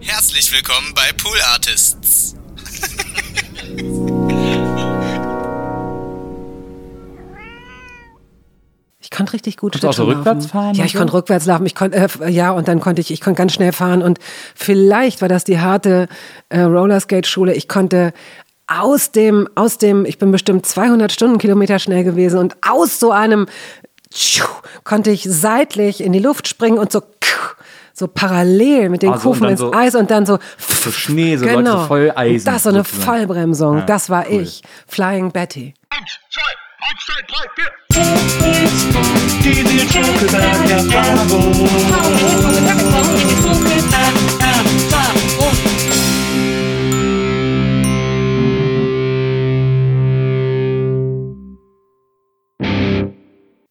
Herzlich willkommen bei Pool Artists. Ich konnte richtig gut Konntest du auch so Schlittschuh rückwärts laufen. fahren Ja, ich so? konnte rückwärts laufen. Ich konnte, äh, ja, und dann konnte ich, ich konnte ganz schnell fahren und vielleicht war das die harte äh, Rollerskate-Schule. Ich konnte aus dem, aus dem, ich bin bestimmt 200 Stundenkilometer schnell gewesen und aus so einem tschuh, konnte ich seitlich in die Luft springen und so so parallel mit den Also, Kufen ins so- Eis und dann so So Schnee, so Leute so voll Eisen. Das so eine sozusagen. Vollbremsung. Ja, das war cool. ich. Flying Betty. Eins, zwei, eins, zwei, drei, vier. Die Nils Buckelberg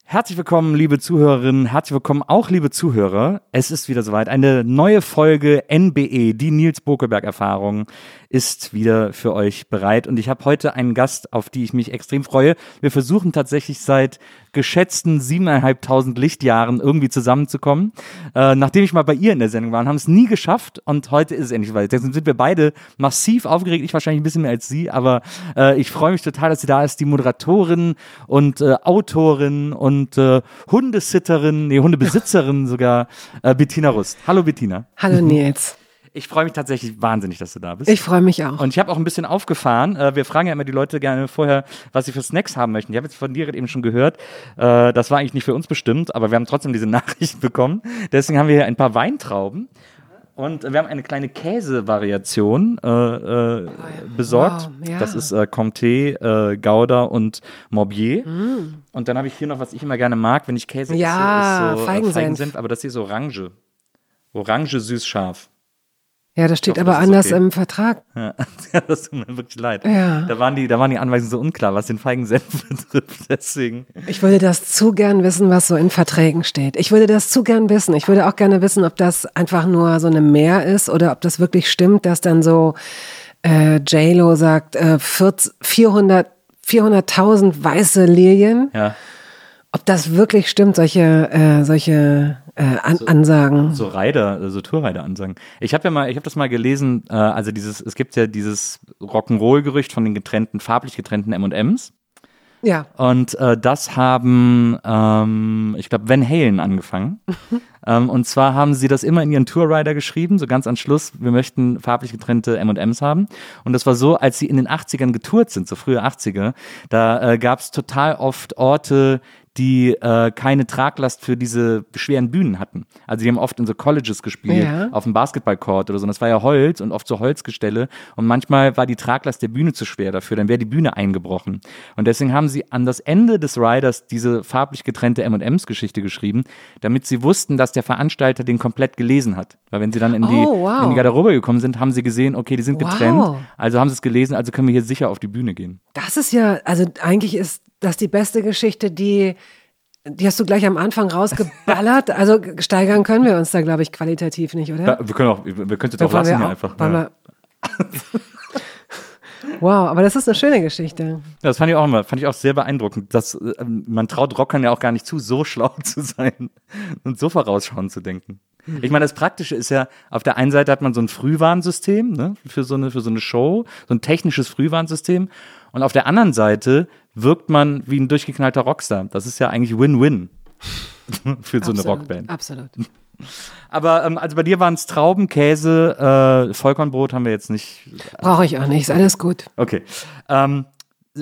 Herzlich willkommen, liebe Zuhörerinnen, herzlich willkommen auch, liebe Zuhörer. Es ist wieder soweit. Eine neue Folge NBE, die Nils Bokelberg-Erfahrung, ist wieder für euch bereit. Und ich habe heute einen Gast, auf die ich mich extrem freue. Wir versuchen tatsächlich seit geschätzten siebeneinhalbtausend Lichtjahren irgendwie zusammenzukommen. Äh, nachdem ich mal bei ihr in der Sendung war, haben es nie geschafft. Und heute ist es endlich weit. Deswegen sind wir beide massiv aufgeregt. Ich wahrscheinlich ein bisschen mehr als sie, aber äh, ich freue mich total, dass sie da ist. Die Moderatorin und äh, Autorin und äh, Hundesitterin, nee, Hundebesitzerin sogar, äh, Bettina Rust. Hallo Bettina. Hallo Nils. Ich freue mich tatsächlich wahnsinnig, dass du da bist. Ich freue mich auch. Und ich habe auch ein bisschen aufgefahren. Äh, wir fragen ja immer die Leute gerne vorher, was sie für Snacks haben möchten. Ich habe jetzt von dir eben schon gehört. Äh, das war eigentlich nicht für uns bestimmt, aber wir haben trotzdem diese Nachricht bekommen. Deswegen haben wir hier ein paar Weintrauben. Und wir haben eine kleine Käsevariation äh, äh, besorgt. Wow, ja. Das ist äh, Comté, äh, Gouda und Morbier. Und dann habe ich hier noch, was ich immer gerne mag, wenn ich Käse Mm. Ja, esse, ist so äh, Feigensenf. Feigensenf. Aber das hier ist Orange. Orange süß-scharf. Ja, das steht hoffe, aber das anders okay. im Vertrag. Ja, das tut mir wirklich leid. Ja. Da, waren die, da waren die Anweisungen so unklar, was den Feigensenf betrifft. Deswegen. Ich würde das zu gern wissen, was so in Verträgen steht. Ich würde das zu gern wissen. Ich würde auch gerne wissen, ob das einfach nur so eine Mehr ist oder ob das wirklich stimmt, dass dann so äh, J-Lo sagt, äh, 40, 400 400.000 weiße Lilien. Ja. Ob das wirklich stimmt, solche, äh, solche äh, An Ansagen. So Rider, so Tourrider-Ansagen. Ich habe ja mal, ich habe das mal gelesen, äh, also dieses, es gibt ja dieses Rock'n'Roll-Gerücht von den getrennten, farblich getrennten M&M's. Ja. Und äh, das haben, ähm, ich glaube, Van Halen angefangen. ähm, und zwar haben sie das immer in ihren Tourrider geschrieben, so ganz am Schluss, wir möchten farblich getrennte M&M's haben. Und das war so, als sie in den 80ern getourt sind, so frühe 80er, da äh, gab es total oft Orte, die äh, keine Traglast für diese schweren Bühnen hatten. Also die haben oft in so Colleges gespielt, Ja. auf dem Basketballcourt oder so. Und das war ja Holz und oft so Holzgestelle. Und manchmal war die Traglast der Bühne zu schwer dafür, dann wäre die Bühne eingebrochen. Und deswegen haben sie an das Ende des Riders diese farblich getrennte M&M's-Geschichte geschrieben, damit sie wussten, dass der Veranstalter den komplett gelesen hat. Weil wenn sie dann in die, Oh, wow. in die Garderobe gekommen sind, haben sie gesehen, okay, die sind Wow. getrennt. Also haben sie es gelesen, also können wir hier sicher auf die Bühne gehen. Das ist ja, also eigentlich ist das die beste Geschichte, die, die hast du gleich am Anfang rausgeballert. Also steigern können wir uns da, glaube ich, qualitativ nicht, oder? Ja, wir können auch, wir können es jetzt auch lassen auch- einfach. Ja. wow, aber das ist eine schöne Geschichte. Das fand ich auch immer, fand ich auch sehr beeindruckend. Dass, äh, man traut Rockern ja auch gar nicht zu, so schlau zu sein und so vorausschauend zu denken. Ich meine, das Praktische ist ja, auf der einen Seite hat man so ein Frühwarnsystem ne, für, so eine, für so eine Show, so ein technisches Frühwarnsystem. Und auf der anderen Seite wirkt man wie ein durchgeknallter Rockstar. Das ist ja eigentlich Win-Win für so eine Absolut, Rockband. Absolut. Aber ähm, also bei dir waren es Trauben, Käse, äh, Vollkornbrot haben wir jetzt nicht Brauche ich auch nicht, ist alles gut. Okay. Ähm,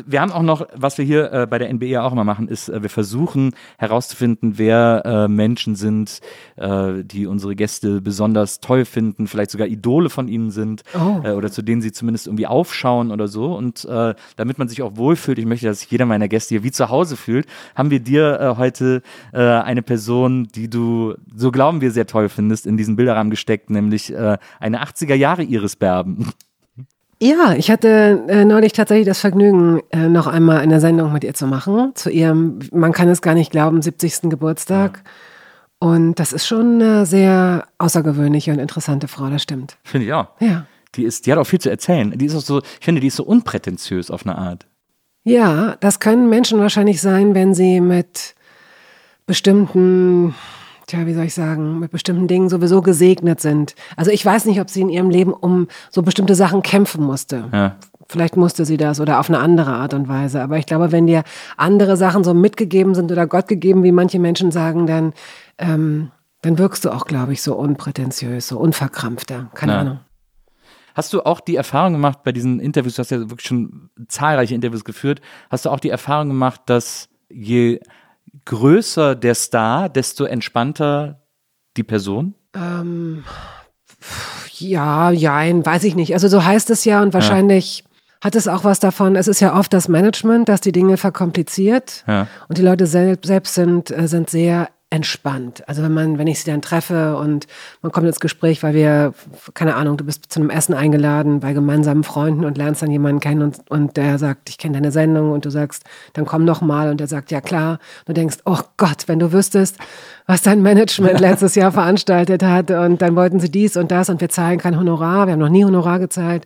wir haben auch noch, was wir hier äh, bei der NBE auch immer machen, ist, äh, wir versuchen herauszufinden, wer äh, Menschen sind, äh, die unsere Gäste besonders toll finden, vielleicht sogar Idole von ihnen sind Oh. äh, oder zu denen sie zumindest irgendwie aufschauen oder so. Und äh, damit man sich auch wohlfühlt, ich möchte, dass sich jeder meiner Gäste hier wie zu Hause fühlt, haben wir dir äh, heute äh, eine Person, die du, so glauben wir, sehr toll findest, in diesen Bilderrahmen gesteckt, nämlich äh, eine 80er Jahre Iris Berben. Ja, ich hatte äh, neulich tatsächlich das Vergnügen, äh, noch einmal eine Sendung mit ihr zu machen, zu ihrem, man kann es gar nicht glauben, 70. Geburtstag. Und das ist schon eine sehr außergewöhnliche und interessante Frau, das stimmt. Finde ich auch. Ja. Die, ist, die hat auch viel zu erzählen. Die ist auch so, ich finde, die ist so unprätentiös auf eine Art. Ja, das können Menschen wahrscheinlich sein, wenn sie mit bestimmten tja, wie soll ich sagen, mit bestimmten Dingen sowieso gesegnet sind. Also ich weiß nicht, ob sie in ihrem Leben um so bestimmte Sachen kämpfen musste. Ja. Vielleicht musste sie das oder auf eine andere Art und Weise. Aber ich glaube, wenn dir andere Sachen so mitgegeben sind oder Gott gegeben, wie manche Menschen sagen, dann, ähm, dann wirkst du auch, glaube ich, so unprätentiös, so unverkrampfter. Keine Ja. Ahnung. Hast du auch die Erfahrung gemacht bei diesen Interviews, du hast ja wirklich schon zahlreiche Interviews geführt, hast du auch die Erfahrung gemacht, dass je größer der Star, desto entspannter die Person? Ja, jein, weiß ich nicht. Also so heißt es ja und wahrscheinlich hat es auch was davon. Es ist ja oft das Management, das die Dinge verkompliziert Ja. und die Leute selbst, selbst sind, äh, sind sehr entspannt. Also wenn man, wenn ich sie dann treffe und man kommt ins Gespräch, weil wir, keine Ahnung, du bist zu einem Essen eingeladen bei gemeinsamen Freunden und lernst dann jemanden kennen und, und der sagt, ich kenne deine Sendung und du sagst, dann komm noch mal und der sagt, ja klar. Und du denkst, oh Gott, wenn du wüsstest, was dein Management letztes Jahr veranstaltet hat und dann wollten sie dies und das und wir zahlen kein Honorar, wir haben noch nie Honorar gezahlt.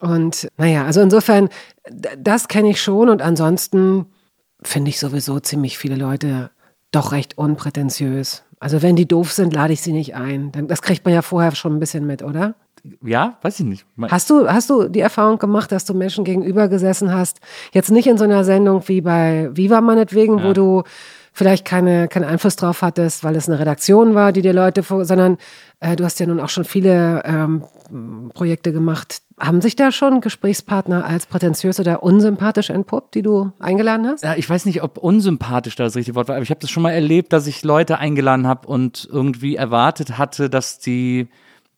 Und naja, also insofern, das kenne ich schon und ansonsten finde ich sowieso ziemlich viele Leute doch recht unprätentiös. Also wenn die doof sind, lade ich sie nicht ein. Das kriegt man ja vorher schon ein bisschen mit, oder? Ja, weiß ich nicht. Hast du, hast du die Erfahrung gemacht, dass du Menschen gegenüber gesessen hast? Jetzt nicht in so einer Sendung wie bei Viva meinetwegen, wo du vielleicht keine, keinen Einfluss drauf hattest, weil es eine Redaktion war, die dir Leute vor, sondern äh, du hast ja nun auch schon viele ähm, Projekte gemacht. Haben sich da schon Gesprächspartner als prätentiös oder unsympathisch entpuppt, die du eingeladen hast? Ja, ich weiß nicht, ob unsympathisch da das richtige Wort war, aber ich habe das schon mal erlebt, dass ich Leute eingeladen habe und irgendwie erwartet hatte, dass die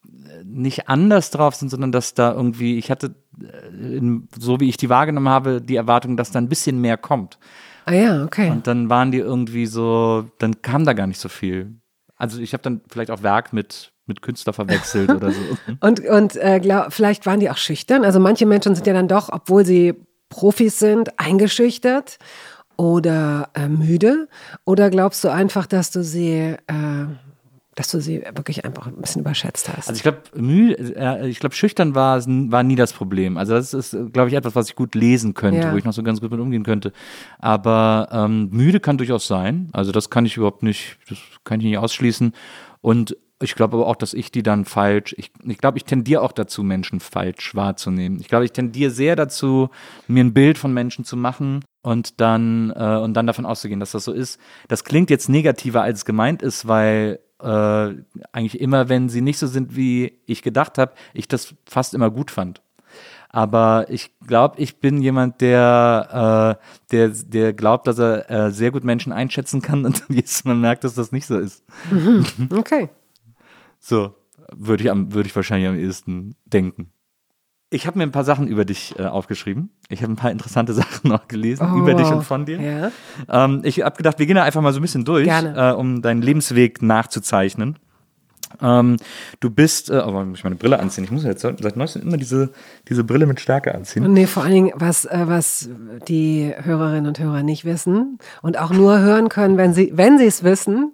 äh, nicht anders drauf sind, sondern dass da irgendwie, ich hatte, äh, so wie ich die wahrgenommen habe, die Erwartung, dass da ein bisschen mehr kommt. Ah ja, okay. Und dann waren die irgendwie so, dann kam da gar nicht so viel. Also ich habe dann vielleicht auch Werk mit, mit Künstler verwechselt oder so. Und, und äh, glaub, vielleicht waren die auch schüchtern. Also manche Menschen sind ja dann doch, obwohl sie Profis sind, eingeschüchtert oder äh, müde. Oder glaubst du einfach, dass du sie, äh, dass du sie wirklich einfach ein bisschen überschätzt hast? Also ich glaube, äh, ich glaube, schüchtern war, war nie das Problem. Also das ist, glaube ich, etwas, was ich gut lesen könnte, Ja. wo ich noch so ganz gut mit umgehen könnte. Aber ähm, müde kann durchaus sein. Also das kann ich überhaupt nicht, das kann ich nicht ausschließen. Und ich glaube aber auch, dass ich die dann falsch, ich, ich glaube, ich tendiere auch dazu, Menschen falsch wahrzunehmen. Ich glaube, ich tendiere sehr dazu, mir ein Bild von Menschen zu machen und dann, äh, und dann davon auszugehen, dass das so ist. Das klingt jetzt negativer, als es gemeint ist, weil äh, eigentlich immer, wenn sie nicht so sind, wie ich gedacht habe, ich das fast immer gut fand. Aber ich glaube, ich bin jemand, der, äh, der, der glaubt, dass er äh, sehr gut Menschen einschätzen kann und jetzt man merkt, dass das nicht so ist. Okay. So würde ich, am- würde ich wahrscheinlich am ehesten denken. Ich habe mir ein paar Sachen über dich äh, aufgeschrieben. Ich habe ein paar interessante Sachen noch gelesen Oh, über dich und von dir. Ja. Ähm, ich habe gedacht, wir gehen da einfach mal so ein bisschen durch, äh, um deinen Lebensweg nachzuzeichnen. Ähm, du bist, äh, aber muss ich meine Brille anziehen? Ich muss jetzt seit neuestem immer diese, diese Brille mit Stärke anziehen. Nee, vor allen Dingen, was, äh, was die Hörerinnen und Hörer nicht wissen und auch nur hören können, wenn sie wenn sie es wissen.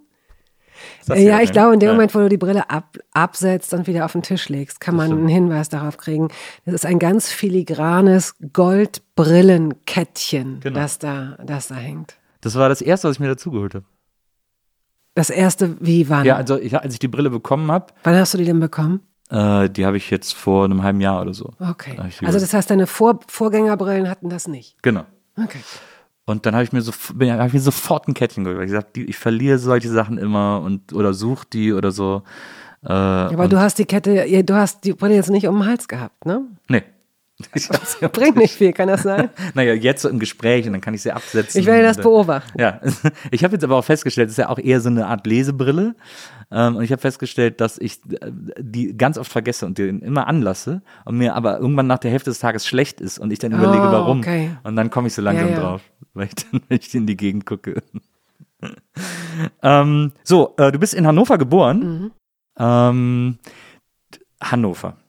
Ja, ich glaube, in dem. Moment, wo du die Brille ab, absetzt und wieder auf den Tisch legst, kann man einen Hinweis darauf kriegen. Das ist ein ganz filigranes Goldbrillenkettchen, Genau. das, da, das da hängt. Das war das erste, was ich mir dazugeholt habe. Das erste, wie wann? Ja, also ich, als ich die Brille bekommen habe, wann hast du die denn bekommen? äh, die habe ich jetzt vor einem halben Jahr oder so. Okay. Also das heißt, deine Vor Vorgängerbrillen hatten das nicht. Genau. Okay. Und dann habe ich mir so, hab ich mir sofort ein Kettchen geholt, weil ich gesagt, ich verliere solche Sachen immer und oder suche die oder so. Äh, Aber du hast die Kette, du hast die Brille jetzt nicht um den Hals gehabt, ne? nee. Ja- Bringt nicht viel, kann das sein? Naja, jetzt so im Gespräch und dann kann ich sie absetzen. Ich werde das beobachten. Ja, ich habe jetzt aber auch festgestellt, das ist ja auch eher so eine Art Lesebrille. Ähm, und ich habe festgestellt, dass ich äh, die ganz oft vergesse und die immer anlasse und mir aber irgendwann nach der Hälfte des Tages schlecht ist und ich dann überlege, Oh, warum. okay. Und dann komme ich so langsam Ja, ja. drauf, weil ich dann, wenn ich in die Gegend gucke. ähm, so, äh, du bist in Hannover geboren. Mhm. Ähm, Hannover.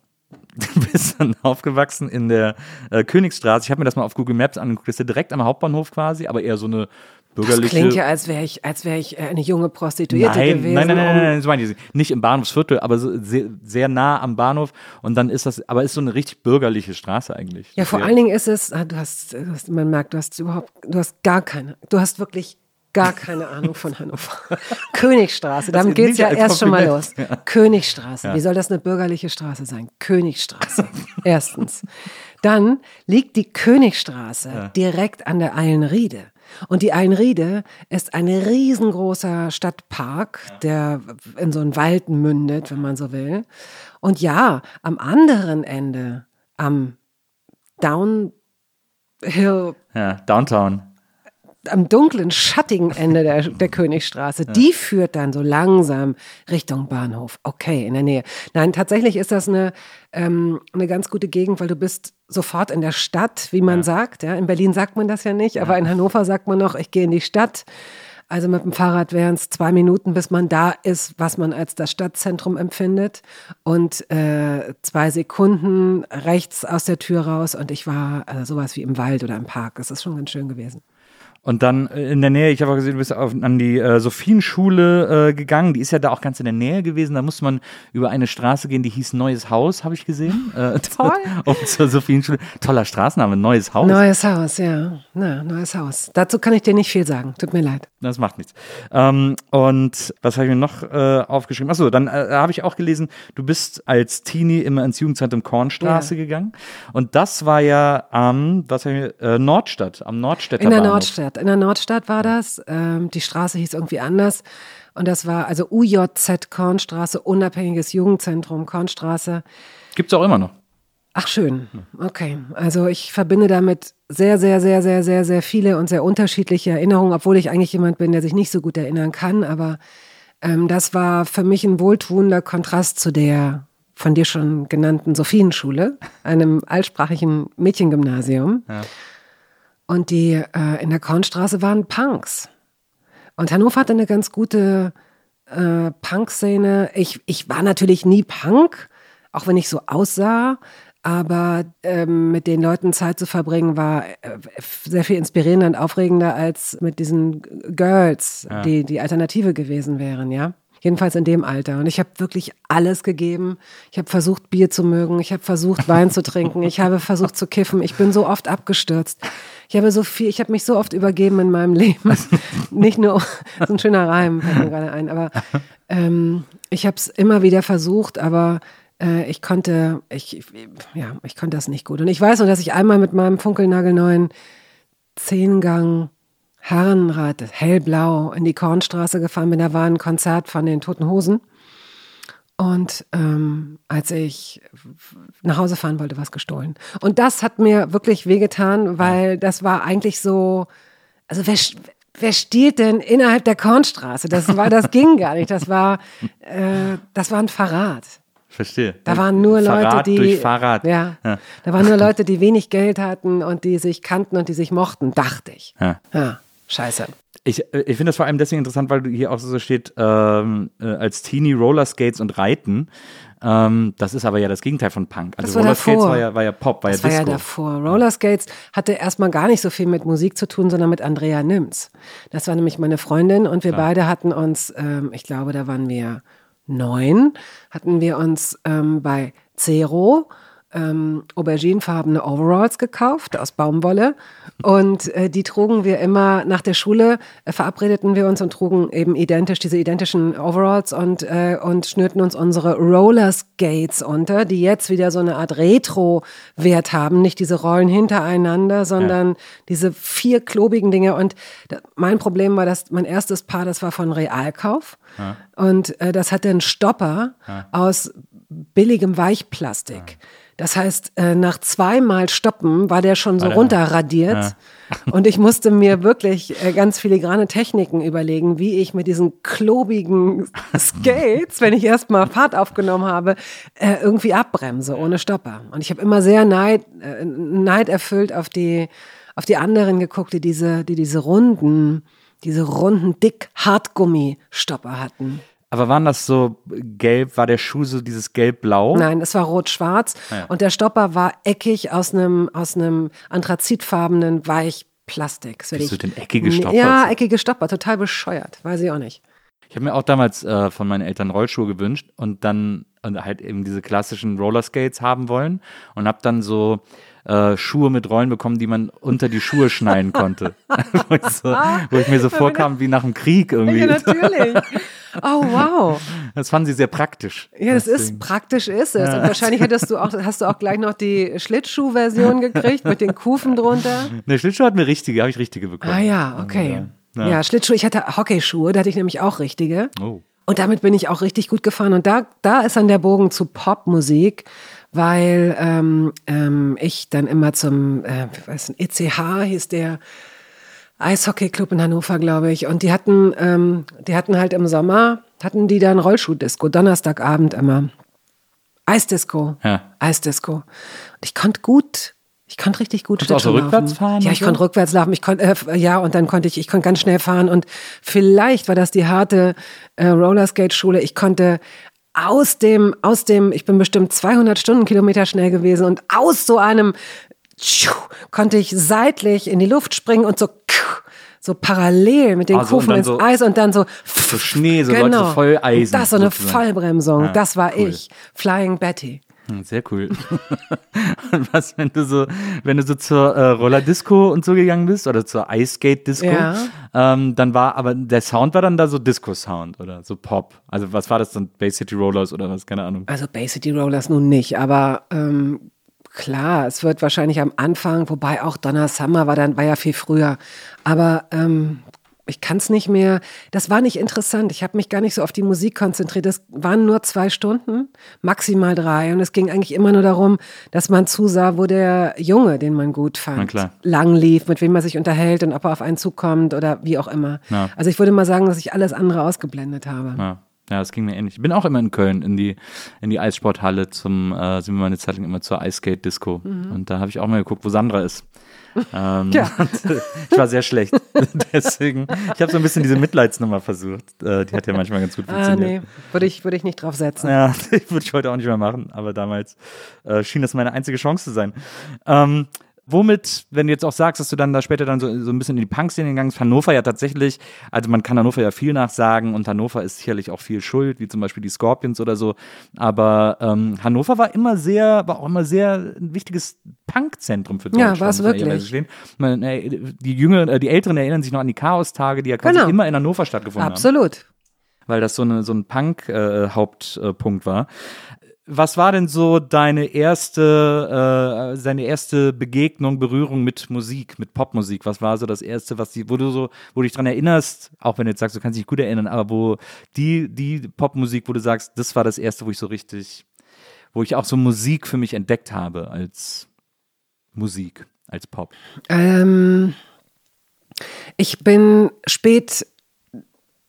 Du bist dann aufgewachsen in der äh, Königsstraße. Ich habe mir das mal auf Google Maps angeguckt. Das ist ja direkt am Hauptbahnhof quasi, aber eher so eine Das bürgerliche. klingt ja, als wäre ich, als wäre ich äh, eine junge Prostituierte nein, gewesen. nein, nein, nein, nein, nein, so meine ich nicht. im Bahnhofsviertel, aber so sehr, sehr nah am Bahnhof. Und dann ist das, aber ist so eine richtig bürgerliche Straße eigentlich. Ja, vor Sehr- allen Dingen ist es, ah, du hast, du hast, man merkt, du hast überhaupt, du hast gar keine, du hast wirklich gar keine Ahnung von Hannover. Königstraße, damit Das geht's ja erst schon mal los. Kompliment. Königstraße, wie soll das eine bürgerliche Straße sein? Königstraße, erstens. Dann liegt die Königstraße direkt an der Eilenriede. Und die Eilenriede ist ein riesengroßer Stadtpark, der in so einen Wald mündet, wenn man so will. Und ja, am anderen Ende, am Downhill Ja, Downtown. Am dunklen, schattigen Ende der, der Königstraße, die führt dann so langsam Richtung Bahnhof. Okay, in der Nähe. Nein, tatsächlich ist das eine, ähm, eine ganz gute Gegend, weil du bist sofort in der Stadt, wie man sagt. Ja, in Berlin sagt man das ja nicht, aber in Hannover sagt man noch, ich gehe in die Stadt. Also mit dem Fahrrad wären es zwei Minuten, bis man da ist, was man als das Stadtzentrum empfindet. Und äh, zwei Sekunden rechts aus der Tür raus und ich war äh, sowas wie im Wald oder im Park. Das ist schon ganz schön gewesen. Und dann äh, in der Nähe, ich habe auch gesehen, du bist auf, an die äh, Sophienschule äh, gegangen. Die ist ja da auch ganz in der Nähe gewesen. Da musste man über eine Straße gehen, die hieß Neues Haus, habe ich gesehen. Äh, Toll. um zur Sophienschule. Toller Straßenname, Neues Haus. Neues Haus, ja. Na, neues Haus. Dazu kann ich dir nicht viel sagen. Tut mir leid. Das macht nichts. Ähm, und was habe ich mir noch äh, aufgeschrieben? Achso, dann äh, habe ich auch gelesen, du bist als Teenie immer ins Jugendzentrum Kornstraße Ja. gegangen. Und das war ja am, was habe ich mir, äh, Nordstadt, am Nordstädter In der Bahnhof. Nordstadt. In der Nordstadt war das. Ähm, die Straße hieß irgendwie anders. Und das war also UJZ Kornstraße, Unabhängiges Jugendzentrum Kornstraße. Gibt's auch immer noch. Ach schön, okay. Also ich verbinde damit sehr, sehr, sehr, sehr, sehr, sehr viele und sehr unterschiedliche Erinnerungen, obwohl ich eigentlich jemand bin, der sich nicht so gut erinnern kann. Aber ähm, das war für mich ein wohltuender Kontrast zu der von dir schon genannten Sophienschule, einem altsprachigen Mädchengymnasium. Und die äh, in der Kornstraße waren Punks. Und Hannover hatte eine ganz gute äh, Punk-Szene. Ich, ich war natürlich nie Punk, auch wenn ich so aussah. Aber ähm, mit den Leuten Zeit zu verbringen war äh, sehr viel inspirierender und aufregender als mit diesen Girls, die die Alternative gewesen wären, ja. Jedenfalls in dem Alter. Und ich habe wirklich alles gegeben. Ich habe versucht, Bier zu mögen. Ich habe versucht, Wein zu trinken. Ich habe versucht zu kiffen. Ich bin so oft abgestürzt. Ich habe so viel, ich habe mich so oft übergeben in meinem Leben. Nicht nur, ist ein schöner Reim, fällt mir gerade ein, aber ähm, ich habe es immer wieder versucht, aber äh, ich konnte, ich- ja, ich konnte das nicht gut. Und ich weiß nur, dass ich einmal mit meinem funkelnagelneuen Zehngang Herrenrad, hellblau, in die Kornstraße gefahren bin. Da war ein Konzert von den Toten Hosen. Und ähm, als ich nach Hause fahren wollte, war es gestohlen. Und das hat mir wirklich wehgetan, weil das war eigentlich so, also wer, wer stiehlt denn innerhalb der Kornstraße? Das war, das ging gar nicht. Das war, äh, das war ein Verrat. Verstehe. Da waren nur Leute, Verrat die. durch Fahrrad. Ja, Da waren nur Leute, die wenig Geld hatten und die sich kannten und die sich mochten, dachte ich. Ja. Ja, scheiße. Ich, äh, ich finde das vor allem deswegen interessant, weil du hier auch so steht, ähm, äh, als Teenie Rollerskates und Reiten. Ähm, das ist aber ja das Gegenteil von Punk. Also Das Rollerskates davor. war ja, war ja Pop, war Das ja war ja Disco. davor. Rollerskates hatte erstmal gar nicht so viel mit Musik zu tun, sondern mit Andrea Nims. Das war nämlich meine Freundin und wir beide hatten uns, ähm, ich glaube, da waren wir neun, hatten wir uns ähm, bei Zero ähm, auberginefarbene Overalls gekauft aus Baumwolle. Und äh, die trugen wir immer nach der Schule, äh, verabredeten wir uns und trugen eben identisch diese identischen Overalls und, äh, und schnürten uns unsere Roller Skates unter, die jetzt wieder so eine Art Retro-Wert haben, nicht diese Rollen hintereinander, sondern diese vier klobigen Dinge. Und da, mein Problem war, dass mein erstes Paar, das war von Realkauf. Und äh, das hatte einen Stopper aus billigem Weichplastik. Das heißt, äh, nach zweimal Stoppen war der schon so runterradiert. Und ich musste mir wirklich äh, ganz filigrane Techniken überlegen, wie ich mit diesen klobigen Skates, wenn ich erstmal Fahrt aufgenommen habe, äh, irgendwie abbremse ohne Stopper. Und ich habe immer sehr neid, äh, neiderfüllt auf die, auf die anderen geguckt, die diese, die diese runden, diese runden, dick Hartgummi-Stopper hatten. Aber waren das so gelb, war der Schuh so dieses gelb-blau? Nein, es war rot-schwarz und der Stopper war eckig aus einem aus einem anthrazitfarbenen Weichplastik. Werd Wieso ich- denn eckige Stopper? Ja, eckige Stopper, total bescheuert, weiß ich auch nicht. Ich habe mir auch damals äh, von meinen Eltern Rollschuhe gewünscht und dann und halt eben diese klassischen Rollerskates haben wollen und habe dann so äh, Schuhe mit Rollen bekommen, die man unter die Schuhe schnallen konnte. wo, ich so, wo ich mir so vorkam wie nach dem Krieg irgendwie. Ja, natürlich. Oh, wow. Das fanden sie sehr praktisch. Ja, das ist Deswegen. praktisch ist es. Und wahrscheinlich hättest du auch, hast du auch gleich noch die Schlittschuh-Version gekriegt mit den Kufen drunter. Ne, Schlittschuh hat mir richtige, habe ich richtige bekommen. Ah ja, okay. Ja. Ja, Schlittschuhe. Ich hatte Hockeyschuhe, da hatte ich nämlich auch richtige. Oh. Und damit bin ich auch richtig gut gefahren. Und da, da ist dann der Bogen zu Popmusik, weil ähm, ähm, ich dann immer zum, äh, weiß nicht, ECH hieß der Eishockeyclub in Hannover, glaube ich. Und die hatten, ähm, die hatten halt im Sommer, hatten die dann Rollschuhdisco, Donnerstagabend immer. Eisdisco. Ja. Eisdisco. Und ich konnte gut, ich konnte richtig gut Konntest du auch so Schlittschuh laufen. rückwärts fahren Ja, ich so? konnte rückwärts laufen. Ich konnte, äh, ja, und dann konnte ich, ich konnte ganz schnell fahren. Und vielleicht war das die harte äh, Rollerskate-Schule. Ich konnte aus dem, aus dem, ich bin bestimmt 200 Stundenkilometer schnell gewesen und aus so einem konnte ich seitlich in die Luft springen und so so parallel mit den Also, Kufen ins so- Eis und dann so So Schnee, so Leute, so voll Eisen Und das so eine sozusagen. Vollbremsung, Ja, das war cool. ich, Flying Betty. Hm, Sehr cool. und was, wenn du so, wenn du so zur äh, Rollerdisco und so gegangen bist oder zur Ice Skate Disco, Ja. ähm, dann war, aber der Sound war dann da so Disco-Sound oder so Pop. Also was war das dann? Bay City Rollers oder was? Keine Ahnung. Also Bay City Rollers nun nicht, aber ähm, klar, es wird wahrscheinlich am Anfang, wobei auch Donna Summer war dann war ja viel früher, aber ähm, ich kann es nicht mehr. Das war nicht interessant. Ich habe mich gar nicht so auf die Musik konzentriert. Das waren nur zwei Stunden, maximal drei. Und es ging eigentlich immer nur darum, dass man zusah, wo der Junge, den man gut fand, lang lief, mit wem man sich unterhält und ob er auf einen zukommt oder wie auch immer. Ja. Also ich würde mal sagen, dass ich alles andere ausgeblendet habe. Ja. Ja, das ging mir ähnlich. Ich bin auch immer in Köln in die, in die Eissporthalle zum, äh, sind wir mal eine Zeit lang immer zur Ice Skate Disco. Und da habe ich auch mal geguckt, wo Sandra ist. Ähm, Ja. ich war sehr schlecht. Deswegen, ich habe so ein bisschen diese Mitleidsnummer versucht. Äh, die hat ja manchmal ganz gut Ah, funktioniert. nee, würde ich, würde ich nicht drauf setzen. Ja, würde ich heute auch nicht mehr machen, aber damals äh, schien das meine einzige Chance zu sein. Ähm, womit, wenn du jetzt auch sagst, dass du dann da später dann so, so ein bisschen in die Punk-Szene gegangen bist, Hannover ja tatsächlich, also man kann Hannover ja viel nachsagen und Hannover ist sicherlich auch viel schuld, wie zum Beispiel die Scorpions oder so, aber ähm, Hannover war immer sehr, war auch immer sehr ein wichtiges Punk-Zentrum für Ja, Deutschland. war's muss man wirklich. Man, äh, die Jüngeren, äh, die Älteren erinnern sich noch an die Chaos-Tage, die ja quasi Genau. immer in Hannover stattgefunden haben Absolut. weil das so, eine, so ein Punk-Hauptpunkt war. Was war denn so deine erste, äh, deine erste Begegnung, Berührung mit Musik, mit Popmusik? Was war so das erste, was die, wo du so, wo du dich dran erinnerst, auch wenn du jetzt sagst, du kannst dich gut erinnern, aber wo die, die Popmusik, wo du sagst, das war das erste, wo ich so richtig, wo ich auch so Musik für mich entdeckt habe als Musik, als Pop. Ähm, ich bin spät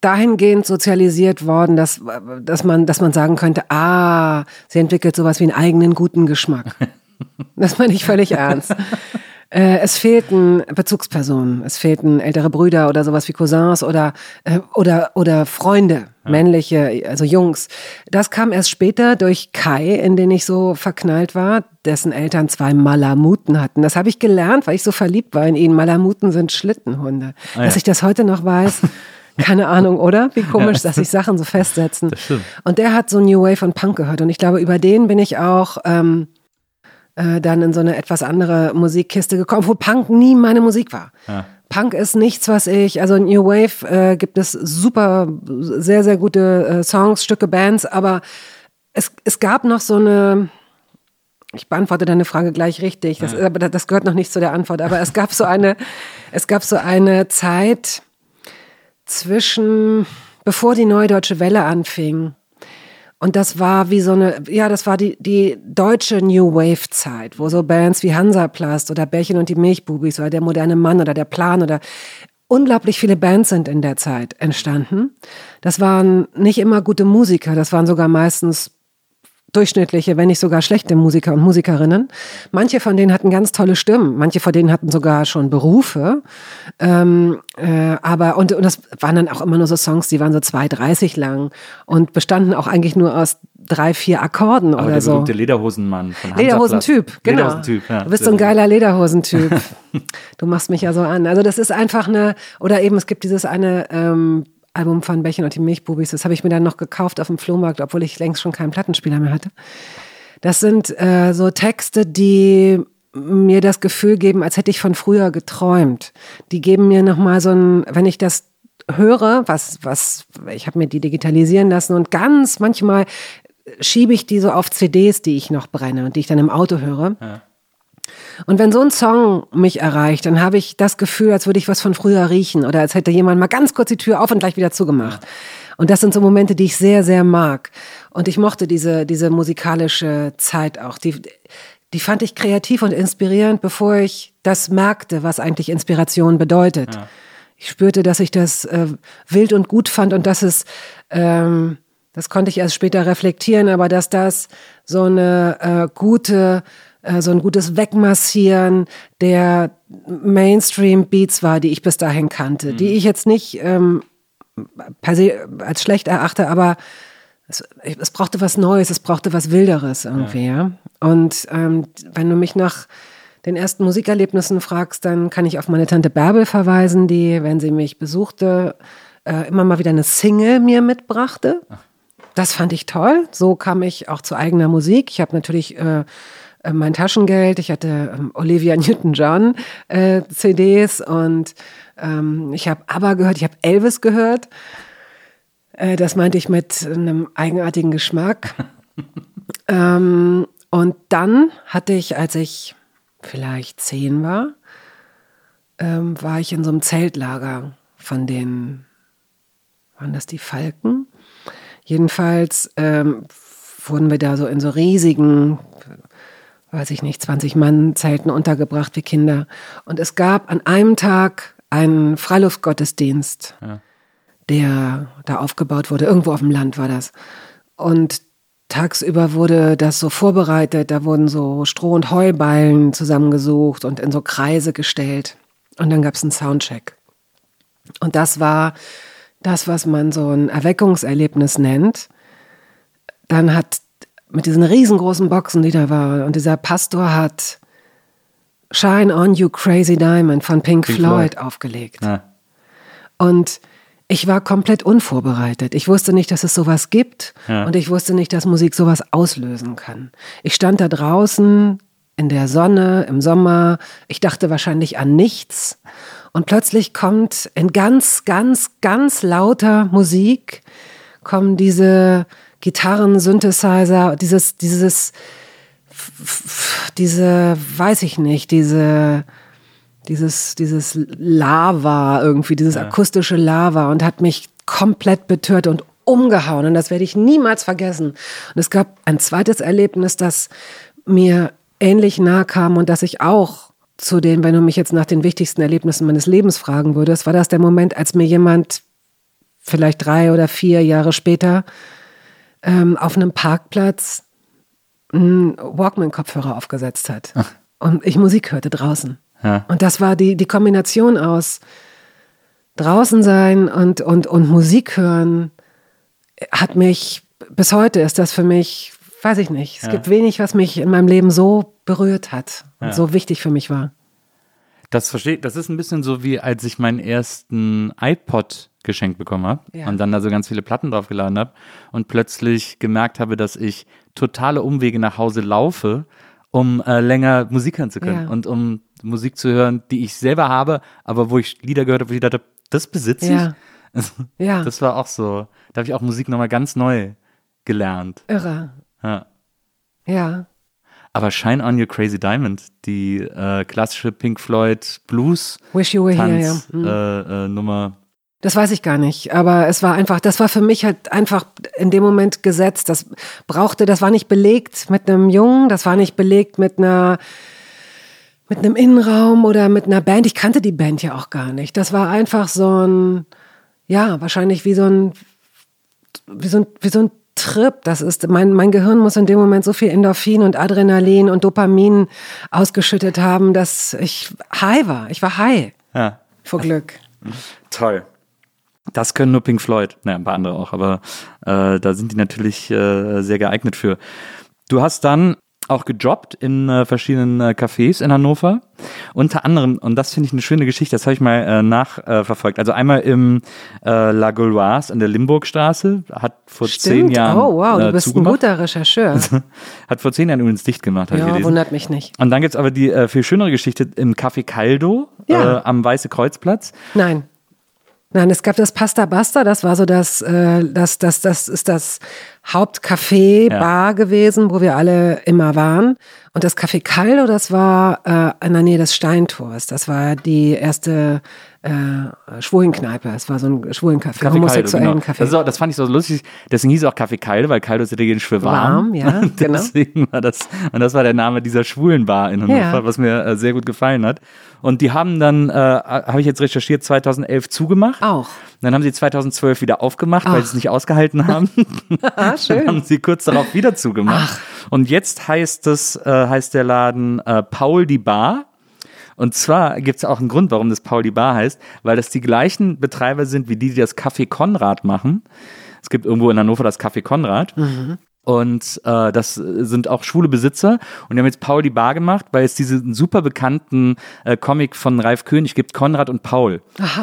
dahingehend sozialisiert worden, dass, dass, man, dass man sagen könnte, ah, sie entwickelt sowas wie einen eigenen guten Geschmack. Das meine ich völlig ernst. Äh, es fehlten Bezugspersonen, es fehlten ältere Brüder oder sowas wie Cousins oder, äh, oder, oder Freunde, männliche, also Jungs. Das kam erst später durch Kai, in den ich so verknallt war, dessen Eltern zwei Malamuten hatten. Das habe ich gelernt, weil ich so verliebt war in ihn. Malamuten sind Schlittenhunde. Ah, ja. Dass ich das heute noch weiß, keine Ahnung, oder? Wie komisch, dass sich Sachen so festsetzen. Das stimmt. Und der hat so New Wave und Punk gehört. Und ich glaube, über den bin ich auch ähm, äh, dann in so eine etwas andere Musikkiste gekommen, wo Punk nie meine Musik war. Ja. Punk ist nichts, was ich, also New Wave äh, gibt es super, sehr, sehr gute äh, Songs, Stücke, Bands, aber es, es gab noch so eine, ich beantworte deine Frage gleich richtig, das, aber das gehört noch nicht zu der Antwort, aber es gab so eine, es gab so eine Zeit zwischen, bevor die Neue Deutsche Welle anfing, und das war wie so eine, ja, das war die, die deutsche New Wave Zeit, wo so Bands wie Hansaplast oder Bärchen und die Milchbubis oder der moderne Mann oder der Plan oder unglaublich viele Bands sind in der Zeit entstanden. Das waren nicht immer gute Musiker, das waren sogar meistens durchschnittliche, wenn nicht sogar schlechte Musiker und Musikerinnen. Manche von denen hatten ganz tolle Stimmen, manche von denen hatten sogar schon Berufe. Ähm, äh, aber und, und das waren dann auch immer nur so Songs, die waren so 2,30 lang und bestanden auch eigentlich nur aus drei, vier Akkorden Aber oder der so. berühmte Lederhosenmann von Hansa Lederhosentyp, genau. Lederhosentyp, ja. du bist so ein geiler Lederhosentyp. du machst mich ja so an. Also das ist einfach eine, oder eben es gibt dieses eine ähm, Album von Bächen und die Milchbubis. Das habe ich mir dann noch gekauft auf dem Flohmarkt, obwohl ich längst schon keinen Plattenspieler mehr hatte. Das sind äh, so Texte, die mir das Gefühl geben, als hätte ich von früher geträumt. Die geben mir nochmal so ein, wenn ich das höre, was, was, ich habe mir die digitalisieren lassen und ganz manchmal schiebe ich die so auf CDs, die ich noch brenne und die ich dann im Auto höre. Ja. Und wenn so ein Song mich erreicht, dann habe ich das Gefühl, als würde ich was von früher riechen oder als hätte jemand mal ganz kurz die Tür auf und gleich wieder zugemacht. Und das sind so Momente, die ich sehr, sehr mag. Und ich mochte diese, diese musikalische Zeit auch. Die, die fand ich kreativ und inspirierend, bevor ich das merkte, was eigentlich Inspiration bedeutet. Ja. Ich spürte, dass ich das äh, wild und gut fand und dass es, ähm, das konnte ich erst später reflektieren, aber dass das so eine äh, gute, so ein gutes Wegmassieren der Mainstream-Beats war, die ich bis dahin kannte, mhm. die ich jetzt nicht ähm, per se als schlecht erachte, aber es, es, brauchte was Neues, es brauchte was Wilderes irgendwie, ja. ja? Und ähm, wenn du mich nach den ersten Musikerlebnissen fragst, dann kann ich auf meine Tante Bärbel verweisen, die, wenn sie mich besuchte, äh, immer mal wieder eine Single mir mitbrachte. Das fand ich toll. So kam ich auch zu eigener Musik. Ich habe natürlich äh, äh, mein Taschengeld, ich hatte ähm, Olivia Newton-John äh, CDs und ähm, ich habe ABBA gehört, ich habe Elvis gehört. Äh, das meinte ich mit einem eigenartigen Geschmack. ähm, und dann hatte ich, als ich vielleicht zehn war, ähm, war ich in so einem Zeltlager von den, waren das die Falken? Jedenfalls ähm, wurden wir da so in so riesigen, weiß ich nicht, 20 Mann Zelten untergebracht wie Kinder. Und es gab an einem Tag einen Freiluftgottesdienst, ja. der da aufgebaut wurde. Irgendwo auf dem Land war das. Und tagsüber wurde das so vorbereitet, da wurden so Stroh- und Heuballen zusammengesucht und in so Kreise gestellt. Und dann gab es einen Soundcheck. Und das war das, was man so ein Erweckungserlebnis nennt. Dann hat mit diesen riesengroßen Boxen, die da waren, und dieser Pastor hat Shine on You Crazy Diamond von Pink, Pink Floyd, Floyd, aufgelegt. Ja. Und ich war komplett unvorbereitet. Ich wusste nicht, dass es sowas gibt ja. und ich wusste nicht, dass Musik sowas auslösen kann. Ich stand da draußen in der Sonne im Sommer. Ich dachte wahrscheinlich an nichts. Und plötzlich kommt in ganz, ganz, ganz lauter Musik kommen diese Gitarren, Synthesizer, dieses, dieses, diese, weiß ich nicht, diese, dieses, dieses Lava irgendwie, dieses ja. akustische Lava und hat mich komplett betört und umgehauen. Und das werde ich niemals vergessen. Und es gab ein zweites Erlebnis, das mir ähnlich nahe kam und das ich auch zu den, wenn du mich jetzt nach den wichtigsten Erlebnissen meines Lebens fragen würdest, war das der Moment, als mir jemand vielleicht drei oder vier Jahre später ähm, auf einem Parkplatz einen Walkman-Kopfhörer aufgesetzt hat Ach. und ich Musik hörte draußen. Ja. Und das war die, die Kombination aus draußen sein und, und, und Musik hören, hat mich, bis heute ist das für mich, weiß ich nicht, es ja. gibt wenig, was mich in meinem Leben so berührt hat und ja. so wichtig für mich war. Das verstehe, das ist ein bisschen so wie als ich meinen ersten iPod geschenkt bekommen habe ja. und dann da so ganz viele Platten draufgeladen habe und plötzlich gemerkt habe, dass ich totale Umwege nach Hause laufe, um äh, länger Musik hören zu können ja. und um Musik zu hören, die ich selber habe, aber wo ich Lieder gehört habe, wo ich dachte, das besitze ich. Ja. ja. Das war auch so. Da habe ich auch Musik nochmal ganz neu gelernt. Irre. Ja. Ja. Aber Shine on Your Crazy Diamond, die äh, klassische Pink Floyd Blues Wish You Were Here, ja. Hm. Äh, Nummer. Das weiß ich gar nicht, aber es war einfach, das war für mich halt einfach in dem Moment gesetzt. Das brauchte, das war nicht belegt mit einem Jungen, das war nicht belegt mit einer mit einem Innenraum oder mit einer Band. Ich kannte die Band ja auch gar nicht. Das war einfach so ein, ja, wahrscheinlich wie so ein, wie so ein, wie so ein Trip. Das ist, mein, mein Gehirn muss in dem Moment so viel Endorphin und Adrenalin und Dopamin ausgeschüttet haben, dass ich high war. Ich war high. Ja. Vor Glück. Toll. Das können nur Pink Floyd. Naja, ein paar andere auch, aber äh, da sind die natürlich äh, sehr geeignet für. Du hast dann auch gejobbt in äh, verschiedenen äh, Cafés in Hannover. Unter anderem, und das finde ich eine schöne Geschichte, das habe ich mal äh, nachverfolgt. also einmal im äh, La Gauloise in der Limburgstraße, hat vor zehn Jahren Oh, wow, du äh, bist ein zugemacht. guter Rechercheur. Hat vor zehn Jahren übrigens dicht gemacht, habe ich ja, gelesen. wundert mich nicht. Und dann gibt's aber die äh, viel schönere Geschichte im Café Caldo Ja. äh, am Weiße Kreuzplatz. Nein. Nein, es gab das Pasta Basta, das war so das, äh, das, das, das ist das Hauptcafé, Ja. Bar gewesen, wo wir alle immer waren. Und das Café Caldo, das war äh, in der Nähe des Steintors. Das war die erste äh, Schwulenkneipe. Es war so ein Schwulencafé, Café homosexuellen Caldo, genau. Café. Das, auch, das fand ich so lustig. Deswegen hieß es auch Café Caldo, weil Caldo ist italienisch für warm. Warm, ja, Und genau. Deswegen war das, und das war der Name dieser schwulen Bar in Hannover, Ja. was mir äh, sehr gut gefallen hat. Und die haben dann, äh, habe ich jetzt recherchiert, 2011 zugemacht. Auch. Dann haben sie 2012 wieder aufgemacht, weil Ach. sie es nicht ausgehalten haben. ah, Dann schön. haben sie kurz darauf wieder zugemacht. Und jetzt heißt es, äh, heißt der Laden äh, Paul die Bar. Und zwar gibt es auch einen Grund, warum das Paul die Bar heißt, weil das die gleichen Betreiber sind wie die, die das Café Konrad machen. Es gibt irgendwo in Hannover das Café Konrad. Und äh, das sind auch schwule Besitzer. Und die haben jetzt Paul die Bar gemacht, weil es diesen super bekannten äh, Comic von Ralf König gibt, Konrad und Paul.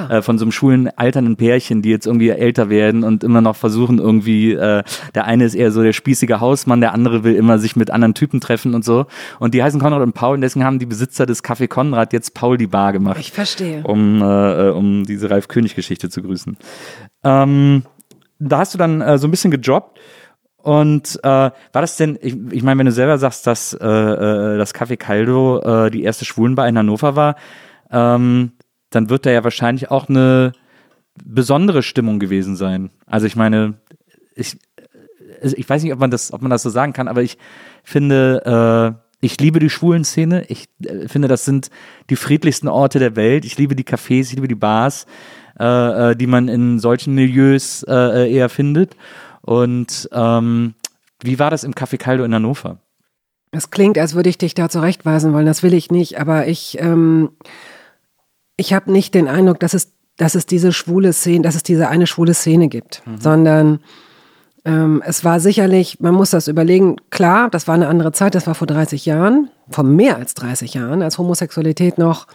Äh, von so einem schwulen alternden Pärchen, die jetzt irgendwie älter werden und immer noch versuchen irgendwie, äh, der eine ist eher so der spießige Hausmann, der andere will immer sich mit anderen Typen treffen und so. Und die heißen Konrad und Paul und deswegen haben die Besitzer des Café Konrad jetzt Paul die Bar gemacht Ich verstehe. um, äh, äh, um diese Ralf König-Geschichte zu grüßen. Ähm, da hast du dann äh, so ein bisschen gejobbt. Und äh, war das denn, ich, ich meine, wenn du selber sagst, dass äh, äh, das Café Caldo äh, die erste Schwulenbar in Hannover war, ähm, dann wird da ja wahrscheinlich auch eine besondere Stimmung gewesen sein. Also ich meine, ich, also ich weiß nicht, ob man das, ob man das so sagen kann, aber ich finde, äh, ich liebe die schwulen Szene. Ich äh, finde, das sind die friedlichsten Orte der Welt. Ich liebe die Cafés, ich liebe die Bars, äh, äh, die man in solchen Milieus äh, äh, eher findet. Und ähm, wie war das im Café Caldo in Hannover? Es klingt, als würde ich dich da zurechtweisen wollen. Das will ich nicht. Aber ich, ähm, ich habe nicht den Eindruck, dass es, dass es diese schwule Szene, dass es diese eine schwule Szene gibt, sondern ähm, es war sicherlich, man muss das überlegen, klar, das war eine andere Zeit, das war vor 30 Jahren, vor mehr als 30 Jahren, als Homosexualität noch,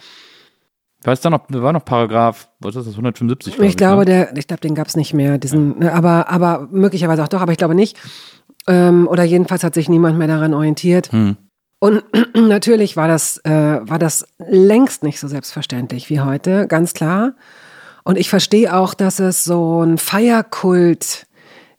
Ist da noch, da war noch Paragraph, was ist das, 175? glaub ich glaube, ne? der, ich glaube, den gab es nicht mehr, diesen, ne, aber, aber möglicherweise auch doch, aber ich glaube nicht. Ähm, oder jedenfalls hat sich niemand mehr daran orientiert. Hm. Und natürlich war das, äh, war das längst nicht so selbstverständlich wie heute, ganz klar. Und ich verstehe auch, dass es so einen Feierkult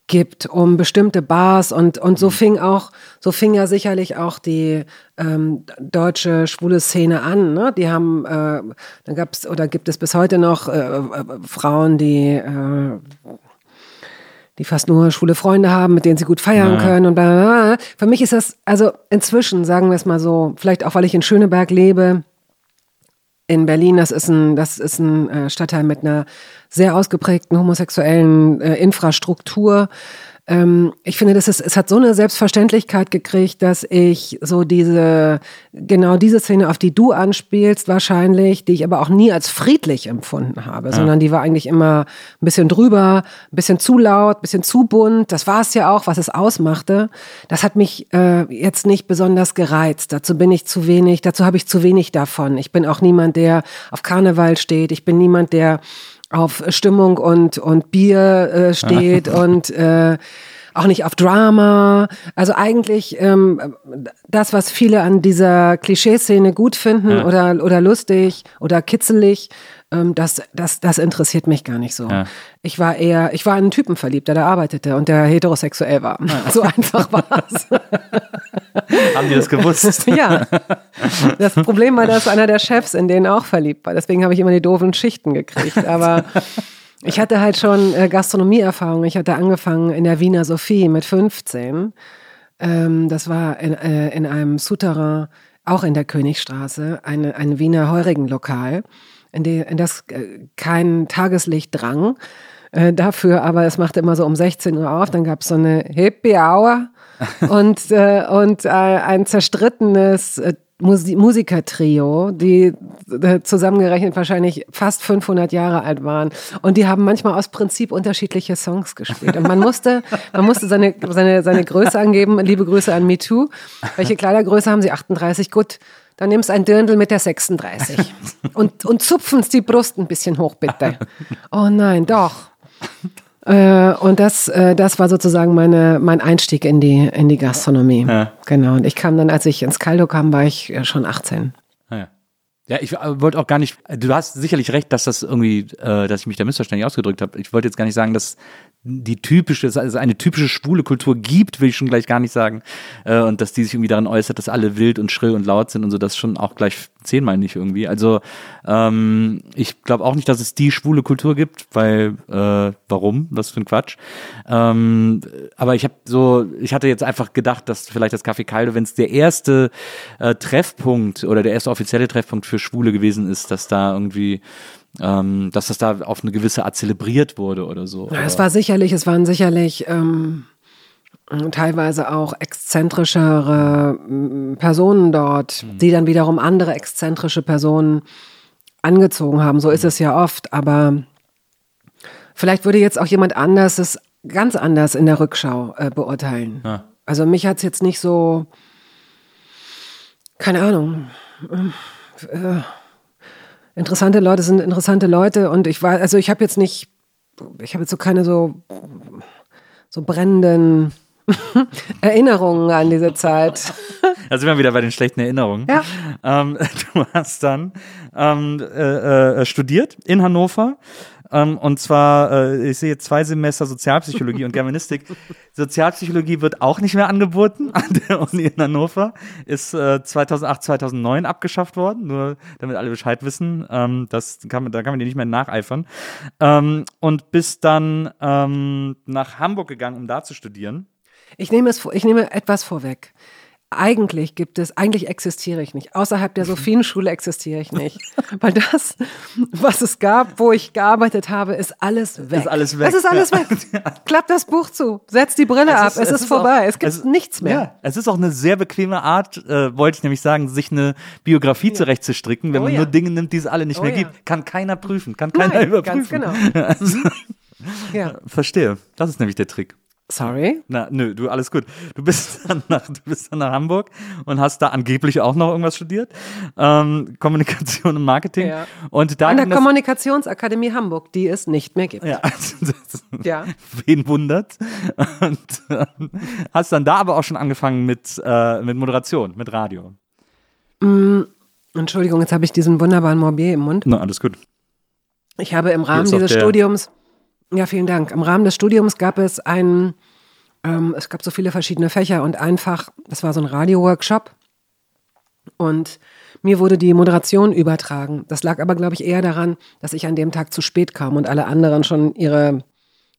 gibt um bestimmte Bars und, und so fing auch, so fing ja sicherlich auch die ähm, deutsche schwule Szene an. Ne? Die haben, äh, da gab's oder gibt es bis heute noch äh, äh, Frauen, die äh, die fast nur schwule Freunde haben, mit denen sie gut feiern können und bla, bla, bla. Für mich ist das, also inzwischen, sagen wir es mal so, vielleicht auch, weil ich in Schöneberg lebe, in Berlin, das ist ein, das ist ein äh, Stadtteil mit einer sehr ausgeprägten homosexuellen äh, Infrastruktur. Ähm, ich finde, das ist, es hat so eine Selbstverständlichkeit gekriegt, dass ich so diese, genau diese Szene, auf die du anspielst, wahrscheinlich, die ich aber auch nie als friedlich empfunden habe, sondern die war eigentlich immer ein bisschen drüber, ein bisschen zu laut, ein bisschen zu bunt. Das war es ja auch, was es ausmachte. Das hat mich äh, jetzt nicht besonders gereizt. Dazu bin ich zu wenig, dazu habe ich zu wenig davon. Ich bin auch niemand, der auf Karneval steht. Ich bin niemand, der auf Stimmung und, und Bier äh, steht und äh, auch nicht auf Drama. Also eigentlich ähm, das, was viele an dieser Klischeeszene gut finden oder, oder lustig oder kitzelig, ähm, das, das, das interessiert mich gar nicht so. Ja. Ich war eher, ich war in einen Typen verliebt, der da arbeitete und der heterosexuell war. So einfach war es. Haben die das gewusst? ja. Das Problem war, dass einer der Chefs in den auch verliebt war. Deswegen habe ich immer die doofen Schichten gekriegt. Aber ich hatte halt schon äh, Gastronomieerfahrung. Ich hatte angefangen in der Wiener Sophie mit 15. Ähm, das war in, äh, in einem Souterrain, auch in der Königstraße, eine, ein Wiener Heurigenlokal, in, die, in das äh, kein Tageslicht drang. Äh, dafür aber, es machte immer so um 16 Uhr auf, dann gab es so eine Happy Hour und, äh, und äh, ein zerstrittenes äh, Musi Musikertrio, die äh, zusammengerechnet wahrscheinlich fast 500 Jahre alt waren. Und die haben manchmal aus Prinzip unterschiedliche Songs gespielt. Und man musste, man musste seine, seine, seine Größe angeben. Liebe Grüße an MeToo. Welche Kleidergröße haben Sie? 38. Gut. Dann nimmst ein Dirndl mit der 36. Und, und zupfen's die Brust ein bisschen hoch, bitte. Oh nein, doch. Äh, und das, äh, das war sozusagen meine, mein Einstieg in die, in die Gastronomie. Ja. Genau. Und ich kam dann, als ich ins Caldo kam, war ich äh, schon 18. Ah, ja. Ja, ich äh, wollte auch gar nicht, du hast sicherlich recht, dass das irgendwie, äh, dass ich mich da missverständlich ausgedrückt habe. Ich wollte jetzt gar nicht sagen, dass die typische, es eine typische schwule Kultur gibt, will ich schon gleich gar nicht sagen. Äh, und dass die sich irgendwie daran äußert, dass alle wild und schrill und laut sind und so, das schon auch gleich zehnmal nicht irgendwie. Also ähm, ich glaube auch nicht, dass es die schwule Kultur gibt, weil äh, warum? Was für ein Quatsch. Ähm, aber ich habe so, ich hatte jetzt einfach gedacht, dass vielleicht das Café Caldo, wenn es der erste äh, Treffpunkt oder der erste offizielle Treffpunkt für Schwule gewesen ist, dass da irgendwie ähm, dass das da auf eine gewisse Art zelebriert wurde oder so. Ja, es war sicherlich, es waren sicherlich ähm, teilweise auch exzentrischere mm, Personen dort, die dann wiederum andere exzentrische Personen angezogen haben. So ist es ja oft, aber vielleicht würde jetzt auch jemand anders es ganz anders in der Rückschau äh, beurteilen. Ja. Also mich hat es jetzt nicht so, keine Ahnung. Äh, interessante Leute sind interessante Leute und ich war, also ich habe jetzt nicht, ich habe jetzt so keine so, so brennenden Erinnerungen an diese Zeit. Da sind wir wieder bei den schlechten Erinnerungen. Ja. Ähm, du hast dann ähm, äh, äh, studiert in Hannover. Ähm, und zwar, äh, ich sehe zwei Semester Sozialpsychologie und Germanistik. Sozialpsychologie wird auch nicht mehr angeboten an der Uni in Hannover. Ist äh, 2008, 2009 abgeschafft worden, nur damit alle Bescheid wissen. Ähm, das kann man, da kann man dir nicht mehr nacheifern. Ähm, und bist dann ähm, nach Hamburg gegangen, um da zu studieren. Ich nehme es, ich nehme etwas vorweg. Eigentlich gibt es, eigentlich existiere ich nicht. Außerhalb der Sophienschule existiere ich nicht. Weil das, was es gab, wo ich gearbeitet habe, ist alles weg. Ist alles weg, Es ist alles ja. weg. Klapp das Buch zu, setz die Brille ab, es ist, vorbei, auch- es gibt es- nichts mehr. Ja, es ist auch eine sehr bequeme Art, äh, wollte ich nämlich sagen, sich eine Biografie zurechtzustricken, wenn Oh man ja. nur Dinge nimmt, die es alle nicht Oh mehr ja. gibt. Kann keiner prüfen, kann keiner Nein, überprüfen. ganz genau. Also, Ja. verstehe. Das ist nämlich der Trick. Sorry. Na, nö, du, alles gut. Du bist dann nach, du bist dann nach Hamburg und hast da angeblich auch noch irgendwas studiert. Ähm, Kommunikation und Marketing. Ja. Und da An der Kommunikationsakademie Hamburg, die es nicht mehr gibt. ja, also das, Ja. wen wundert? Und ähm, hast dann da aber auch schon angefangen mit, äh, mit Moderation, mit Radio. Entschuldigung, jetzt habe ich diesen wunderbaren Morbier im Mund. Na, alles gut. Ich habe im Rahmen dieses Studiums, ja, vielen Dank. Im Rahmen des Studiums gab es einen, ähm, es gab so viele verschiedene Fächer und einfach, das war so ein Radio-Workshop. Und mir wurde die Moderation übertragen. Das lag aber, glaube ich, eher daran, dass ich an dem Tag zu spät kam und alle anderen schon ihre,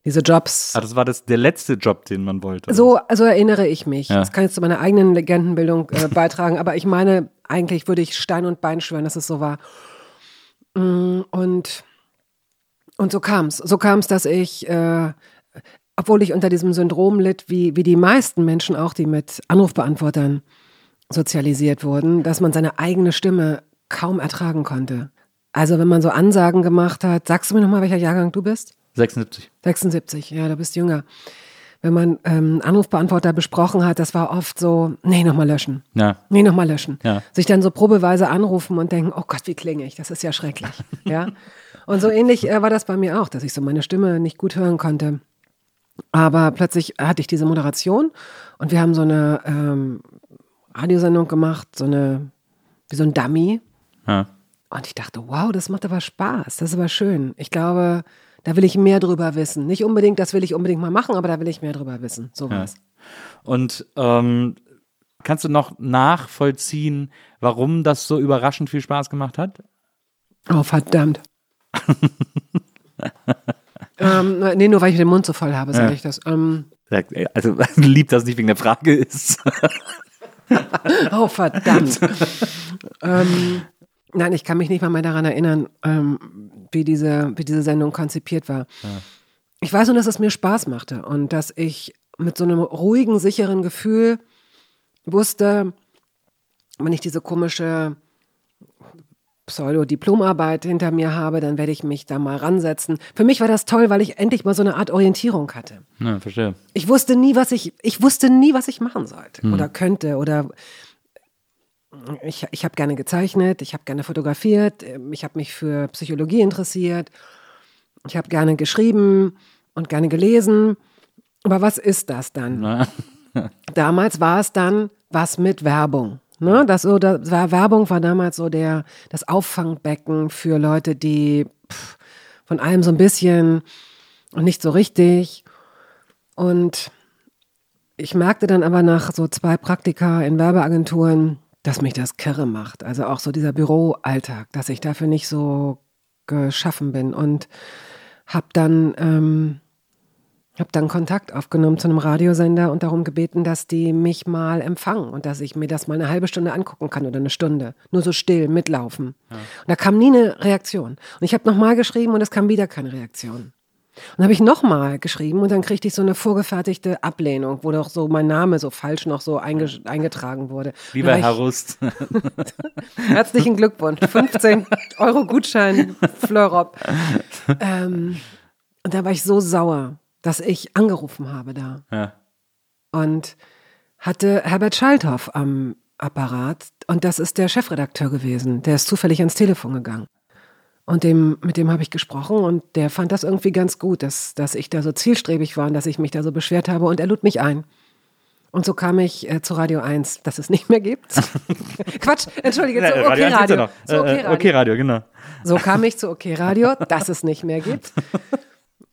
diese Jobs. Ah, das war das, der letzte Job, den man wollte. So, also erinnere ich mich. Ja. Das kann jetzt zu meiner eigenen Legendenbildung äh, beitragen, aber ich meine, eigentlich würde ich Stein und Bein schwören, dass es so war. Mm, Und, und so kam es. So kam es, dass ich, äh, obwohl ich unter diesem Syndrom litt, wie, wie die meisten Menschen auch, die mit Anrufbeantwortern sozialisiert wurden, dass man seine eigene Stimme kaum ertragen konnte. Also wenn man so Ansagen gemacht hat, sagst du mir nochmal, welcher Jahrgang du bist? 76. 76, ja, du bist jünger. Wenn man ähm, Anrufbeantworter besprochen hat, das war oft so, nee, nochmal löschen. Ja. Nee, nochmal löschen. Ja. Sich dann so probeweise anrufen und denken, oh Gott, wie klinge ich? Das ist ja schrecklich. ja. Und so ähnlich äh, war das bei mir auch, dass ich so meine Stimme nicht gut hören konnte. Aber plötzlich hatte ich diese Moderation und wir haben so eine ähm, Radiosendung gemacht, so eine, wie so ein Dummy. Ja. Und ich dachte, wow, das macht aber Spaß, das ist aber schön. Ich glaube, da will ich mehr drüber wissen. Nicht unbedingt, das will ich unbedingt mal machen, aber da will ich mehr drüber wissen. So was. Und ähm, kannst du noch nachvollziehen, warum das so überraschend viel Spaß gemacht hat? Oh, verdammt. ähm, nee, nur weil ich den Mund so voll habe, sage Ja. ich das. Ähm, ey, Also lieb, dass es nicht wegen der Frage ist. oh, verdammt. ähm, nein, ich kann mich nicht mal mehr daran erinnern, ähm, wie, diese, wie diese Sendung konzipiert war. Ich weiß nur, dass es mir Spaß machte und dass ich mit so einem ruhigen, sicheren Gefühl wusste, wenn ich diese komische Pseudo-Diplomarbeit hinter mir habe, dann werde ich mich da mal ransetzen. Für mich war das toll, weil ich endlich mal so eine Art Orientierung hatte. Ja, verstehe. Ich wusste nie, was ich, ich wusste nie, was ich machen sollte oder könnte oder ich, ich habe gerne gezeichnet, ich habe gerne fotografiert, ich habe mich für Psychologie interessiert, ich habe gerne geschrieben und gerne gelesen. Aber was ist das dann? Na, Damals war es dann was mit Werbung. Ne? Das so, das war, Werbung war damals so der, das Auffangbecken für Leute, die pff, von allem so ein bisschen und nicht so richtig. Und ich merkte dann aber nach so zwei Praktika in Werbeagenturen, dass mich das kirre macht. Also auch so dieser Büroalltag, dass ich dafür nicht so geschaffen bin. Und habe dann, ähm, hab dann Kontakt aufgenommen zu einem Radiosender und darum gebeten, dass die mich mal empfangen und dass ich mir das mal eine halbe Stunde angucken kann oder eine Stunde. Nur so still, mitlaufen. Und da kam nie eine Reaktion. Und ich habe nochmal geschrieben und es kam wieder keine Reaktion. Und dann habe ich nochmal geschrieben und dann kriegte ich so eine vorgefertigte Ablehnung, wo doch so mein Name so falsch noch so einge eingetragen wurde. war Herr Rust. Herzlichen Glückwunsch. 15 Euro Gutschein, Fleurop. Ähm, und da war ich so sauer, dass ich angerufen habe da ja. und hatte Herbert Schalthoff am Apparat und das ist der Chefredakteur gewesen. Der ist zufällig ans Telefon gegangen. Und dem, mit dem habe ich gesprochen und der fand das irgendwie ganz gut, dass, dass ich da so zielstrebig war und dass ich mich da so beschwert habe und er lud mich ein. Und so kam ich äh, zu Radio 1, das es nicht mehr gibt. Quatsch, entschuldige, zu OK Radio. noch. Zu OK Äh, äh, Radio. okay, Radio, genau. So kam ich zu OK Radio, das es nicht mehr gibt.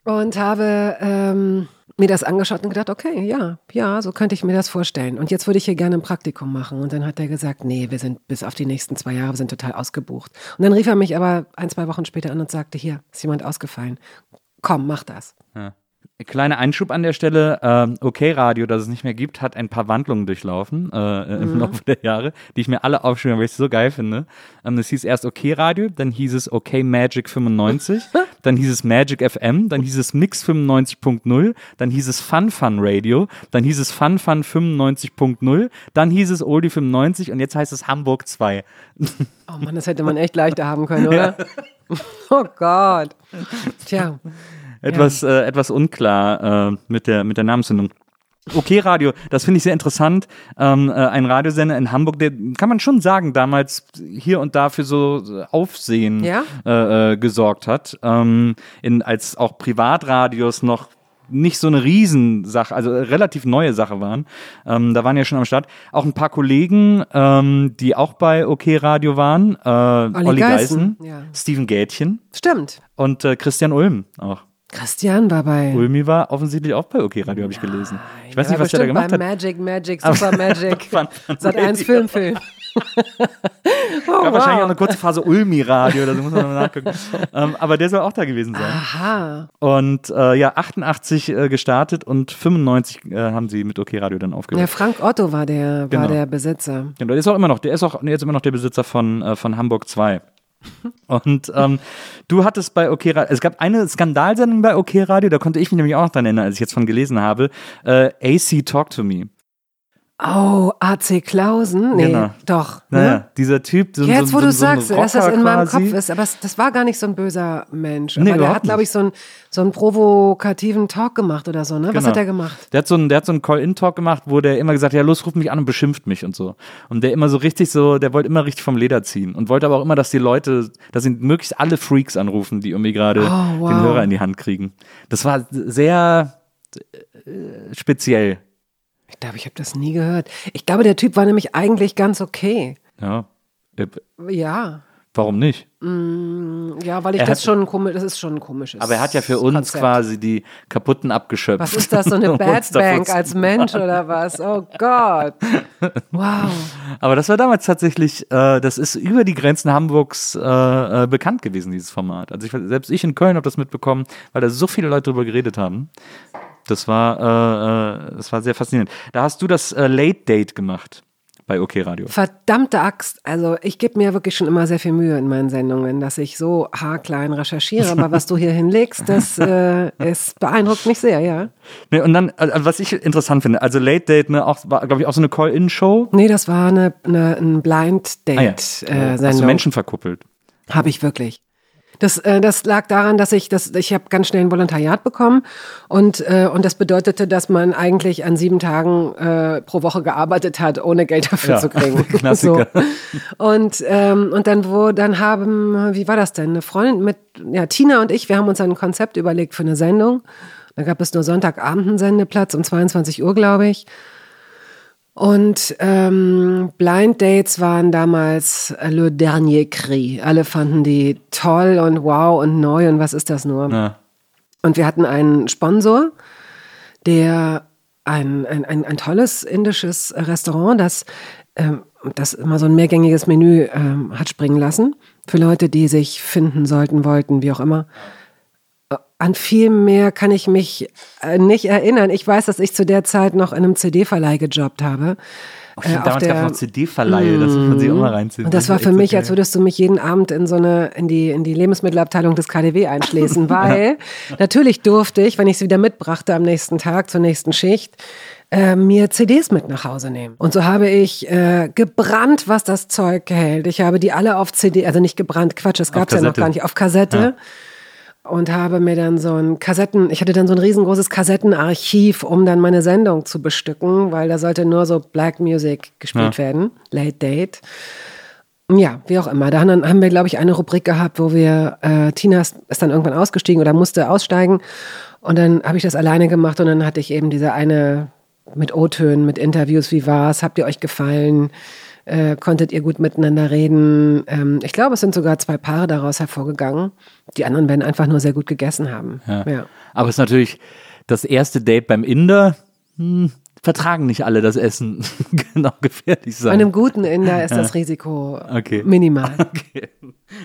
Und habe ähm, mir das angeschaut und gedacht, okay, ja, ja, so könnte ich mir das vorstellen. Und jetzt würde ich hier gerne ein Praktikum machen. Und dann hat er gesagt, nee, wir sind bis auf die nächsten zwei Jahre, wir sind total ausgebucht. Und dann rief er mich aber ein, zwei Wochen später an und sagte, hier, ist jemand ausgefallen. Komm, mach das. Kleiner Einschub an der Stelle. Ähm, okay Radio, das es nicht mehr gibt, hat ein paar Wandlungen durchlaufen äh, im Laufe der Jahre, die ich mir alle aufschreibe, weil ich es so geil finde. Ähm, es hieß erst Okay Radio, dann hieß es Okay Magic 95, dann hieß es Magic FM, dann hieß es Mix 95.0, dann hieß es Fun Fun Radio, dann hieß es Fun Fun 95.0, dann hieß es Oldie 95 und jetzt heißt es Hamburg 2. Oh Mann, das hätte man echt leichter haben können, oder? Oh Gott. Tja. Etwas, äh, etwas unklar äh, mit, der, mit der Namensfindung. Okay, Radio, das finde ich sehr interessant. Ähm, äh, ein Radiosender in Hamburg, der kann man schon sagen, damals hier und da für so Aufsehen Ja? äh, äh, gesorgt hat. Ähm, in, als auch Privatradios noch nicht so eine Riesensache, also äh, relativ neue Sache waren. Ähm, da waren ja schon am Start auch ein paar Kollegen, ähm, die auch bei OK Radio waren. Äh, Olli, Geißen, Geißen, ja. Steven Gätchen Stimmt. und äh, Christian Ulm auch. Christian war bei. Ulmi war offensichtlich auch bei OK Radio, habe ich gelesen. Ich weiß nicht, was der da gemacht bei hat. Magic, Magic, Super Magic. Sat 1 Radio. Film, Film. oh, Gab wahrscheinlich auch eine wow. kurze Phase Ulmi Radio, oder so muss man mal nachgucken. ähm, aber der soll auch da gewesen sein. Aha. Und äh, ja, 88 äh, gestartet und 95 äh, haben sie mit OK Radio dann Ja, aufgehört. Frank Otto war der, Genau. war der Besitzer. Genau, der ist auch immer noch, der ist auch jetzt immer noch der Besitzer von, äh, von Hamburg 2. Und ähm, du hattest bei OK Radio, es gab eine Skandalsendung bei OK Radio, da konnte ich mich nämlich auch noch dran erinnern, als ich jetzt von gelesen habe. Äh, AC Talk to Me. Oh, AC Klausen? Nee, Genau. doch. Naja, Ne? dieser Typ. So, Jetzt, so, wo so, du so sagst, dass das in meinem quasi. Kopf ist, aber es, das war gar nicht so ein böser Mensch. Nee, aber der hat, glaube ich, so einen, so einen provokativen Talk gemacht oder so, ne? Was Genau. hat er gemacht? Der hat so einen, der hat so einen Call-In-Talk gemacht, wo der immer gesagt hat, ja, los, ruf mich an und beschimpft mich und so. Und der immer so richtig so, der wollte immer richtig vom Leder ziehen und wollte aber auch immer, dass die Leute, dass ihn möglichst alle Freaks anrufen, die irgendwie gerade Oh, wow. den Hörer in die Hand kriegen. Das war sehr äh, speziell. Ich glaube, ich habe das nie gehört. Ich glaube, der Typ war nämlich eigentlich ganz okay. Ja. Äh, Ja. Warum nicht? Ja, weil ich Er das hat- schon komisch, das ist schon ein komisches. Aber er hat ja für uns Konzept. quasi die kaputten abgeschöpft. Was ist das, so eine Bad Bank als Mensch oder was? Oh Gott. Wow. Aber das war damals tatsächlich, äh, das ist über die Grenzen Hamburgs äh, äh, bekannt gewesen, dieses Format. Also ich, selbst ich in Köln habe das mitbekommen, weil da so viele Leute drüber geredet haben. Das war, äh, äh, das war sehr faszinierend. Da hast du das äh, Late Date gemacht bei OK Radio. Verdammte Axt. Also ich gebe mir wirklich schon immer sehr viel Mühe in meinen Sendungen, dass ich so haarklein recherchiere. Aber was du hier hinlegst, das äh, es beeindruckt mich sehr, ja. Nee, und dann, äh, was ich interessant finde, also Late Date, ne, auch, war, glaube ich, auch so eine Call-In-Show. Nee, das war eine, eine, ein Ah ja. Blind-Date-Sendung. Hast du Menschen verkuppelt? Habe ich wirklich. Das, äh, das lag daran, dass ich das, ich habe ganz schnell ein Volontariat bekommen und äh, und das bedeutete, dass man eigentlich an sieben Tagen äh, pro Woche gearbeitet hat, ohne Geld dafür Ja, zu kriegen. Klassiker. So. Und ähm, und dann wo dann haben, wie war das denn? Eine Freundin mit ja Tina und ich, wir haben uns ein Konzept überlegt für eine Sendung. Da gab es nur Sonntagabend einen Sendeplatz um 22 Uhr, glaube ich. Und ähm, Blind Dates waren damals le dernier cri. Alle fanden die toll und wow und neu und was ist das nur? Ja. Und wir hatten einen Sponsor, der ein, ein, ein, ein tolles indisches Restaurant, das, ähm, das immer so ein mehrgängiges Menü ähm, hat springen lassen. Für Leute, die sich finden sollten, wollten, wie auch immer. An viel mehr kann ich mich äh, nicht erinnern. Ich weiß, dass ich zu der Zeit noch in einem CD-Verleih gejobbt habe. Oh, Äh, damals der- gab es noch CD-Verleihe, das sich auch mal reinziehen. und das ist war für mich, geil. als würdest du mich jeden Abend in so eine, in die, in die Lebensmittelabteilung des KDW einschließen, weil natürlich durfte ich, wenn ich sie wieder mitbrachte am nächsten Tag zur nächsten Schicht, äh, mir CDs mit nach Hause nehmen. Und so habe ich äh, gebrannt, was das Zeug hält. Ich habe die alle auf CD, also nicht gebrannt, Quatsch, das gab es ja noch gar nicht, auf Kassette. Und habe mir dann so ein Kassetten, ich hatte dann so ein riesengroßes Kassettenarchiv, um dann meine Sendung zu bestücken, weil da sollte nur so Black Music gespielt Ja. werden, Late Date. Ja, wie auch immer. Da haben wir, glaube ich, eine Rubrik gehabt, wo wir, äh, Tina ist ist dann irgendwann ausgestiegen oder musste aussteigen. Und dann habe ich das alleine gemacht und dann hatte ich eben diese eine mit O-Tönen, mit Interviews, wie war's, habt ihr euch gefallen, äh, konntet ihr gut miteinander reden. Ähm, ich glaube, es sind sogar zwei Paare daraus hervorgegangen. Die anderen werden einfach nur sehr gut gegessen haben. Ja. Ja. Aber es ist natürlich das erste Date beim Inder. Hm, vertragen nicht alle das Essen. genau, gefährlich Bei sein. einem guten Inder ist das Risiko Okay. minimal. Okay.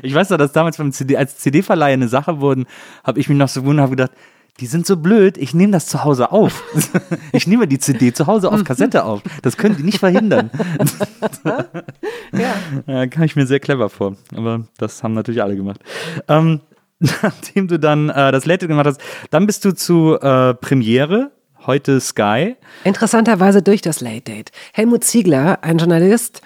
Ich weiß noch, dass damals beim CD, als CD-Verleihe eine Sache wurden, habe ich mich noch so gewundert, habe gedacht, die sind so blöd, ich nehme das zu Hause auf. Ich nehme die CD zu Hause auf Kassette auf. Das können die nicht verhindern. Ja. Ja, kam ich mir sehr clever vor. Aber das haben natürlich alle gemacht. Ähm, nachdem du dann äh, das Late gemacht hast, dann bist du zu äh, Premiere, heute Sky. Interessanterweise durch das Late Date. Helmut Ziegler, ein Journalist,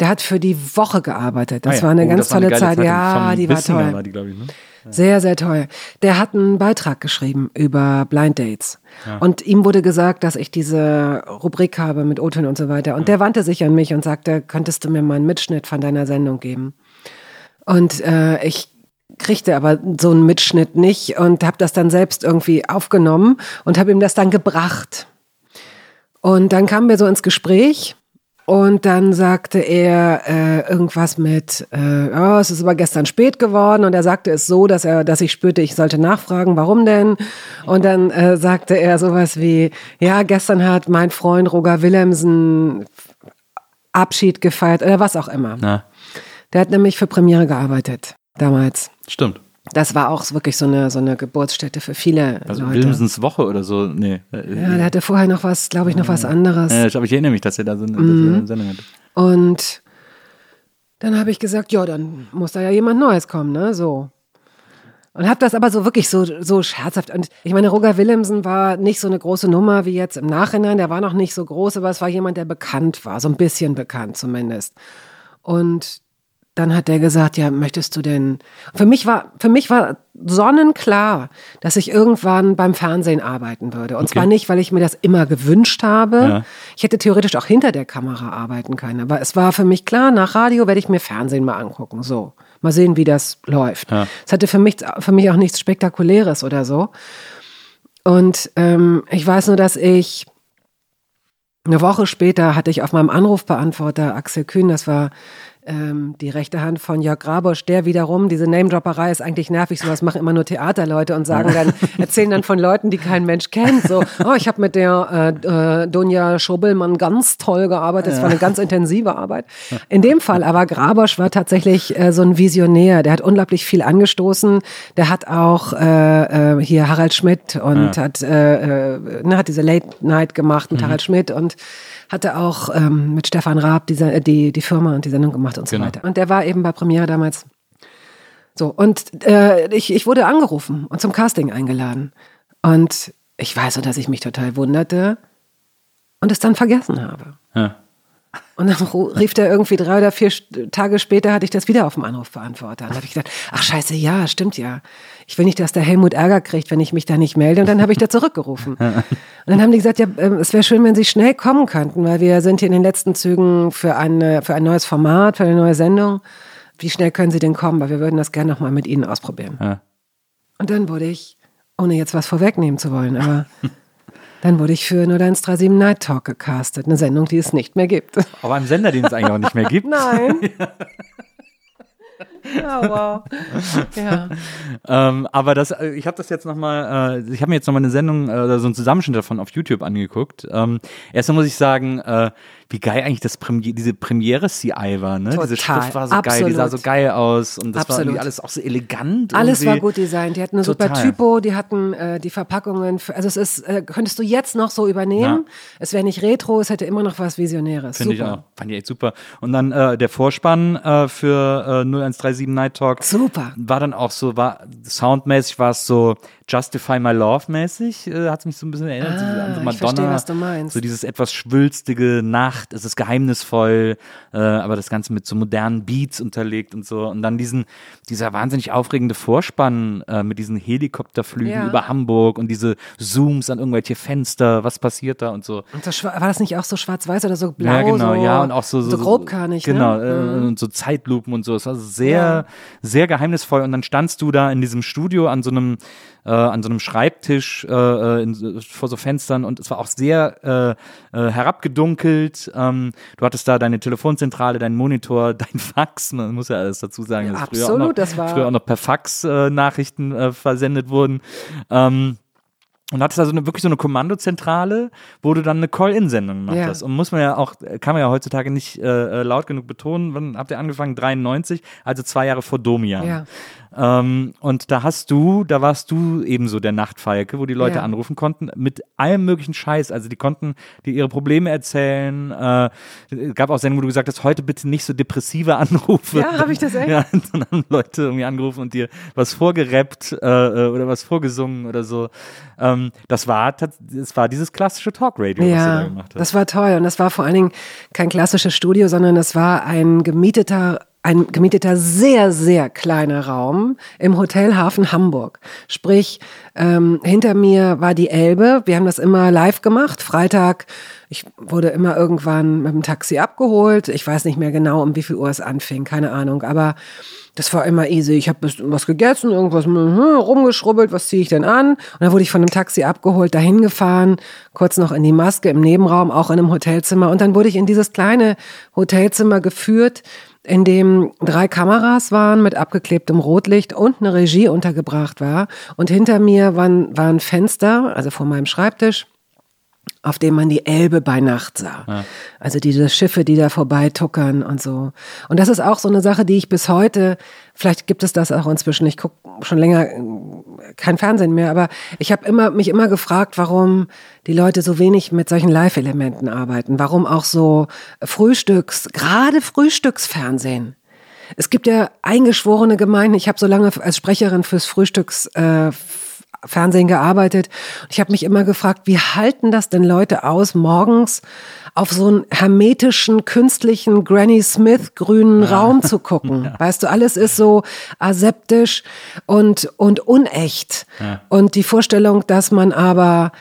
der hat für die Woche gearbeitet. Das Ah ja. war eine Oh, ganz eine tolle geile Zeit. Zeitung. Ja, die war toll. War die, ich, ne? Sehr, sehr toll. Der hat einen Beitrag geschrieben über Blind Dates. Und ihm wurde gesagt, dass ich diese Rubrik habe mit O-Tönen und so weiter. Und der wandte sich an mich und sagte, könntest du mir mal einen Mitschnitt von deiner Sendung geben? Und äh, ich kriegte aber so einen Mitschnitt nicht und habe das dann selbst irgendwie aufgenommen und habe ihm das dann gebracht. Und dann kamen wir so ins Gespräch und dann sagte er äh, irgendwas mit, äh, ja, es ist aber gestern spät geworden und er sagte es so, dass er, dass ich spürte, ich sollte nachfragen, warum denn? Und dann äh, sagte er sowas wie, ja, gestern hat mein Freund Roger Willemsen Abschied gefeiert oder was auch immer. Na, Der hat nämlich für Premiere gearbeitet damals. stimmt. Das war auch wirklich so eine, so eine Geburtsstätte für viele Also Leute. Wilmsens Woche oder so. Nee. Ja, der hatte vorher noch was, glaube ich, noch was anderes. Ja, aber ich erinnere mich, dass er da so eine, Mhm. Sendung hatte. Und dann habe ich gesagt, ja, dann muss da ja jemand Neues kommen, ne? So. Und habe das aber so wirklich so, so scherzhaft. Und ich meine, Roger Willemsen war nicht so eine große Nummer wie jetzt im Nachhinein. Der war noch nicht so groß, aber es war jemand, der bekannt war, so ein bisschen bekannt zumindest. Und dann hat er gesagt, ja, möchtest du denn? Für mich war, für mich war sonnenklar, dass ich irgendwann beim Fernsehen arbeiten würde. Und zwar nicht, weil ich mir das immer gewünscht habe. Ja. Ich hätte theoretisch auch hinter der Kamera arbeiten können. Aber es war für mich klar, nach Radio werde ich mir Fernsehen mal angucken. So. Mal sehen, wie das läuft. Ja. Es hatte für mich, für mich auch nichts Spektakuläres oder so. Und ähm, ich weiß nur, dass ich eine Woche später hatte ich auf meinem Anrufbeantworter Axel Kühn, das war ähm, die rechte Hand von Jörg Grabosch, der wiederum, diese Name-Dropperei ist eigentlich nervig, sowas machen immer nur Theaterleute und sagen dann, erzählen dann von Leuten, die kein Mensch kennt, so, oh, ich habe mit der äh, äh, Donja Schobelmann ganz toll gearbeitet, das war eine ganz intensive Arbeit. In dem Fall aber, Grabosch war tatsächlich äh, so ein Visionär, der hat unglaublich viel angestoßen, der hat auch äh, äh, hier Harald Schmidt und hat, äh, äh, ne, hat diese Late Night gemacht mit Harald Schmidt und hatte auch ähm, mit Stefan Raab die, Se- die, die Firma und die Sendung gemacht und so Genau. weiter. Und der war eben bei Premiere damals. So, und äh, ich, ich wurde angerufen und zum Casting eingeladen. Und ich weiß so, dass ich mich total wunderte und es dann vergessen habe. Ja. Und dann rief der irgendwie drei oder vier Tage später, hatte ich das wieder auf dem Anrufbeantworter. Und dann habe ich gedacht, ach scheiße, ja, stimmt ja. Ich will nicht, dass der Helmut Ärger kriegt, wenn ich mich da nicht melde. Und dann habe ich da zurückgerufen. Und dann haben die gesagt, ja, ähm, es wäre schön, wenn Sie schnell kommen könnten, weil wir sind hier in den letzten Zügen für, eine, für ein neues Format, für eine neue Sendung. Wie schnell können Sie denn kommen? Weil wir würden das gerne nochmal mit Ihnen ausprobieren. Ja. Und dann wurde ich, ohne jetzt was vorwegnehmen zu wollen, aber dann wurde ich für 0137 Night Talk gecastet. Eine Sendung, die es nicht mehr gibt. Auf einem Sender, den es eigentlich auch nicht mehr gibt. Nein. Ja, wow. Ja. Ähm, aber das, äh, ich habe das jetzt nochmal, äh, ich habe mir jetzt nochmal eine Sendung äh, oder so einen Zusammenschnitt davon auf YouTube angeguckt. Ähm, erstmal muss ich sagen, äh, wie geil eigentlich das Premier, diese Premiere CI war, ne? Diese Total. Schrift war so geil, die sah so Absolut. geil aus und das war Absolut. irgendwie alles auch so elegant. Alles war gut designt. Die hatten eine super Total. Typo, die hatten äh, die Verpackungen. Für, also es ist, äh, könntest du jetzt noch so übernehmen. Es wäre nicht retro, es hätte immer noch was Visionäres. Finde ich super. auch. Fand ich echt super. Und dann äh, der Vorspann äh, für äh, 0137 Night Talk. Super. War dann auch so, war soundmäßig war es so Justify My Love mäßig, äh, hat mich so ein bisschen erinnert. Ah, so ich Madonna. verstehe, was du meinst. So dieses etwas schwülstige Nacht, es ist geheimnisvoll, äh, aber das Ganze mit so modernen Beats unterlegt und so. Und dann diesen, dieser wahnsinnig aufregende Vorspann äh, mit diesen Helikopterflügen Ja. über Hamburg und diese Zooms an irgendwelche Fenster, was passiert da und so. Und schwa- war das nicht auch so schwarz-weiß oder so blau? Ja, genau, so, ja, und auch so, so, so grobkörnig. Genau, ne? äh, und so Zeitlupen und so. Es war sehr, Ja. sehr geheimnisvoll. Und dann standst du da in diesem Studio an so einem, äh, an so einem Schreibtisch äh, äh, in, vor so Fenstern und es war auch sehr äh, äh, herabgedunkelt. Ähm, du hattest da deine Telefonzentrale, deinen Monitor, dein Fax. Man muss ja alles dazu sagen, Ja, dass früher, auch absolut, noch, das war- früher auch noch per Fax äh, Nachrichten versendet wurden. Ähm, und hattest also eine, wirklich so eine Kommandozentrale, wo du dann eine Call-In-Sendung gemacht Ja. hast. Und muss man ja auch, kann man ja heutzutage nicht äh, laut genug betonen, wann habt ihr angefangen? 93, also zwei Jahre vor Domian. Ja. Ähm, und da hast du, da warst du ebenso der Nachtfalke, wo die Leute Ja. anrufen konnten mit allem möglichen Scheiß. Also die konnten dir ihre Probleme erzählen. Äh, es gab auch Sendungen, wo du gesagt hast, heute bitte nicht so depressive Anrufe. Ja, hab ich das echt? Ja, dann haben Leute irgendwie angerufen und dir was vorgerappt äh, äh, oder was vorgesungen oder so. Ähm, das war das war dieses klassische Talkradio, was du da Ja, gemacht hast. das war toll. Und das war vor allen Dingen kein klassisches Studio, sondern es war ein gemieteter, ein gemieteter sehr, sehr kleiner Raum im Hotel Hafen Hamburg. Sprich, ähm, hinter mir war die Elbe. Wir haben das immer live gemacht. Freitag, ich wurde immer irgendwann mit dem Taxi abgeholt. Ich weiß nicht mehr genau, um wie viel Uhr es anfing, keine Ahnung. Aber das war immer easy. Ich habe was gegessen, irgendwas hm, rumgeschrubbelt, was ziehe ich denn an? Und dann wurde ich von einem Taxi abgeholt, dahin gefahren, kurz noch in die Maske im Nebenraum, auch in einem Hotelzimmer. Und dann wurde ich in dieses kleine Hotelzimmer geführt, in dem drei Kameras waren mit abgeklebtem Rotlicht und eine Regie untergebracht war. Und hinter mir waren, waren Fenster, also vor meinem Schreibtisch auf dem man die Elbe bei Nacht sah. Also diese Schiffe, die da vorbeituckern und so. Und das ist auch so eine Sache, die ich bis heute, vielleicht gibt es das auch inzwischen, ich gucke schon länger äh, kein Fernsehen mehr, aber ich habe immer, mich immer gefragt, warum die Leute so wenig mit solchen Live-Elementen arbeiten, warum auch so Frühstücks, gerade Frühstücksfernsehen. Es gibt ja eingeschworene Gemeinden. Ich habe so lange als Sprecherin fürs Frühstücks äh, Fernsehen gearbeitet. Und ich habe mich immer gefragt, wie halten das denn Leute aus, morgens auf so einen hermetischen, künstlichen Granny Smith grünen Raum zu gucken? Weißt du, alles ist so aseptisch und, und unecht. Und die Vorstellung, dass man aber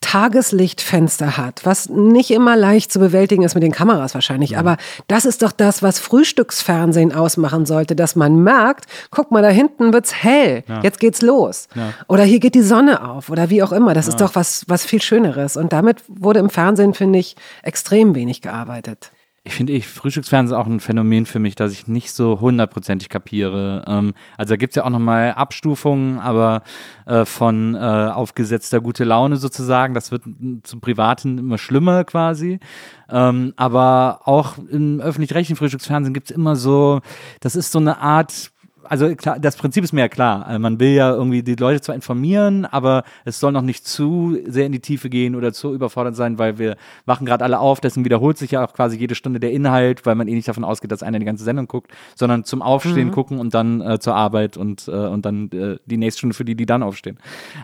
Tageslichtfenster hat, was nicht immer leicht zu bewältigen ist mit den Kameras wahrscheinlich, aber das ist doch das, was Frühstücksfernsehen ausmachen sollte, dass man merkt, guck mal, da hinten wird's hell, jetzt geht's los. Oder hier geht die Sonne auf oder wie auch immer. Das ist doch was, was viel Schöneres. Und damit wurde im Fernsehen, finde ich, extrem wenig gearbeitet. Ich finde, ich Frühstücksfernsehen ist auch ein Phänomen für mich, das ich nicht so hundertprozentig kapiere. Ähm, also da gibt's ja auch nochmal Abstufungen, aber äh, von äh, aufgesetzter gute Laune sozusagen, das wird zum Privaten immer schlimmer quasi. Ähm, aber auch im öffentlich-rechtlichen Frühstücksfernsehen gibt's immer so, das ist so eine Art also klar, das Prinzip ist mir ja klar. Also Man will ja irgendwie die Leute zwar informieren, aber es soll noch nicht zu sehr in die Tiefe gehen oder zu überfordert sein, weil wir wachen gerade alle auf, deswegen wiederholt sich ja auch quasi jede Stunde der Inhalt, weil man eh nicht davon ausgeht, dass einer die ganze Sendung guckt, sondern zum Aufstehen gucken und dann äh, zur Arbeit und, äh, und dann äh, die nächste Stunde für die, die dann aufstehen.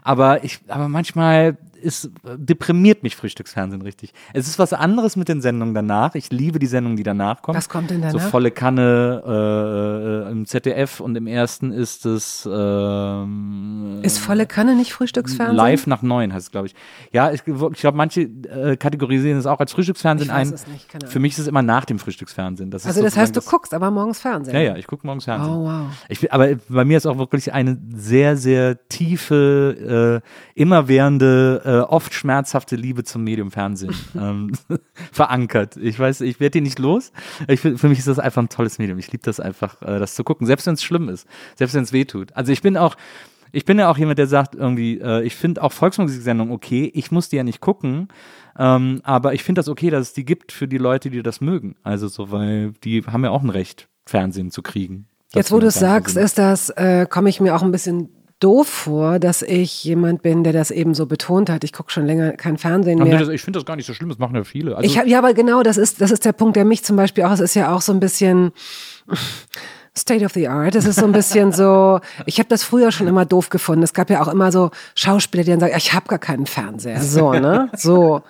Aber ich, aber manchmal ist, deprimiert mich Frühstücksfernsehen richtig. Es ist was anderes mit den Sendungen danach. Ich liebe die Sendungen, die danach kommen. Was kommt denn So danach? volle Kanne äh, im ZDF und im ersten ist es ähm, Ist volle Kanne nicht Frühstücksfernsehen? live nach neun, heißt es, glaube ich. Ja, ich, ich glaube, manche äh, kategorisieren es auch als Frühstücksfernsehen Ich weiß ein. es nicht, keine. Für mich ist es immer nach dem Frühstücksfernsehen. Das Also das heißt, du guckst aber morgens Fernsehen. ja, ja, ich gucke morgens Fernsehen. Oh, wow. Ich, aber bei mir ist auch wirklich eine sehr, sehr tiefe, äh, immerwährende, äh, oft schmerzhafte Liebe zum Medium Fernsehen ähm, verankert. Ich weiß, ich werde die nicht los. Ich, für mich ist das einfach ein tolles Medium. Ich liebe das einfach, äh, das zu gucken, selbst wenn es schlimm ist, selbst wenn es weh tut. Also ich bin auch, ich bin ja auch jemand, der sagt irgendwie, äh, ich finde auch Volksmusiksendungen okay. Ich muss die ja nicht gucken, ähm, aber ich finde das okay, dass es die gibt für die Leute, die das mögen. Also so, weil die haben ja auch ein Recht, Fernsehen zu kriegen. Jetzt, wo du es sagst, ist das, äh, komme ich mir auch ein bisschen doof vor, dass ich jemand bin, der das eben so betont hat. Ich gucke schon länger kein Fernsehen mehr. das- Ich finde das gar nicht so schlimm, das machen ja viele. Also, Ich hab, ja, aber genau, das ist, das ist der Punkt, der mich zum Beispiel auch, es ist ja auch so ein bisschen State of the Art. Es ist so ein bisschen so, ich habe das früher schon immer doof gefunden. Es gab ja auch immer so Schauspieler, die dann sagen, ja, ich habe gar keinen Fernseher. So, ne? So.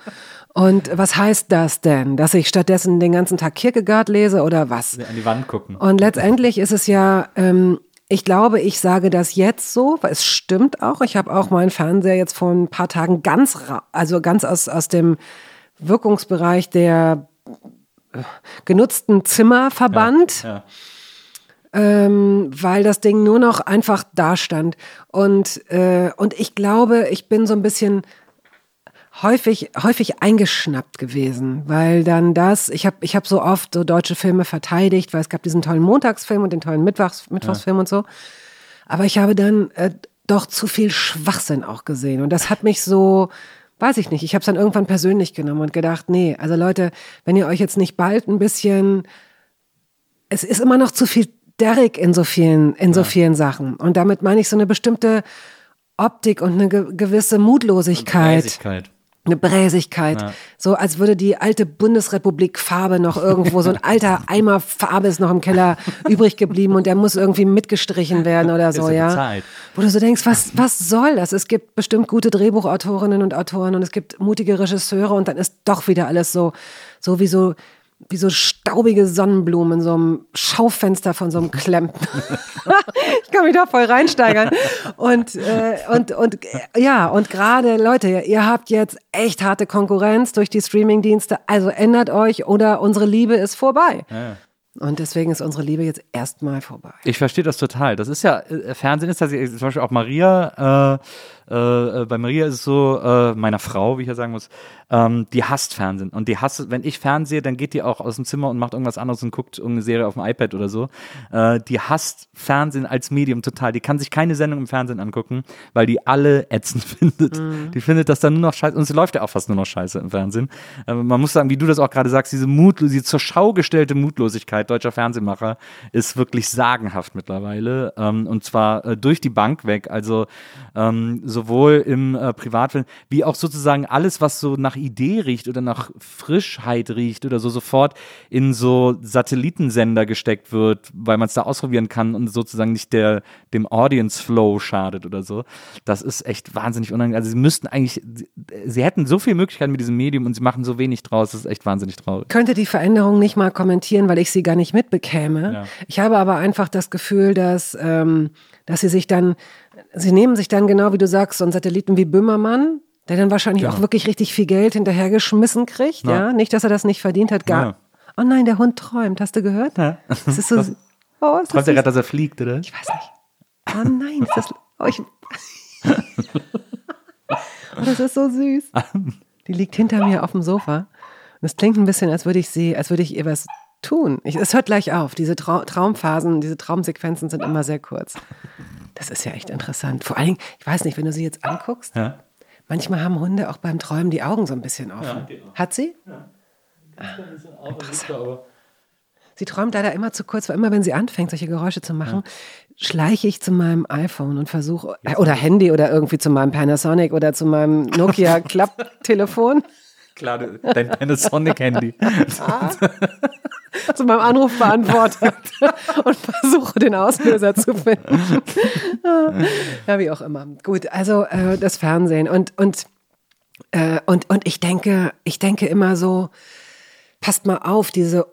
Und was heißt das denn? Dass ich stattdessen den ganzen Tag Kierkegaard lese oder was? an die Wand gucken. Und letztendlich ist es ja, ähm, ich glaube, ich sage das jetzt so, weil es stimmt auch. Ich habe auch meinen Fernseher jetzt vor ein paar Tagen ganz, also ganz aus, aus dem Wirkungsbereich der äh, genutzten Zimmer verbannt Ja. ähm, weil das Ding nur noch einfach da stand. Und, äh, und ich glaube, ich bin so ein bisschen häufig, häufig eingeschnappt gewesen, weil dann das, ich habe ich hab so oft so deutsche Filme verteidigt, weil es gab diesen tollen Montagsfilm und den tollen Mittwochs, Mittwochsfilm und so. Aber ich habe dann äh, doch zu viel Schwachsinn auch gesehen. Und das hat mich so, weiß ich nicht, ich habe es dann irgendwann persönlich genommen und gedacht, nee, also Leute, wenn ihr euch jetzt nicht bald ein bisschen es ist immer noch zu viel Derrick in so vielen, in so vielen Sachen. Und damit meine ich so eine bestimmte Optik und eine ge gewisse Mutlosigkeit. Bräsigkeit. Eine Bräsigkeit. So als würde die alte Bundesrepublik Farbe noch irgendwo, so ein alter Eimer Farbe ist noch im Keller übrig geblieben und der muss irgendwie mitgestrichen werden oder so, ja ja. bezahlt. Wo du so denkst, was, was soll das? Es gibt bestimmt gute Drehbuchautorinnen und Autoren und es gibt mutige Regisseure und dann ist doch wieder alles so, so wie so, wie so staubige Sonnenblumen in so einem Schaufenster von so einem Klempner. ich kann mich da voll reinsteigern. Und, äh, und, und äh, ja, und gerade, Leute, ihr habt jetzt echt harte Konkurrenz durch die Streamingdienste. Also ändert euch oder unsere Liebe ist vorbei. Und deswegen ist unsere Liebe jetzt erstmal vorbei. Ich verstehe das total. Das ist ja, äh, Fernsehen ist tatsächlich, zum Beispiel auch Maria, äh, äh, bei Maria ist es so, äh, meiner Frau, wie ich ja sagen muss, ähm, die hasst Fernsehen. Und die hasst, wenn ich fernsehe, dann geht die auch aus dem Zimmer und macht irgendwas anderes und guckt irgendeine Serie auf dem iPad oder so. Äh, die hasst Fernsehen als Medium total. Die kann sich keine Sendung im Fernsehen angucken, weil die alle ätzend findet. Die findet das dann nur noch scheiße. Und es läuft ja auch fast nur noch scheiße im Fernsehen. Äh, man muss sagen, wie du das auch gerade sagst, diese Mut, diese zur Schau gestellte Mutlosigkeit deutscher Fernsehmacher ist wirklich sagenhaft mittlerweile. Ähm, und zwar äh, durch die Bank weg. Also ähm, sowohl im äh, Privatfilm wie auch sozusagen alles, was so nach Idee riecht oder nach Frischheit riecht oder so sofort in so Satellitensender gesteckt wird, weil man es da ausprobieren kann und sozusagen nicht der, dem Audience Flow schadet oder so. Das ist echt wahnsinnig unangenehm. Also sie müssten eigentlich, sie, hätten so viele Möglichkeiten mit diesem Medium und sie machen so wenig draus. Das ist echt wahnsinnig traurig. könnte die Veränderung nicht mal kommentieren, weil ich sie gar nicht mitbekäme. Ja. Ich habe aber einfach das Gefühl, dass, ähm, dass sie sich dann, sie nehmen sich dann genau wie du sagst, so einen Satelliten wie Böhmermann, der dann wahrscheinlich Ja. auch wirklich richtig viel Geld hinterhergeschmissen kriegt, Ja. ja. Nicht, dass er das nicht verdient hat, gar. Ja. Oh nein, der Hund träumt, hast du gehört? Ja. Das ist so, oh, ist Träumt er gerade, dass er fliegt, oder? Ich weiß nicht. Oh nein, ist das, oh, ich, oh, das ist so süß. Die liegt hinter mir auf dem Sofa. Und es klingt ein bisschen, als würde ich sie, als würde ich ihr was tun. Es hört gleich auf. Diese Trau Traumphasen, diese Traumsequenzen sind immer sehr kurz. Das ist ja echt interessant. Vor allen Dingen, ich weiß nicht, wenn du sie jetzt anguckst, Ja. manchmal haben Hunde auch beim Träumen die Augen so ein bisschen offen. Hat sie? Sie träumt leider immer zu kurz, weil immer wenn sie anfängt, solche Geräusche zu machen, schleiche ich zu meinem iPhone und versuche, äh, oder Handy oder irgendwie zu meinem Panasonic oder zu meinem Nokia Klapptelefon, Klar, dein Panasonic-Handy. zu meinem Anrufbeantworter und versuche den Auslöser zu finden. ja, wie auch immer. Gut, also äh, das Fernsehen und, und Äh, und, und ich denke, ich denke immer so, passt mal auf, diese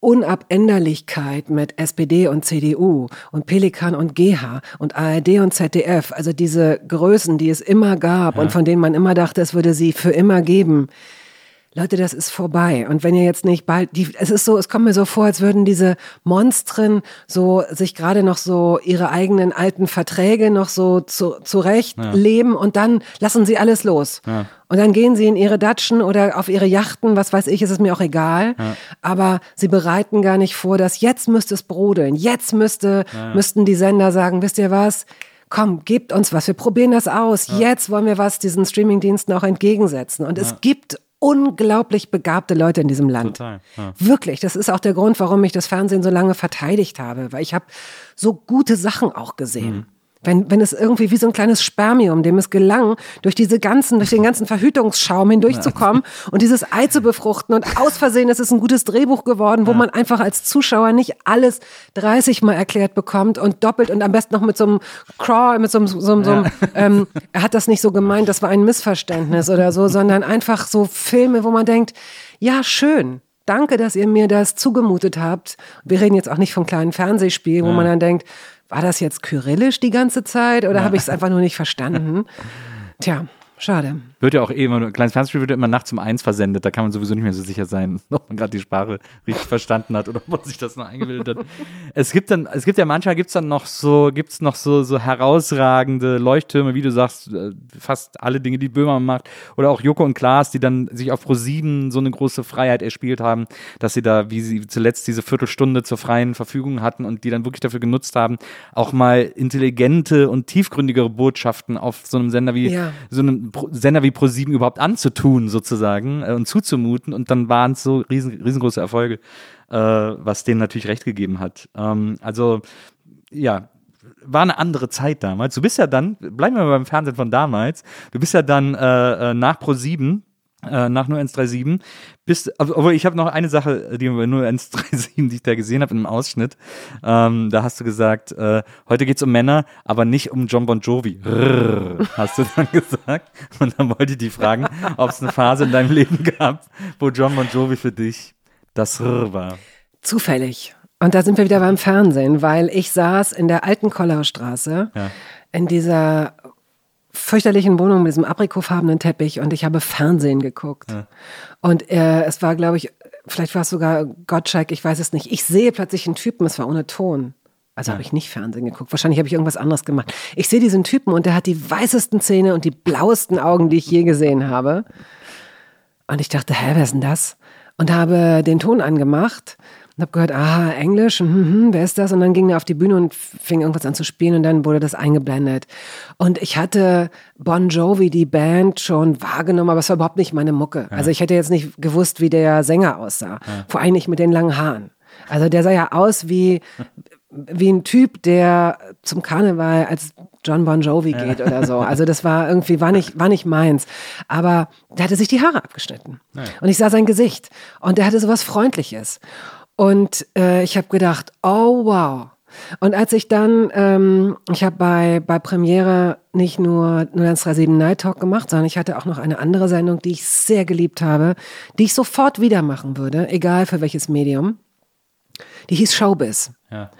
Unabänderlichkeit mit SPD und CDU und Pelikan und GH und ARD und ZDF, also diese Größen, die es immer gab und von denen man immer dachte, es würde sie für immer geben. Leute, das ist vorbei. Und wenn ihr jetzt nicht bald, die, es ist so, es kommt mir so vor, als würden diese Monstren so sich gerade noch so ihre eigenen alten Verträge noch so zu, zurecht leben und dann lassen sie alles los. Und dann gehen sie in ihre Datschen oder auf ihre Yachten, was weiß ich, ist es mir auch egal. Aber sie bereiten gar nicht vor, dass jetzt müsste es brodeln. Jetzt müsste, müssten die Sender sagen, wisst ihr was? Komm, gebt uns was, wir probieren das aus. Jetzt wollen wir was diesen Streamingdiensten auch entgegensetzen. Und es gibt unglaublich begabte Leute in diesem Land. Total, ja. Wirklich, das ist auch der Grund, warum ich das Fernsehen so lange verteidigt habe, weil ich habe so gute Sachen auch gesehen. Wenn, wenn es irgendwie wie so ein kleines Spermium, dem es gelang, durch diese ganzen, durch den ganzen Verhütungsschaum hindurchzukommen und dieses Ei zu befruchten und aus Versehen ist es ein gutes Drehbuch geworden, wo man einfach als Zuschauer nicht alles 30 Mal erklärt bekommt und doppelt und am besten noch mit so einem Crawl, mit so einem, so einem, so einem ähm, er hat das nicht so gemeint, das war ein Missverständnis oder so, sondern einfach so Filme, wo man denkt, ja, schön. Danke, dass ihr mir das zugemutet habt. Wir reden jetzt auch nicht vom kleinen Fernsehspiel, wo man dann denkt, war das jetzt kyrillisch die ganze Zeit oder habe ich es einfach nur nicht verstanden? Tja, schade. Wird ja auch eh immer, ein kleines Fernsehspiel wird ja immer nachts um eins versendet. Da kann man sowieso nicht mehr so sicher sein, ob man gerade die Sprache richtig verstanden hat oder ob man sich das nur eingebildet hat. Es gibt dann, es gibt ja manchmal gibt's dann noch so, gibt's noch so, so herausragende Leuchttürme, wie du sagst, äh, fast alle Dinge, die Böhmer macht. Oder auch Joko und Klaas, die dann sich auf Pro7 so eine große Freiheit erspielt haben, dass sie da, wie sie zuletzt diese Viertelstunde zur freien Verfügung hatten und die dann wirklich dafür genutzt haben, auch mal intelligente und tiefgründigere Botschaften auf so einem Sender wie, Ja. so einem Sender wie Pro7 überhaupt anzutun, sozusagen, äh, und zuzumuten. Und dann waren es so riesen, riesengroße Erfolge, äh, was denen natürlich recht gegeben hat. Ähm, also, ja, war eine andere Zeit damals. Du bist ja dann, bleiben wir mal beim Fernsehen von damals, du bist ja dann äh, äh, nach Pro7 äh, nach nur 137 bist, aber aber ich habe noch eine Sache, die bei nur 137, die ich da gesehen habe in einem Ausschnitt. Ähm, da hast du gesagt, äh, heute geht's um Männer, aber nicht um John Bon Jovi. Rrrr, hast du dann gesagt. Und dann wollte ich die fragen, ob es eine Phase in deinem Leben gab, wo John Bon Jovi für dich das Rrr war. Zufällig. Und da sind wir wieder beim Fernsehen, weil ich saß in der alten Kollaustraße Ja. in dieser fürchterlichen Wohnung mit diesem aprikotfarbenen Teppich und ich habe Fernsehen geguckt. Und äh, es war, glaube ich, vielleicht war es sogar Gottschalk, ich weiß es nicht. Ich sehe plötzlich einen Typen, es war ohne Ton. Also habe ich nicht Fernsehen geguckt. Wahrscheinlich habe ich irgendwas anderes gemacht. Ich sehe diesen Typen und der hat die weißesten Zähne und die blauesten Augen, die ich je gesehen habe. Und ich dachte, hä, wer ist denn das? Und habe den Ton angemacht und habe gehört, aha, Englisch, hm, hm, wer ist das? Und dann ging er auf die Bühne und fing irgendwas an zu spielen und dann wurde das eingeblendet. Und ich hatte Bon Jovi, die Band, schon wahrgenommen, aber es war überhaupt nicht meine Mucke. Also ich hätte jetzt nicht gewusst, wie der Sänger aussah. Vor allem nicht mit den langen Haaren. Also der sah ja aus wie, wie ein Typ, der zum Karneval als John Bon Jovi geht oder so. Also das war irgendwie, war nicht, war nicht meins. Aber der hatte sich die Haare abgeschnitten. Und ich sah sein Gesicht. Und der hatte sowas Freundliches. Und äh, ich habe gedacht, oh wow. Und als ich dann, ähm, ich habe bei, bei Premiere nicht nur 0137 Night Talk gemacht, sondern ich hatte auch noch eine andere Sendung, die ich sehr geliebt habe, die ich sofort wieder machen würde, egal für welches Medium. Die hieß Showbiz. Ja.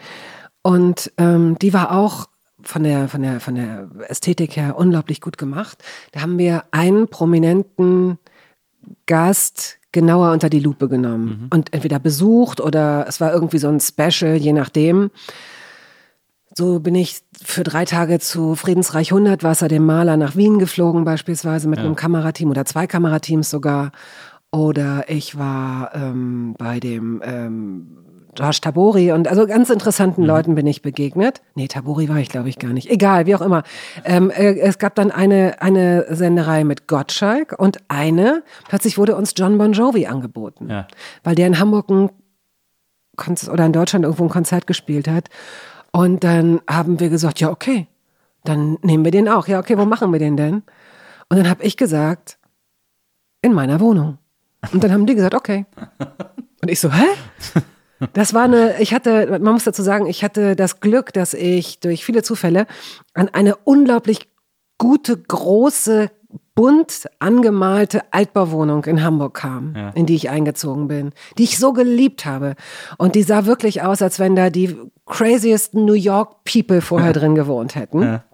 Und ähm, die war auch von der, von, der, von der Ästhetik her unglaublich gut gemacht. Da haben wir einen prominenten Gast genauer unter die Lupe genommen und entweder besucht oder es war irgendwie so ein Special, je nachdem. So bin ich für drei Tage zu Friedensreich 100 Wasser, dem Maler, nach Wien geflogen, beispielsweise mit einem Kamerateam oder zwei Kamerateams sogar. Oder ich war ähm, bei dem ähm, Josh Tabori und also ganz interessanten Leuten bin ich begegnet. Nee, Tabori war ich glaube ich gar nicht. Egal, wie auch immer. Ähm, äh, es gab dann eine, eine Senderei mit Gottschalk und eine, plötzlich wurde uns John Bon Jovi angeboten. Ja. Weil der in Hamburg ein Konzert oder in Deutschland irgendwo ein Konzert gespielt hat. Und dann haben wir gesagt, ja, okay, dann nehmen wir den auch. Ja, okay, wo machen wir den denn? Und dann habe ich gesagt, in meiner Wohnung. Und dann haben die gesagt, okay. Und ich so, hä? Das war eine, ich hatte, man muss dazu sagen, ich hatte das Glück, dass ich durch viele Zufälle an eine unglaublich gute, große bunt angemalte Altbauwohnung in Hamburg kam, Ja. in die ich eingezogen bin, die ich so geliebt habe. Und die sah wirklich aus, als wenn da die craziesten New York People vorher drin gewohnt hätten. Ja.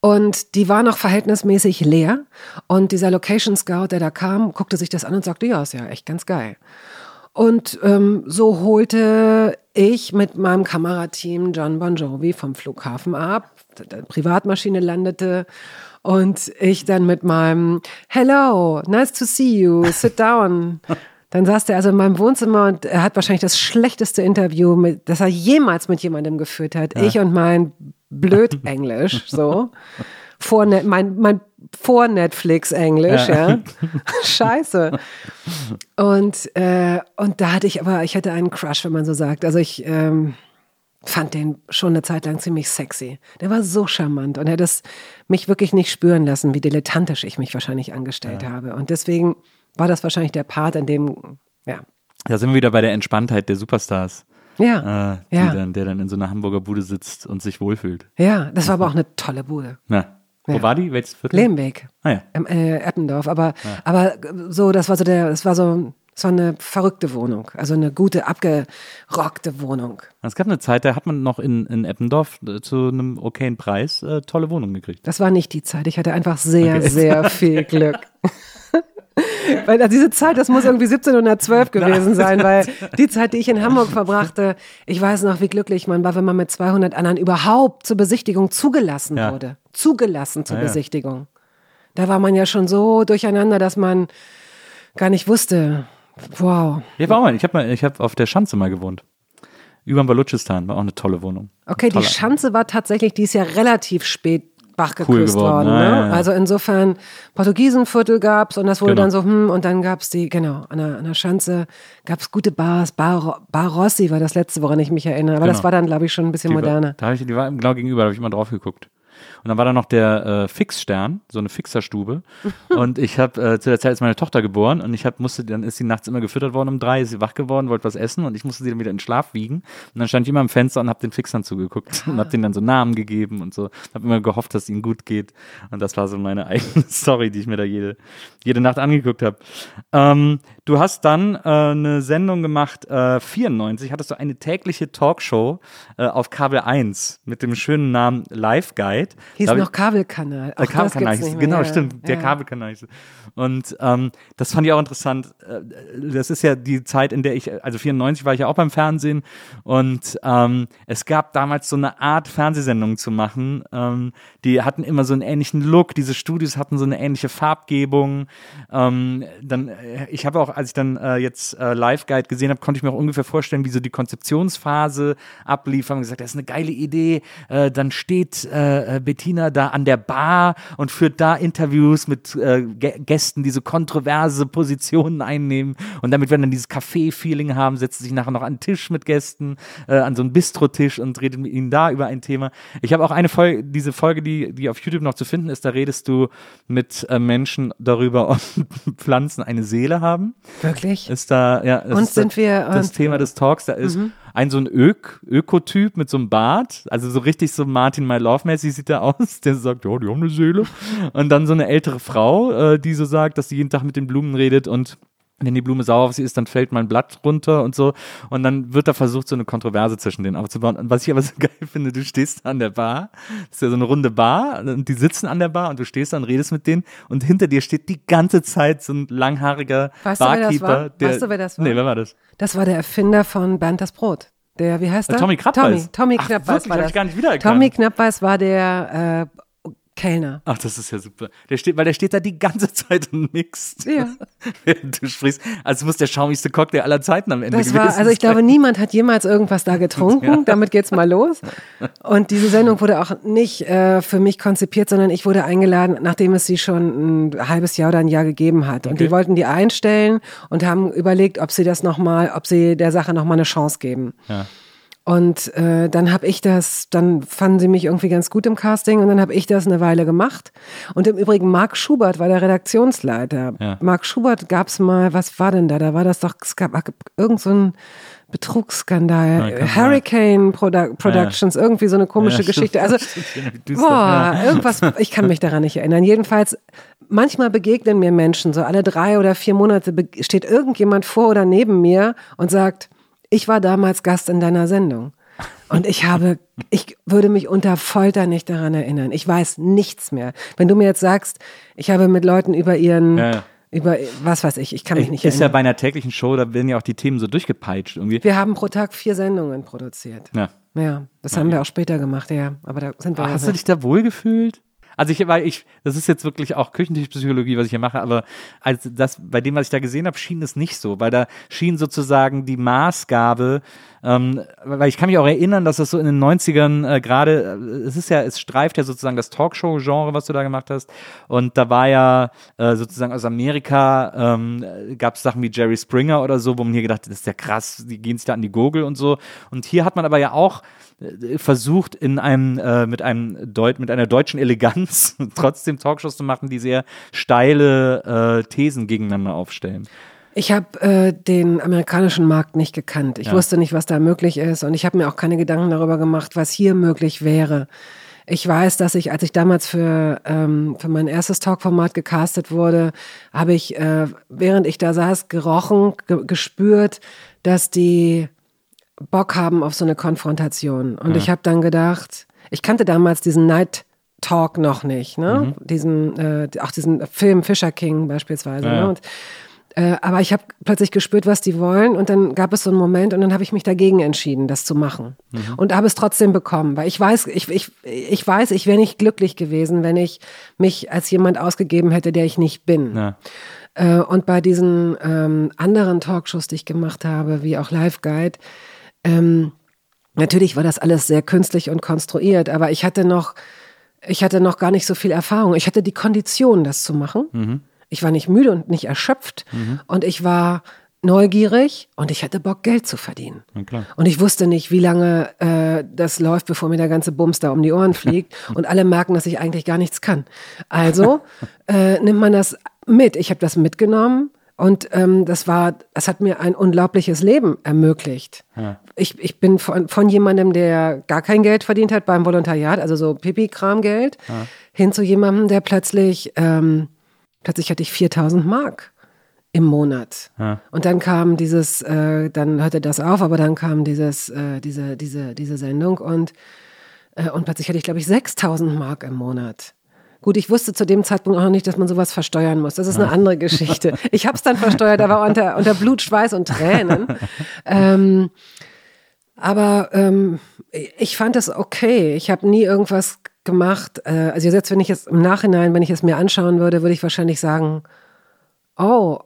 Und die war noch verhältnismäßig leer. Und dieser Location Scout, der da kam, guckte sich das an und sagte, ja, ist ja echt ganz geil. Und ähm, so holte ich mit meinem Kamerateam John Bon Jovi vom Flughafen ab. Die Privatmaschine landete und ich dann mit meinem Hello, nice to see you, sit down. Dann saß der also in meinem Wohnzimmer und er hat wahrscheinlich das schlechteste Interview, mit, das er jemals mit jemandem geführt hat. Ich und mein blöd Englisch, so. Vor, Net- mein, mein vor Netflix Englisch, ja. Scheiße. Und, äh, und da hatte ich aber, ich hatte einen Crush, wenn man so sagt. Also ich ähm, fand den schon eine Zeit lang ziemlich sexy. Der war so charmant und er hat es mich wirklich nicht spüren lassen, wie dilettantisch ich mich wahrscheinlich angestellt habe. Und deswegen war das wahrscheinlich der Part, in dem, ja. Da sind wir wieder bei der Entspanntheit der Superstars, Ja, äh, Ja. dann, der dann in so einer Hamburger Bude sitzt und sich wohlfühlt. ja, das war aber auch eine tolle Bude. Na, wo Ja. war die? Welches Viertel? Lehmweg. Ah ja. Im, äh, Eppendorf. Aber, aber so, das war so der, das war so, das war eine verrückte Wohnung. Also eine gute, abgerockte Wohnung. Es gab eine Zeit, da hat man noch in, in Eppendorf äh, zu einem okayen Preis äh, tolle Wohnungen gekriegt. Das war nicht die Zeit. Ich hatte einfach sehr, Okay. sehr viel Glück. weil also diese Zeit, das muss irgendwie 1712 gewesen sein, weil die Zeit, die ich in Hamburg verbrachte, ich weiß noch, wie glücklich man war, wenn man mit 200 anderen überhaupt zur Besichtigung zugelassen Ja. wurde. Zugelassen zur Ah. Besichtigung. Da war man ja schon so durcheinander, dass man gar nicht wusste, wow. Ja, war auch mal. Ich habe ich hab auf der Schanze mal gewohnt. Über dem Balutschistan war auch eine tolle Wohnung. Okay, die Schanze war tatsächlich, die ist ja relativ spät wachgeküsst Cool geworden, worden. ja, Ne? ja, ja. Also insofern, Portugiesenviertel gab's und das wurde Genau. dann so, hm, und dann gab's die, genau, an der, an der Schanze gab's gute Bars. Bar, Bar Rossi war das letzte, woran ich mich erinnere. Aber das Genau. war dann, glaube ich, schon ein bisschen Die moderner. War, da hab ich, die war genau gegenüber, da habe ich immer drauf geguckt. Und dann war da noch der äh, Fixstern, so eine Fixerstube. und ich habe, äh, zu der Zeit ist meine Tochter geboren und ich hab, musste, dann ist sie nachts immer gefüttert worden um drei, ist sie wach geworden, wollte was essen und ich musste sie dann wieder in den Schlaf wiegen. Und dann stand ich immer am Fenster und habe den Fixern zugeguckt und habe denen dann so Namen gegeben und so. Habe immer gehofft, dass es ihnen gut geht. Und das war so meine eigene Story, die ich mir da jede, jede Nacht angeguckt habe. Ähm, du hast dann äh, eine Sendung gemacht, äh, 94, hattest du eine tägliche Talkshow äh, auf Kabel 1 mit dem schönen Namen Live Guide. Hieß ich- noch Kabelkanal. Der das Kabelkanal hieß, genau, Ja, stimmt, der ja. Kabelkanal hieß. Und ähm, das fand ich auch interessant. Äh, Das ist ja die Zeit, in der ich, also 94 war ich ja auch beim Fernsehen und ähm, es gab damals so eine Art Fernsehsendung zu machen. Ähm, die hatten immer so einen ähnlichen Look, diese Studios hatten so eine ähnliche Farbgebung. Ähm, dann, äh, ich habe auch, als ich dann äh, jetzt äh, Live Guide gesehen habe, konnte ich mir auch ungefähr vorstellen, wie so die Konzeptionsphase ablief. Haben gesagt, das ist eine geile Idee. Äh, dann steht äh, äh, Bettina da an der Bar und führt da Interviews mit äh, Gä- Gästen, die so kontroverse Positionen einnehmen. Und damit wir dann dieses Café-Feeling haben, setzt sich nachher noch an den Tisch mit Gästen, äh, an so einen Bistro-Tisch und redet mit ihnen da über ein Thema. Ich habe auch eine Folge, diese Folge, die, die auf YouTube noch zu finden ist, da redest du mit äh, Menschen darüber, ob Pflanzen eine Seele haben. Wirklich? Ist da, ja, das Und ist sind da, wir, das Thema des Talks, da ist Mhm. ein so ein Ök, Ökotyp mit so einem Bart, also so richtig so Martin My Love mäßig sieht er aus, der sagt, ja, die haben eine Seele. Und dann so eine ältere Frau, äh, die so sagt, dass sie jeden Tag mit den Blumen redet und wenn die Blume sauer auf sie ist, dann fällt mein Blatt runter und so. Und dann wird da versucht, so eine Kontroverse zwischen denen aufzubauen. Und was ich aber so geil finde, du stehst da an der Bar, das ist ja so eine runde Bar, und die sitzen an der Bar und du stehst da und redest mit denen und hinter dir steht die ganze Zeit so ein langhaariger Weißt du, wer das Barkeeper. war? Der, Weißt du, wer das war? Nee, wer war das? Das war der Erfinder von Bernd das Brot. Der, wie heißt Äh, er? Tommy Knappweiß. Tommy, Tommy Knappweiß war das. ich gar nicht wiedererkannt. Tommy Knappweiß war der äh, Kellner. Ach, das ist ja super. Der steht, weil der steht da die ganze Zeit und mixt. Ja. Du sprichst. Also muss der schaumigste Cocktail aller Zeiten am Ende Das gewesen war, also ich glaube, sein. niemand hat jemals irgendwas da getrunken. Damit geht's mal los. Und diese Sendung wurde auch nicht äh, für mich konzipiert, sondern ich wurde eingeladen, nachdem es sie schon ein halbes Jahr oder ein Jahr gegeben hat. Und Okay. die wollten die einstellen und haben überlegt, ob sie das noch mal, ob sie der Sache noch mal eine Chance geben. Ja. Und äh, dann habe ich das, dann fanden sie mich irgendwie ganz gut im Casting und dann habe ich das eine Weile gemacht. Und im Übrigen, Marc Schubert war der Redaktionsleiter. Ja. Marc Schubert gab es mal, was war denn da? Da war das doch, es gab irgend so ein Betrugsskandal. Ja, Hurricane Produ Productions, irgendwie so eine komische Ja. Geschichte. Also, boah, ja. irgendwas, ich kann mich daran nicht erinnern. Jedenfalls, manchmal begegnen mir Menschen, so alle drei oder vier Monate steht irgendjemand vor oder neben mir und sagt, ich war damals Gast in deiner Sendung. Und ich habe, ich würde mich unter Folter nicht daran erinnern. Ich weiß nichts mehr. Wenn du mir jetzt sagst, ich habe mit Leuten über ihren, Ja, ja. über was weiß ich, ich kann mich nicht ist ja erinnern. bei einer täglichen Show, da werden ja auch die Themen so durchgepeitscht irgendwie. Wir haben pro Tag vier Sendungen produziert. Ja. Ja, das haben wir auch später gemacht, ja. Aber da sind wir ja Hast du dich da wohl gefühlt? Also ich, weil ich, das ist jetzt wirklich auch Küchentischpsychologie, was ich hier mache, aber als das, bei dem, was ich da gesehen habe, schien es nicht so, weil da schien sozusagen die Maßgabe, ähm, weil ich kann mich auch erinnern, dass das so in den 90ern äh, gerade, äh, es ist ja, es streift ja sozusagen das Talkshow-Genre, was du da gemacht hast. Und da war ja äh, sozusagen aus Amerika, ähm, gab es Sachen wie Jerry Springer oder so, wo man hier gedacht hat, das ist ja krass, die gehen sich da an die Gurgel und so. Und hier hat man aber ja auch äh, versucht, in einem, äh, mit einem Deut mit einer deutschen Eleganz trotzdem Talkshows zu machen, die sehr steile äh, Thesen gegeneinander aufstellen. Ich habe äh, den amerikanischen Markt nicht gekannt. Ich Ja. wusste nicht, was da möglich ist und ich habe mir auch keine Gedanken darüber gemacht, was hier möglich wäre. Ich weiß, dass ich, als ich damals für, ähm, für mein erstes Talkformat gecastet wurde, habe ich, äh, während ich da saß, gerochen, ge gespürt, dass die Bock haben auf so eine Konfrontation. Und ich habe dann gedacht, ich kannte damals diesen Night Talk noch nicht, ne? Diesen, äh, auch diesen Film Fisher King beispielsweise. Ja. Ne? Und, äh, aber ich habe plötzlich gespürt, was die wollen und dann gab es so einen Moment und dann habe ich mich dagegen entschieden, das zu machen und habe es trotzdem bekommen, weil ich weiß, ich, ich, ich weiß, ich wäre nicht glücklich gewesen, wenn ich mich als jemand ausgegeben hätte, der ich nicht bin. Ja. Äh, und bei diesen ähm, anderen Talkshows, die ich gemacht habe, wie auch Live Guide, ähm, natürlich war das alles sehr künstlich und konstruiert, aber ich hatte noch, ich hatte noch gar nicht so viel Erfahrung. Ich hatte die Kondition, das zu machen. Ich war nicht müde und nicht erschöpft und ich war neugierig und ich hatte Bock, Geld zu verdienen. Und ich wusste nicht, wie lange äh, das läuft, bevor mir der ganze Bums da um die Ohren fliegt. und alle merken, dass ich eigentlich gar nichts kann. Also äh, nimmt man das mit. Ich habe das mitgenommen und ähm, das war, das hat mir ein unglaubliches Leben ermöglicht. Ich, ich bin von, von jemandem, der gar kein Geld verdient hat beim Volontariat, also so Pipi-Kram-Geld, hin zu jemandem, der plötzlich, ähm, plötzlich hatte ich 4000 Mark im Monat. Und dann kam dieses, äh, dann hörte das auf, aber dann kam dieses, äh, diese, diese, diese Sendung und, äh, und plötzlich hatte ich, glaube ich, 6000 Mark im Monat. Gut, ich wusste zu dem Zeitpunkt auch noch nicht, dass man sowas versteuern muss. Das ist eine andere Geschichte. Ich habe es dann versteuert, aber unter, unter Blut, Schweiß und Tränen. ähm, aber ähm, ich fand es okay. Ich habe nie irgendwas gemacht. Äh, also jetzt, wenn ich es im Nachhinein, wenn ich es mir anschauen würde, würde ich wahrscheinlich sagen, oh,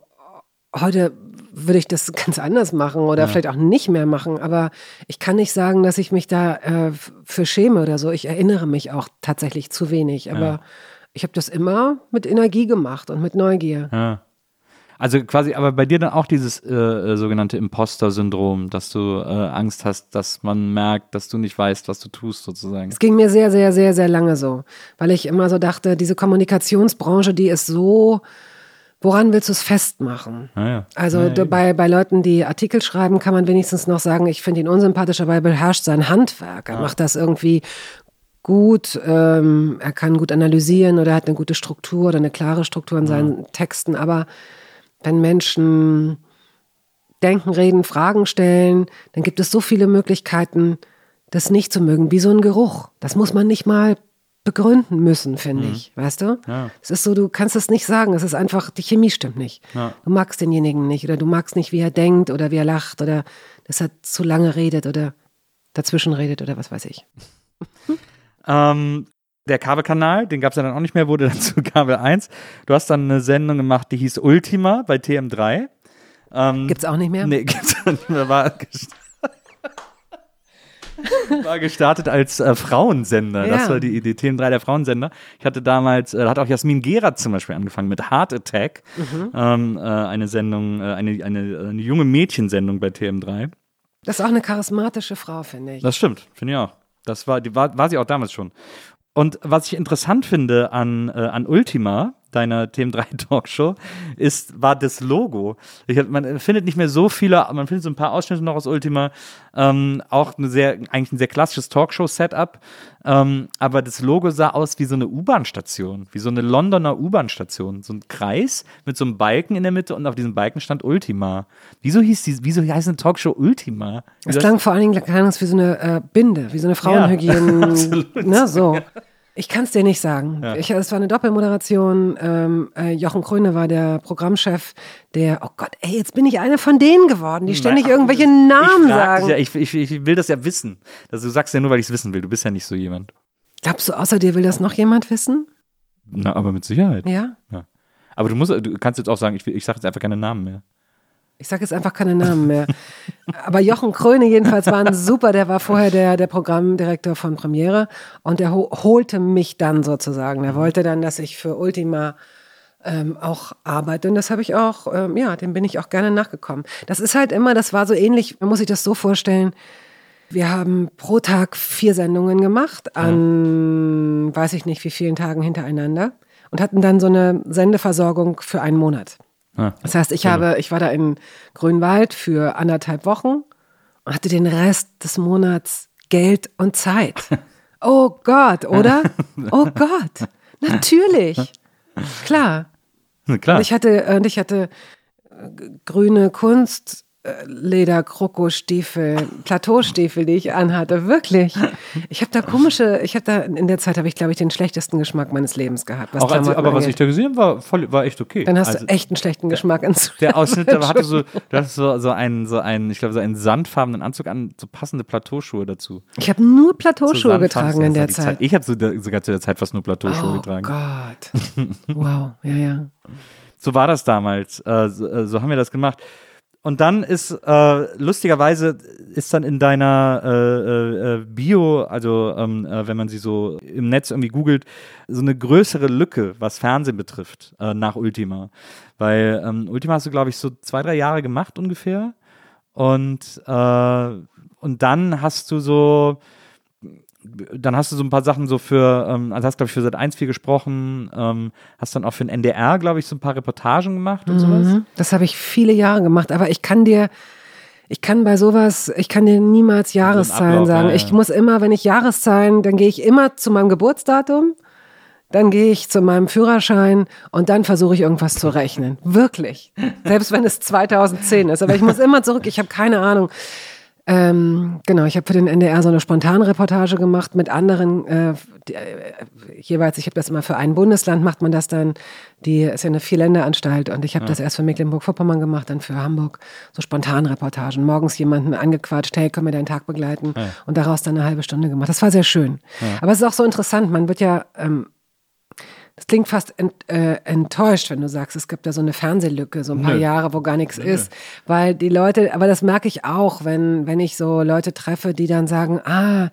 heute würde ich das ganz anders machen oder vielleicht auch nicht mehr machen. Aber ich kann nicht sagen, dass ich mich da äh, für schäme oder so. Ich erinnere mich auch tatsächlich zu wenig. Aber ich habe das immer mit Energie gemacht und mit Neugier. Ja. Also quasi, aber bei dir dann auch dieses äh, äh, sogenannte Imposter-Syndrom, dass du äh, Angst hast, dass man merkt, dass du nicht weißt, was du tust, sozusagen. Es ging mir sehr, sehr, sehr, sehr lange so, weil ich immer so dachte, diese Kommunikationsbranche, die ist so, woran willst du es festmachen? Ah, ja. Also Ja, bei, bei Leuten, die Artikel schreiben, kann man wenigstens noch sagen, ich finde ihn unsympathisch, aber er beherrscht sein Handwerk. Er macht das irgendwie gut, ähm, er kann gut analysieren oder hat eine gute Struktur oder eine klare Struktur in seinen Texten. Aber wenn Menschen denken, reden, Fragen stellen, dann gibt es so viele Möglichkeiten, das nicht zu mögen, wie so ein Geruch. Das muss man nicht mal begründen müssen, finde ich, weißt du? Ja. Es ist so, du kannst es nicht sagen, es ist einfach, die Chemie stimmt nicht. Ja. Du magst denjenigen nicht oder du magst nicht, wie er denkt oder wie er lacht oder dass er zu lange redet oder dazwischen redet oder was weiß ich. Ähm, der Kabelkanal, den gab es ja dann auch nicht mehr, wurde dann zu Kabel 1. Du hast dann eine Sendung gemacht, die hieß Ultima bei TM3. Ähm, Gibt's auch nicht mehr? Nee, gibt's auch nicht mehr. War, gest- war gestartet als äh, Frauensender. Das Ja. war die Idee. TM3 der Frauensender. Ich hatte damals, äh, da hat auch Jasmin Gerat zum Beispiel angefangen mit Heart Attack. Mhm. Ähm, äh, eine Sendung, äh, eine, eine, eine junge Mädchensendung bei TM3. Das ist auch eine charismatische Frau, finde ich. Das stimmt, finde ich auch. Das war, die war, war sie auch damals schon. Und was ich interessant finde an, äh, an Ultima, deiner TM3-Talkshow, ist, war das Logo. Ich, man findet nicht mehr so viele, man findet so ein paar Ausschnitte noch aus Ultima. Ähm, auch eine sehr, eigentlich ein sehr klassisches Talkshow-Setup. Ähm, aber das Logo sah aus wie so eine U-Bahn-Station, wie so eine Londoner U-Bahn-Station. So ein Kreis mit so einem Balken in der Mitte und auf diesem Balken stand Ultima. Wieso hieß die, wieso heißt eine Talkshow Ultima? Es klang vor allen Dingen klang es wie so eine äh, Binde, wie so eine Frauenhygiene. ne, so. Ich kann es dir nicht sagen. Ich, es war eine Doppelmoderation. Ähm, äh, Jochen Kröne war der Programmchef, der, oh Gott, ey, jetzt bin ich eine von denen geworden, die ständig Nein, irgendwelche ich Namen frag sagen. Ja, ich, ich, ich will das ja wissen. Also, du sagst ja nur, weil ich es wissen will. Du bist ja nicht so jemand. Glaubst du, außer dir will das noch jemand wissen? Na, aber mit Sicherheit. Ja? Aber du musst, du kannst jetzt auch sagen, ich, will- ich sage jetzt einfach keine Namen mehr. Ich sage jetzt einfach keine Namen mehr. Aber Jochen Kröne jedenfalls war ein super, der war vorher der, der Programmdirektor von Premiere und der ho holte mich dann sozusagen. Er wollte dann, dass ich für Ultima ähm, auch arbeite und das habe ich auch, ähm, ja, dem bin ich auch gerne nachgekommen. Das ist halt immer, das war so ähnlich, man muss sich das so vorstellen, wir haben pro Tag vier Sendungen gemacht, an weiß ich nicht wie vielen Tagen hintereinander und hatten dann so eine Sendeversorgung für einen Monat. Ja. Das heißt, ich habe, ich war da in Grünwald für anderthalb Wochen und hatte den Rest des Monats Geld und Zeit. Oh Gott, oder? Oh Gott, natürlich. Klar. Klar. Und ich hatte, und ich hatte äh, grüne Kunst. Äh, Leder, Krokostiefel, Plateaustiefel, die ich anhatte, wirklich. Ich habe da komische, ich habe da in der Zeit habe ich glaube ich den schlechtesten Geschmack meines Lebens gehabt. Was als, aber was ich angeht. da gesehen habe, war, voll, war echt okay. dann hast Also, du echt einen schlechten Geschmack ins Der Ausschnitt der hatte so, du hattest so, so einen, so einen, ich glaube, so einen sandfarbenen Anzug an, so passende Plateauschuhe dazu. Ich habe nur So Plateauschuhe sandfarben- getragen in der die Zeit. Ich habe so, sogar zu der Zeit fast nur Plateauschuhe Oh getragen. Gott. Wow, ja, ja. So war das damals. Äh, so, äh, so haben wir das gemacht. Und dann ist äh, lustigerweise ist dann in deiner äh, äh, äh, Bio, also ähm, äh, wenn man sie so im Netz irgendwie googelt, so eine größere Lücke, was Fernsehen betrifft, äh, nach Ultima. Weil ähm, Ultima hast du, glaube ich, so zwei, drei Jahre gemacht ungefähr. Und, und dann hast du so, dann hast du so ein paar Sachen so für, ähm, also hast, glaube ich, für Sat 1 viel gesprochen, ähm, hast dann auch für den NDR, glaube ich, so ein paar Reportagen gemacht und sowas. Mhm. Das habe ich viele Jahre gemacht, aber ich kann dir, ich kann bei sowas, ich kann dir niemals Jahreszahlen Ablauf, sagen. ja, Ich ja. muss immer, wenn ich Jahreszahlen, dann gehe ich immer zu meinem Geburtsdatum, dann gehe ich zu meinem Führerschein und dann versuche ich irgendwas zu rechnen. Wirklich. Selbst wenn es 2010 ist. Aber ich muss immer zurück, ich habe keine Ahnung. Ähm, genau, ich habe für den NDR so eine Spontanreportage gemacht mit anderen, äh, die, äh, jeweils, ich habe das immer für ein Bundesland, macht man das dann, die ist ja eine Vierländeranstalt und ich habe das erst für Mecklenburg-Vorpommern gemacht, dann für Hamburg, so Spontanreportagen, morgens jemanden angequatscht, hey, können wir deinen Tag begleiten? Und daraus dann eine halbe Stunde gemacht. Das war sehr schön. Aber es ist auch so interessant, man wird ja, ähm, das klingt fast ent, äh, enttäuscht, wenn du sagst, es gibt da so eine Fernsehlücke, so ein paar Jahre, wo gar nichts ist. Weil die Leute, aber das merke ich auch, wenn, wenn ich so Leute treffe, die dann sagen, ah,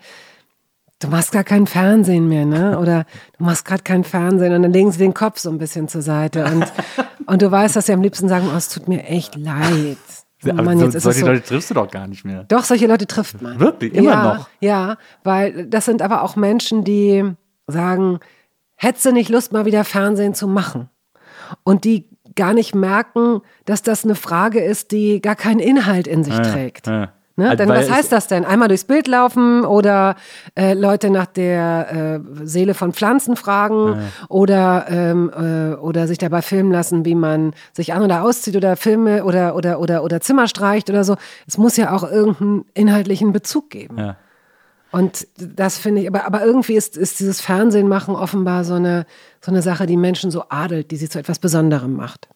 du machst gar kein Fernsehen mehr, ne? Oder du machst gerade kein Fernsehen und dann legen sie den Kopf so ein bisschen zur Seite und, und du weißt, dass sie am liebsten sagen, oh, es tut mir echt leid. Oh Aber Mann, so, solche so. Leute triffst du doch gar nicht mehr. Doch, solche Leute trifft man. Wirklich? Immer ja, noch? Ja, weil das sind aber auch Menschen, die sagen, hättest du nicht Lust, mal wieder Fernsehen zu machen? Und die gar nicht merken, dass das eine Frage ist, die gar keinen Inhalt in sich trägt. ja. Ne? Also, Denn was heißt das denn? Einmal durchs Bild laufen oder äh, Leute nach der äh, Seele von Pflanzen fragen oder, ähm, äh, oder sich dabei filmen lassen, wie man sich an- oder auszieht oder Filme oder, oder, oder, oder Zimmer streicht oder so. Es muss ja auch irgendeinen inhaltlichen Bezug geben. Ja. Und das finde ich, aber, aber irgendwie ist, ist dieses Fernsehen machen offenbar so eine, so eine Sache, die Menschen so adelt, die sie zu etwas Besonderem macht.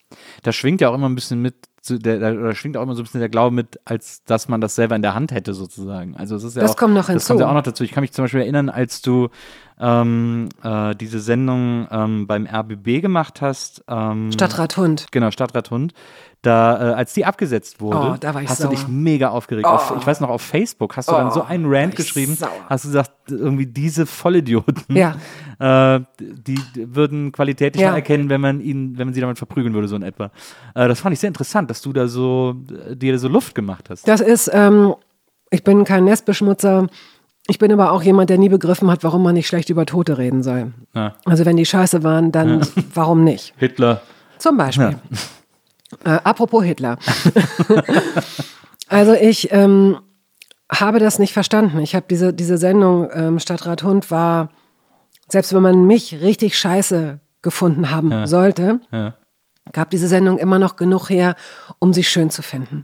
Da schwingt ja auch immer ein bisschen mit, der, da- oder schwingt auch immer so ein bisschen der Glaube mit, als dass man das selber in der Hand hätte, sozusagen. Also es ist ja Das auch, kommt noch Das hinzu. kommt ja auch noch dazu. Ich kann mich zum Beispiel erinnern, als du ähm, äh, diese Sendung ähm, beim RBB gemacht hast. Ähm, Stadtrat Hund. Genau, Stadtrat Hund. Da, äh, als die abgesetzt wurde, Oh, da war ich hast sauer. du dich mega aufgeregt. Auf, ich weiß noch, auf Facebook hast du dann so einen Rant geschrieben, sauer. hast du gesagt, irgendwie diese Vollidioten, Ja. äh, die würden Qualität nicht Ja. erkennen, wenn man ihnen, wenn man sie damit verprügeln würde, so in etwa. Äh, das fand ich sehr interessant, dass du da so, äh, dir so Luft gemacht hast. Das ist, ähm, ich bin kein Nestbeschmutzer. Ich bin aber auch jemand, der nie begriffen hat, warum man nicht schlecht über Tote reden soll. Ja. Also wenn die scheiße waren, dann warum nicht? Hitler. Zum Beispiel. Äh, apropos Hitler. also ich ähm, habe das nicht verstanden. Ich habe diese, diese Sendung ähm, Stadtrat Hund war, selbst wenn man mich richtig scheiße gefunden haben sollte, Ja. gab diese Sendung immer noch genug her, um sie schön zu finden.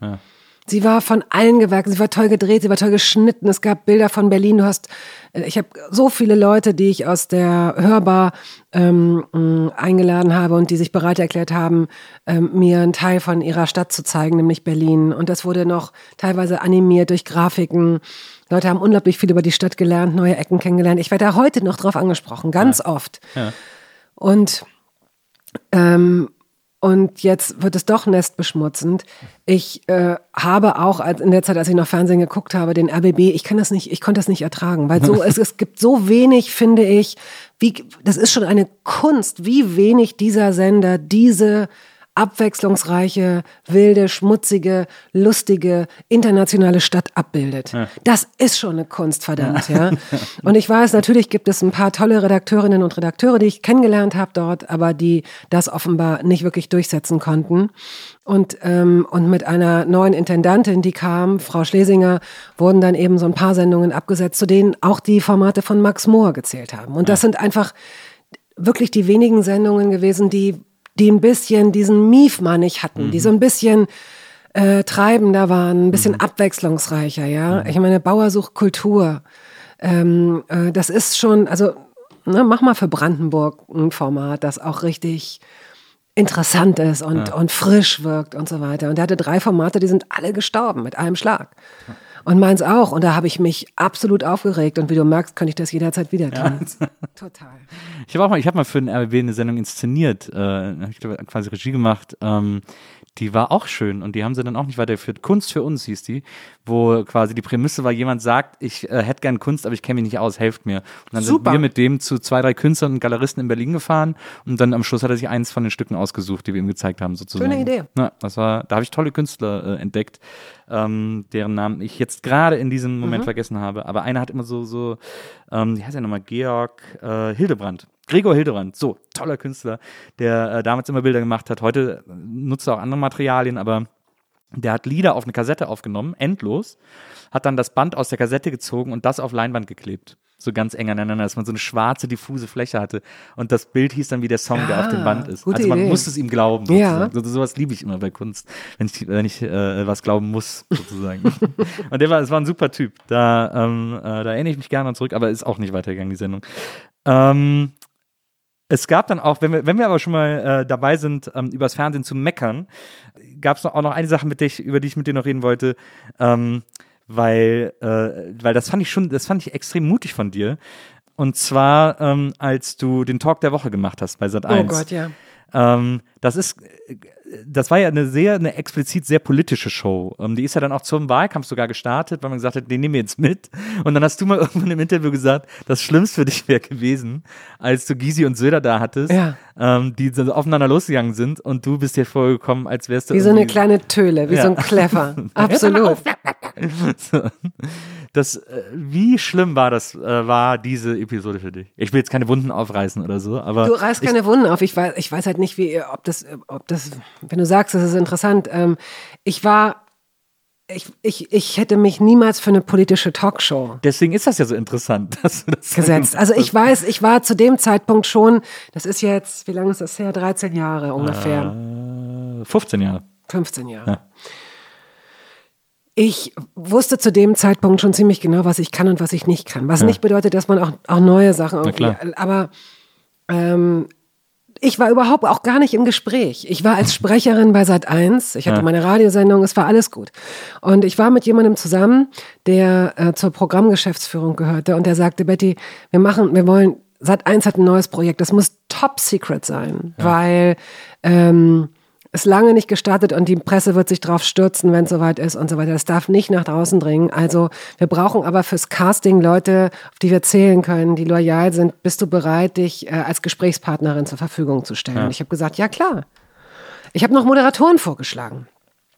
Sie war von allen Gewerken, sie war toll gedreht, sie war toll geschnitten. Es gab Bilder von Berlin. Du hast, äh, ich habe so viele Leute, die ich aus der Hörbar ähm, mh, eingeladen habe und die sich bereit erklärt haben, ähm, mir einen Teil von ihrer Stadt zu zeigen, nämlich Berlin. Und das wurde noch teilweise animiert durch Grafiken. Leute haben unglaublich viel über die Stadt gelernt, neue Ecken kennengelernt. Ich werde da heute noch drauf angesprochen, ganz oft. Und ähm, und jetzt wird es doch nestbeschmutzend. Ich äh, habe auch als, in der Zeit, als ich noch Fernsehen geguckt habe, den RBB, ich kann das nicht, ich konnte das nicht ertragen, weil so, es, es gibt so wenig, finde ich, wie, das ist schon eine Kunst, wie wenig dieser Sender diese abwechslungsreiche, wilde, schmutzige, lustige, internationale Stadt abbildet. Das ist schon eine Kunst, verdammt, ja. Und ich weiß, natürlich gibt es ein paar tolle Redakteurinnen und Redakteure, die ich kennengelernt habe dort, aber die das offenbar nicht wirklich durchsetzen konnten. Und, ähm, und mit einer neuen Intendantin, die kam, Frau Schlesinger, wurden dann eben so ein paar Sendungen abgesetzt, zu denen auch die Formate von Max Mohr gezählt haben. Und das sind einfach wirklich die wenigen Sendungen gewesen, die, die ein bisschen diesen Mief mal nicht hatten, die so ein bisschen äh, treibender waren, ein bisschen abwechslungsreicher, ja. Ich meine, Bauer sucht Kultur. Ähm, äh, das ist schon, also ne, mach mal für Brandenburg ein Format, das auch richtig interessant ist und, und frisch wirkt und so weiter. Und er hatte drei Formate, die sind alle gestorben mit einem Schlag. Und meins auch. Und da habe ich mich absolut aufgeregt. Und wie du merkst, könnte ich das jederzeit wieder tun. Total. Ich habe auch mal, ich habe mal für den RBB eine Sendung inszeniert, äh, hab ich glaube quasi Regie gemacht. Ähm, die war auch schön und die haben sie dann auch nicht weitergeführt. Kunst für uns hieß die, wo quasi die Prämisse war, jemand sagt, ich äh, hätte gern Kunst, aber ich kenne mich nicht aus, helft mir. Und dann Super. sind wir mit dem zu zwei, drei Künstlern und Galeristen in Berlin gefahren und dann am Schluss hat er sich eins von den Stücken ausgesucht, die wir ihm gezeigt haben, sozusagen. Schöne Idee. Ja, das war, da habe ich tolle Künstler äh, entdeckt, ähm, deren Namen ich jetzt gerade in diesem Moment vergessen habe. Aber einer hat immer so, so, ähm, wie heißt er nochmal, Georg äh, Hildebrand. Gregor Hildebrand, so toller Künstler, der äh, damals immer Bilder gemacht hat. Heute äh, nutzt er auch andere Materialien, aber der hat Lieder auf eine Kassette aufgenommen, endlos, hat dann das Band aus der Kassette gezogen und das auf Leinwand geklebt. So ganz eng aneinander, dass man so eine schwarze, diffuse Fläche hatte. Und das Bild hieß dann wie der Song, der auf dem Band ist. also man Idee. muss es ihm glauben. Ja. Sozusagen. So, sowas liebe ich immer bei Kunst, wenn ich, wenn ich äh, was glauben muss, sozusagen. und der war, es war ein super Typ. Da, ähm, äh, da erinnere ich mich gerne zurück, aber ist auch nicht weitergegangen, die Sendung. Ähm, es gab dann auch, wenn wir, wenn wir aber schon mal äh, dabei sind, ähm, übers Fernsehen zu meckern, gab es auch noch eine Sache, mit der ich, über die ich mit dir noch reden wollte, ähm, weil, äh, weil das fand ich schon, das fand ich extrem mutig von dir. Und zwar, ähm, als du den Talk der Woche gemacht hast bei Sat 1. Oh Gott, ja. Ähm, das ist, äh, das war ja eine sehr, eine explizit sehr politische Show. Ähm, die ist ja dann auch zum Wahlkampf sogar gestartet, weil man gesagt hat, den nehmen wir jetzt mit. Und dann hast du mal irgendwann im Interview gesagt, das Schlimmste für dich wäre gewesen, als du Gysi und Söder da hattest, Ja. ähm, die so aufeinander losgegangen sind und du bist dir vorgekommen, als wärst du Wie so eine kleine Töle, wie Ja. so ein Clever. Absolut. So. Das, äh, wie schlimm war das, äh, war diese Episode für dich? Ich will jetzt keine Wunden aufreißen oder so, aber Du reißt ich, keine Wunden auf. Ich weiß, ich weiß halt nicht, wie, ob das, ob das, wenn du sagst, das ist interessant. Ähm, ich war, ich, ich, ich hätte mich niemals für eine politische Talkshow deswegen ist das ja so interessant, dass du das gesetzt. Also ich weiß, ich war zu dem Zeitpunkt schon, das ist jetzt, wie lange ist das her? 13 Jahre ungefähr. Äh, 15 Jahre. 15 Jahre. Ja. Ich wusste zu dem Zeitpunkt schon ziemlich genau, was ich kann und was ich nicht kann. Was nicht bedeutet, dass man auch, auch neue Sachen irgendwie. klar. Aber ähm, ich war überhaupt auch gar nicht im Gespräch. Ich war als Sprecherin bei Sat 1. Ich hatte Ja. meine Radiosendung, es war alles gut. Und ich war mit jemandem zusammen, der äh, zur Programmgeschäftsführung gehörte und der sagte, Betty, wir machen, wir wollen, Sat 1 hat ein neues Projekt, das muss top secret sein, weil ähm, ist lange nicht gestartet und die Presse wird sich drauf stürzen, wenn es soweit ist und so weiter. Das darf nicht nach draußen dringen. Also wir brauchen aber fürs Casting Leute, auf die wir zählen können, die loyal sind. Bist du bereit, dich äh, als Gesprächspartnerin zur Verfügung zu stellen? Ich habe gesagt, ja klar. Ich habe noch Moderatoren vorgeschlagen.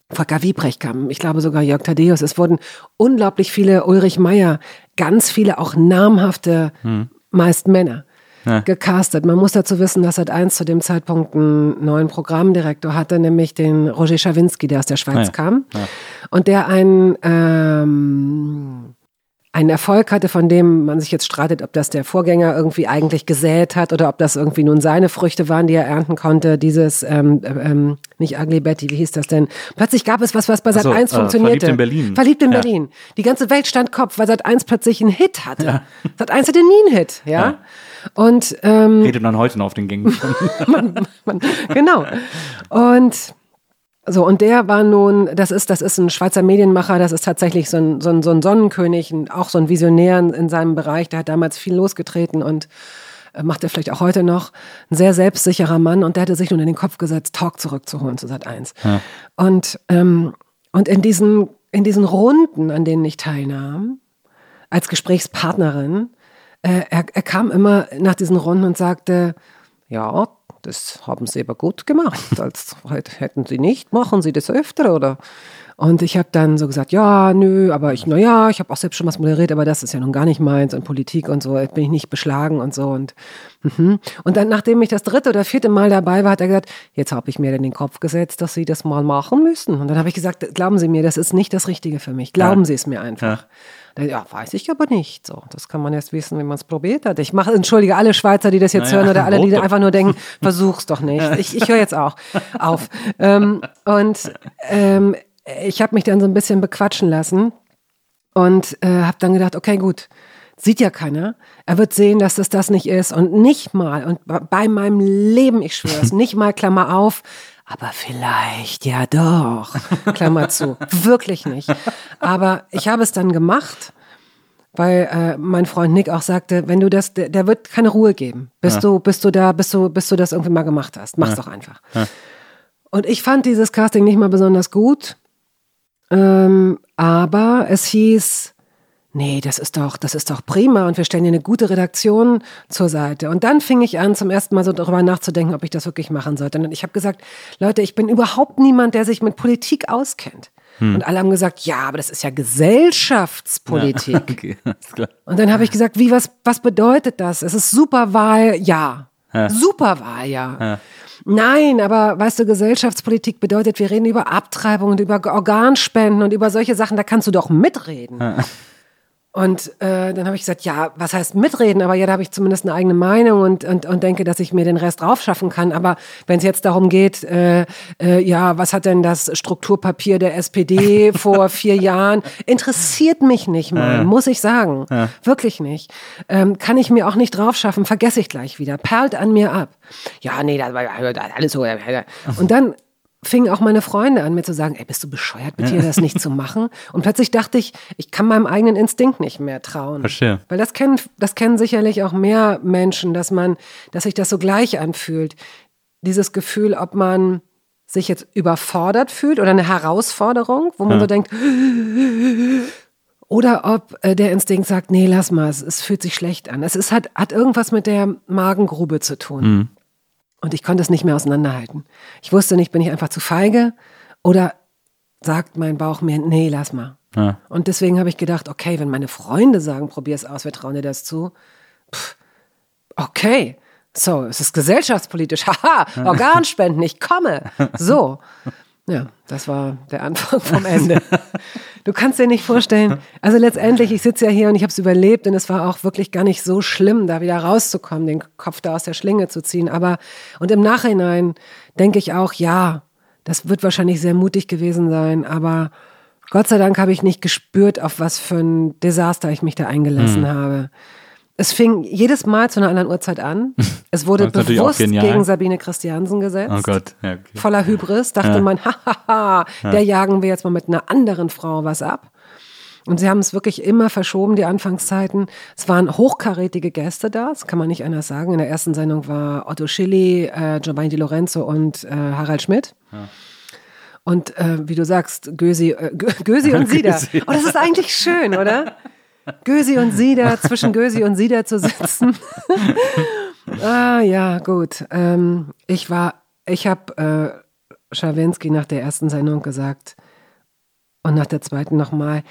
Volker Wiebrecht kam, ich glaube sogar Jörg Thaddeus. Es wurden unglaublich viele Ulrich Meier, ganz viele auch namhafte, meist Männer, Ja. gecastet. Man muss dazu wissen, dass Sat 1 zu dem Zeitpunkt einen neuen Programmdirektor hatte, nämlich den Roger Schawinski, der aus der Schweiz Ja. kam. Und der einen, ähm, einen Erfolg hatte, von dem man sich jetzt streitet, ob das der Vorgänger irgendwie eigentlich gesät hat oder ob das irgendwie nun seine Früchte waren, die er ernten konnte. Dieses, ähm, ähm, nicht Ugly Betty, wie hieß das denn? Plötzlich gab es was, was bei Sat so, 1 äh, funktionierte. Verliebt in Berlin. Verliebt in Ja. Berlin. Die ganze Welt stand Kopf, weil Sat 1 plötzlich einen Hit hatte. Sat 1 hatte nie einen Hit, ja. Ja. Und ähm, Redet man heute noch auf den Gängen man, man, genau. Und so, und der war nun, das ist, das ist ein Schweizer Medienmacher, das ist tatsächlich so ein, so ein, so ein Sonnenkönig, auch so ein Visionär in, in seinem Bereich, der hat damals viel losgetreten und äh, macht er vielleicht auch heute noch. Ein sehr selbstsicherer Mann und der hatte sich nun in den Kopf gesetzt, Talk zurückzuholen zu Sat 1. Und, ähm, und in diesen, in diesen Runden, an denen ich teilnahm, als Gesprächspartnerin, äh, er, er kam immer nach diesen Runden und sagte, ja, das haben Sie aber gut gemacht. Als hätten Sie nicht, machen Sie das öfter, oder? Und ich habe dann so gesagt, ja, nö, aber ich, na ja, ich habe auch selbst schon was moderiert, aber das ist ja nun gar nicht meins und Politik und so, bin ich nicht beschlagen und so und mhm. und dann, nachdem ich das dritte oder vierte Mal dabei war, hat er gesagt, jetzt habe ich mir in den Kopf gesetzt, dass Sie das mal machen müssen. Und dann habe ich gesagt, glauben Sie mir, das ist nicht das Richtige für mich. Glauben Ja. Sie es mir einfach. Ja, weiß ich aber nicht. So, das kann man erst wissen, wenn man es probiert hat. Ich mache, entschuldige alle Schweizer, die das jetzt Naja, hören oder alle, die doch. einfach nur denken, versuch's doch nicht. Ich, ich höre jetzt auch auf. Ähm, und ähm, ich habe mich dann so ein bisschen bequatschen lassen und äh, habe dann gedacht, okay, gut, sieht ja keiner. Er wird sehen, dass das das nicht ist und nicht mal und bei meinem Leben, ich schwöre es, nicht mal Klammer auf. Aber vielleicht ja doch. Klammer zu. Wirklich nicht. Aber ich habe es dann gemacht, weil äh, mein Freund Nick auch sagte, wenn du das, der, der wird keine Ruhe geben, bis du, bis du da, bis du, bis du das irgendwie mal gemacht hast. Mach's doch einfach. Und ich fand dieses Casting nicht mal besonders gut. Ähm, aber es hieß, nee, das ist doch, das ist doch prima und wir stellen dir eine gute Redaktion zur Seite. Und dann fing ich an, zum ersten Mal so darüber nachzudenken, ob ich das wirklich machen sollte. Und ich habe gesagt, Leute, ich bin überhaupt niemand, der sich mit Politik auskennt. Und alle haben gesagt, ja, aber das ist ja Gesellschaftspolitik. Okay, alles klar. Und dann habe ich gesagt, wie, was, was bedeutet das? Es ist Superwahl, ja. Superwahl, ja. Nein, aber weißt du, Gesellschaftspolitik bedeutet, wir reden über Abtreibung und über Organspenden und über solche Sachen, da kannst du doch mitreden. Und äh, dann habe ich gesagt, ja, was heißt mitreden? Aber ja, da habe ich zumindest eine eigene Meinung und, und, und denke, dass ich mir den Rest draufschaffen kann. Aber wenn es jetzt darum geht, äh, äh, ja, was hat denn das Strukturpapier der SPD vor vier Jahren? Interessiert mich nicht mal, muss ich sagen. Wirklich nicht. Ähm, kann ich mir auch nicht draufschaffen, vergesse ich gleich wieder. Perlt an mir ab. Ja, nee, das war alles so. Und dann fingen auch meine Freunde an, mir zu sagen, ey, bist du bescheuert, mit dir das nicht zu machen? Und plötzlich dachte ich, ich kann meinem eigenen Instinkt nicht mehr trauen. Verstehe. Weil das kennen, das kennen sicherlich auch mehr Menschen, dass man, dass sich das so gleich anfühlt. Dieses Gefühl, ob man sich jetzt überfordert fühlt oder eine Herausforderung, wo man so denkt, oder ob äh, der Instinkt sagt, nee, lass mal, es, es fühlt sich schlecht an. Es ist, hat, hat irgendwas mit der Magengrube zu tun. Und ich konnte es nicht mehr auseinanderhalten. Ich wusste nicht, bin ich einfach zu feige oder sagt mein Bauch mir, nee, lass mal. Ja. Und deswegen habe ich gedacht, okay, wenn meine Freunde sagen, probier es aus, wir trauen dir das zu. Pff, okay, so, es ist gesellschaftspolitisch. Haha, Organspenden, ich komme. So. Ja, das war der Anfang vom Ende. Du kannst dir nicht vorstellen, also letztendlich, ich sitze ja hier und ich habe es überlebt und es war auch wirklich gar nicht so schlimm, da wieder rauszukommen, den Kopf da aus der Schlinge zu ziehen. Aber, und im Nachhinein denke ich auch, ja, das wird wahrscheinlich sehr mutig gewesen sein, aber Gott sei Dank habe ich nicht gespürt, auf was für ein Desaster ich mich da eingelassen Mhm. habe. Es fing jedes Mal zu einer anderen Uhrzeit an. Es wurde bewusst gegen Sabine Christiansen gesetzt Oh Gott. Ja, okay. voller Hybris, dachte man, hahaha, der jagen wir jetzt mal mit einer anderen Frau was ab. Und sie haben es wirklich immer verschoben, die Anfangszeiten. Es waren hochkarätige Gäste da, das kann man nicht anders sagen. In der ersten Sendung war Otto Schilly, äh, Giovanni Di Lorenzo und äh, Harald Schmidt. Und äh, wie du sagst, Gösi, äh, Gö- Gösi und Sieder. Gösi. Oh, das ist eigentlich schön, oder? Gösi und Sieder, zwischen Gösi und Sieder zu sitzen. ah ja, gut. Ähm, ich war, ich habe Schawinski nach der ersten Sendung gesagt und nach der zweiten nochmal,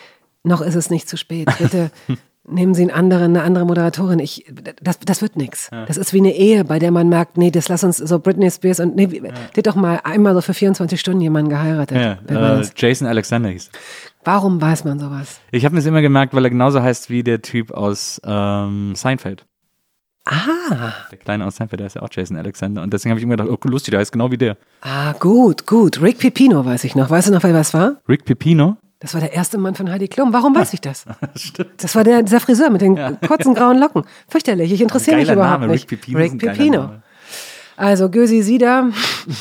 noch ist es nicht zu spät. Bitte nehmen Sie einen anderen, eine andere Moderatorin. Ich, das, das wird nichts. Das ist wie eine Ehe, bei der man merkt, nee, das lass uns so Britney Spears und nee, die hat doch mal einmal so für 24 Stunden jemanden geheiratet. Ja, äh? Jason Alexander hieß. Warum weiß man sowas? Ich habe mir das immer gemerkt, weil er genauso heißt wie der Typ aus ähm, Seinfeld. Ah, Der Kleine aus Seinfeld, der ist ja auch Jason Alexander. Und deswegen habe ich immer gedacht, oh, lustig, der heißt genau wie der. ah, gut, gut. Rick Pipino weiß ich noch. Weißt du noch, wer das war? Rick Pipino. Das war der erste Mann von Heidi Klum. Warum weiß ich das? Stimmt. Das war der, dieser Friseur mit den kurzen grauen Locken. Fürchterlich, ich interessiere mich überhaupt Name, nicht. Rick Pipino. geiler Pipino. Also Gösi Sieder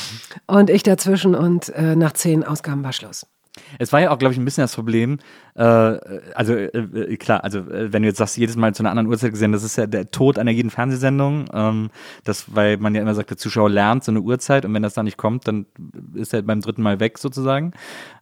und ich dazwischen und äh, nach zehn Ausgaben war Schluss. Es war ja auch, glaube ich, ein bisschen das Problem. Äh, also äh, äh, klar, also äh, wenn du jetzt sagst, jedes Mal zu einer anderen Uhrzeit gesehen, das ist ja der Tod einer jeden Fernsehsendung. Ähm, das, weil man ja immer sagt, der Zuschauer lernt so eine Uhrzeit und wenn das da nicht kommt, dann ist er beim dritten Mal weg sozusagen.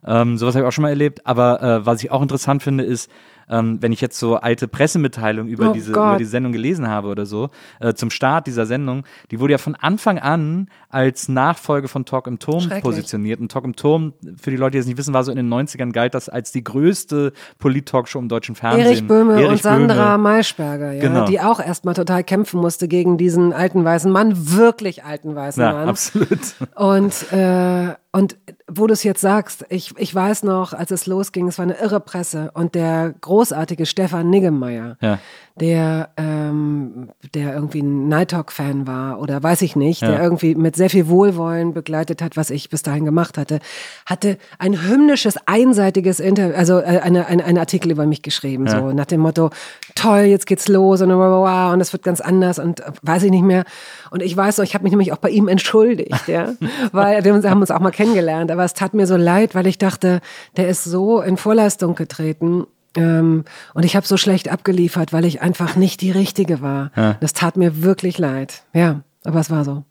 Ähm, sowas habe ich auch schon mal erlebt. Aber äh, was ich auch interessant finde, ist, ähm, wenn ich jetzt so alte Pressemitteilungen über, Oh diese, Gott. über die Sendung gelesen habe oder so, äh, zum Start dieser Sendung, die wurde ja von Anfang an als Nachfolge von Talk im Turm positioniert. Und Talk im Turm, für die Leute, die es nicht wissen, war so in den 90ern galt das als die größte Polit-Talkshow im deutschen Fernsehen. Erich Böhme Erich und Sandra Böhme. Maischberger, ja, Genau. die auch erstmal total kämpfen musste gegen diesen alten weißen Mann, wirklich alten weißen Ja, Mann. absolut. Und, äh, und wo du es jetzt sagst, ich, ich weiß noch, als es losging, es war eine irre Presse und der großartige Stefan Niggemeier, Ja. der, ähm, der irgendwie ein Night Talk-Fan war oder weiß ich nicht, Ja. der irgendwie mit sehr viel Wohlwollen begleitet hat, was ich bis dahin gemacht hatte, hatte ein hymnisches, einseitiges Interview, also äh, eine, eine, ein Artikel über mich geschrieben, so nach dem Motto, toll, jetzt geht's los und und es wird ganz anders und äh, weiß ich nicht mehr. Und ich weiß noch, ich habe mich nämlich auch bei ihm entschuldigt, ja, weil wir haben uns auch mal kennengelernt, aber es tat mir so leid, weil ich dachte, der ist so in Vorleistung getreten ähm, und ich habe so schlecht abgeliefert, weil ich einfach nicht die Richtige war. Das tat mir wirklich leid. Ja, aber es war so.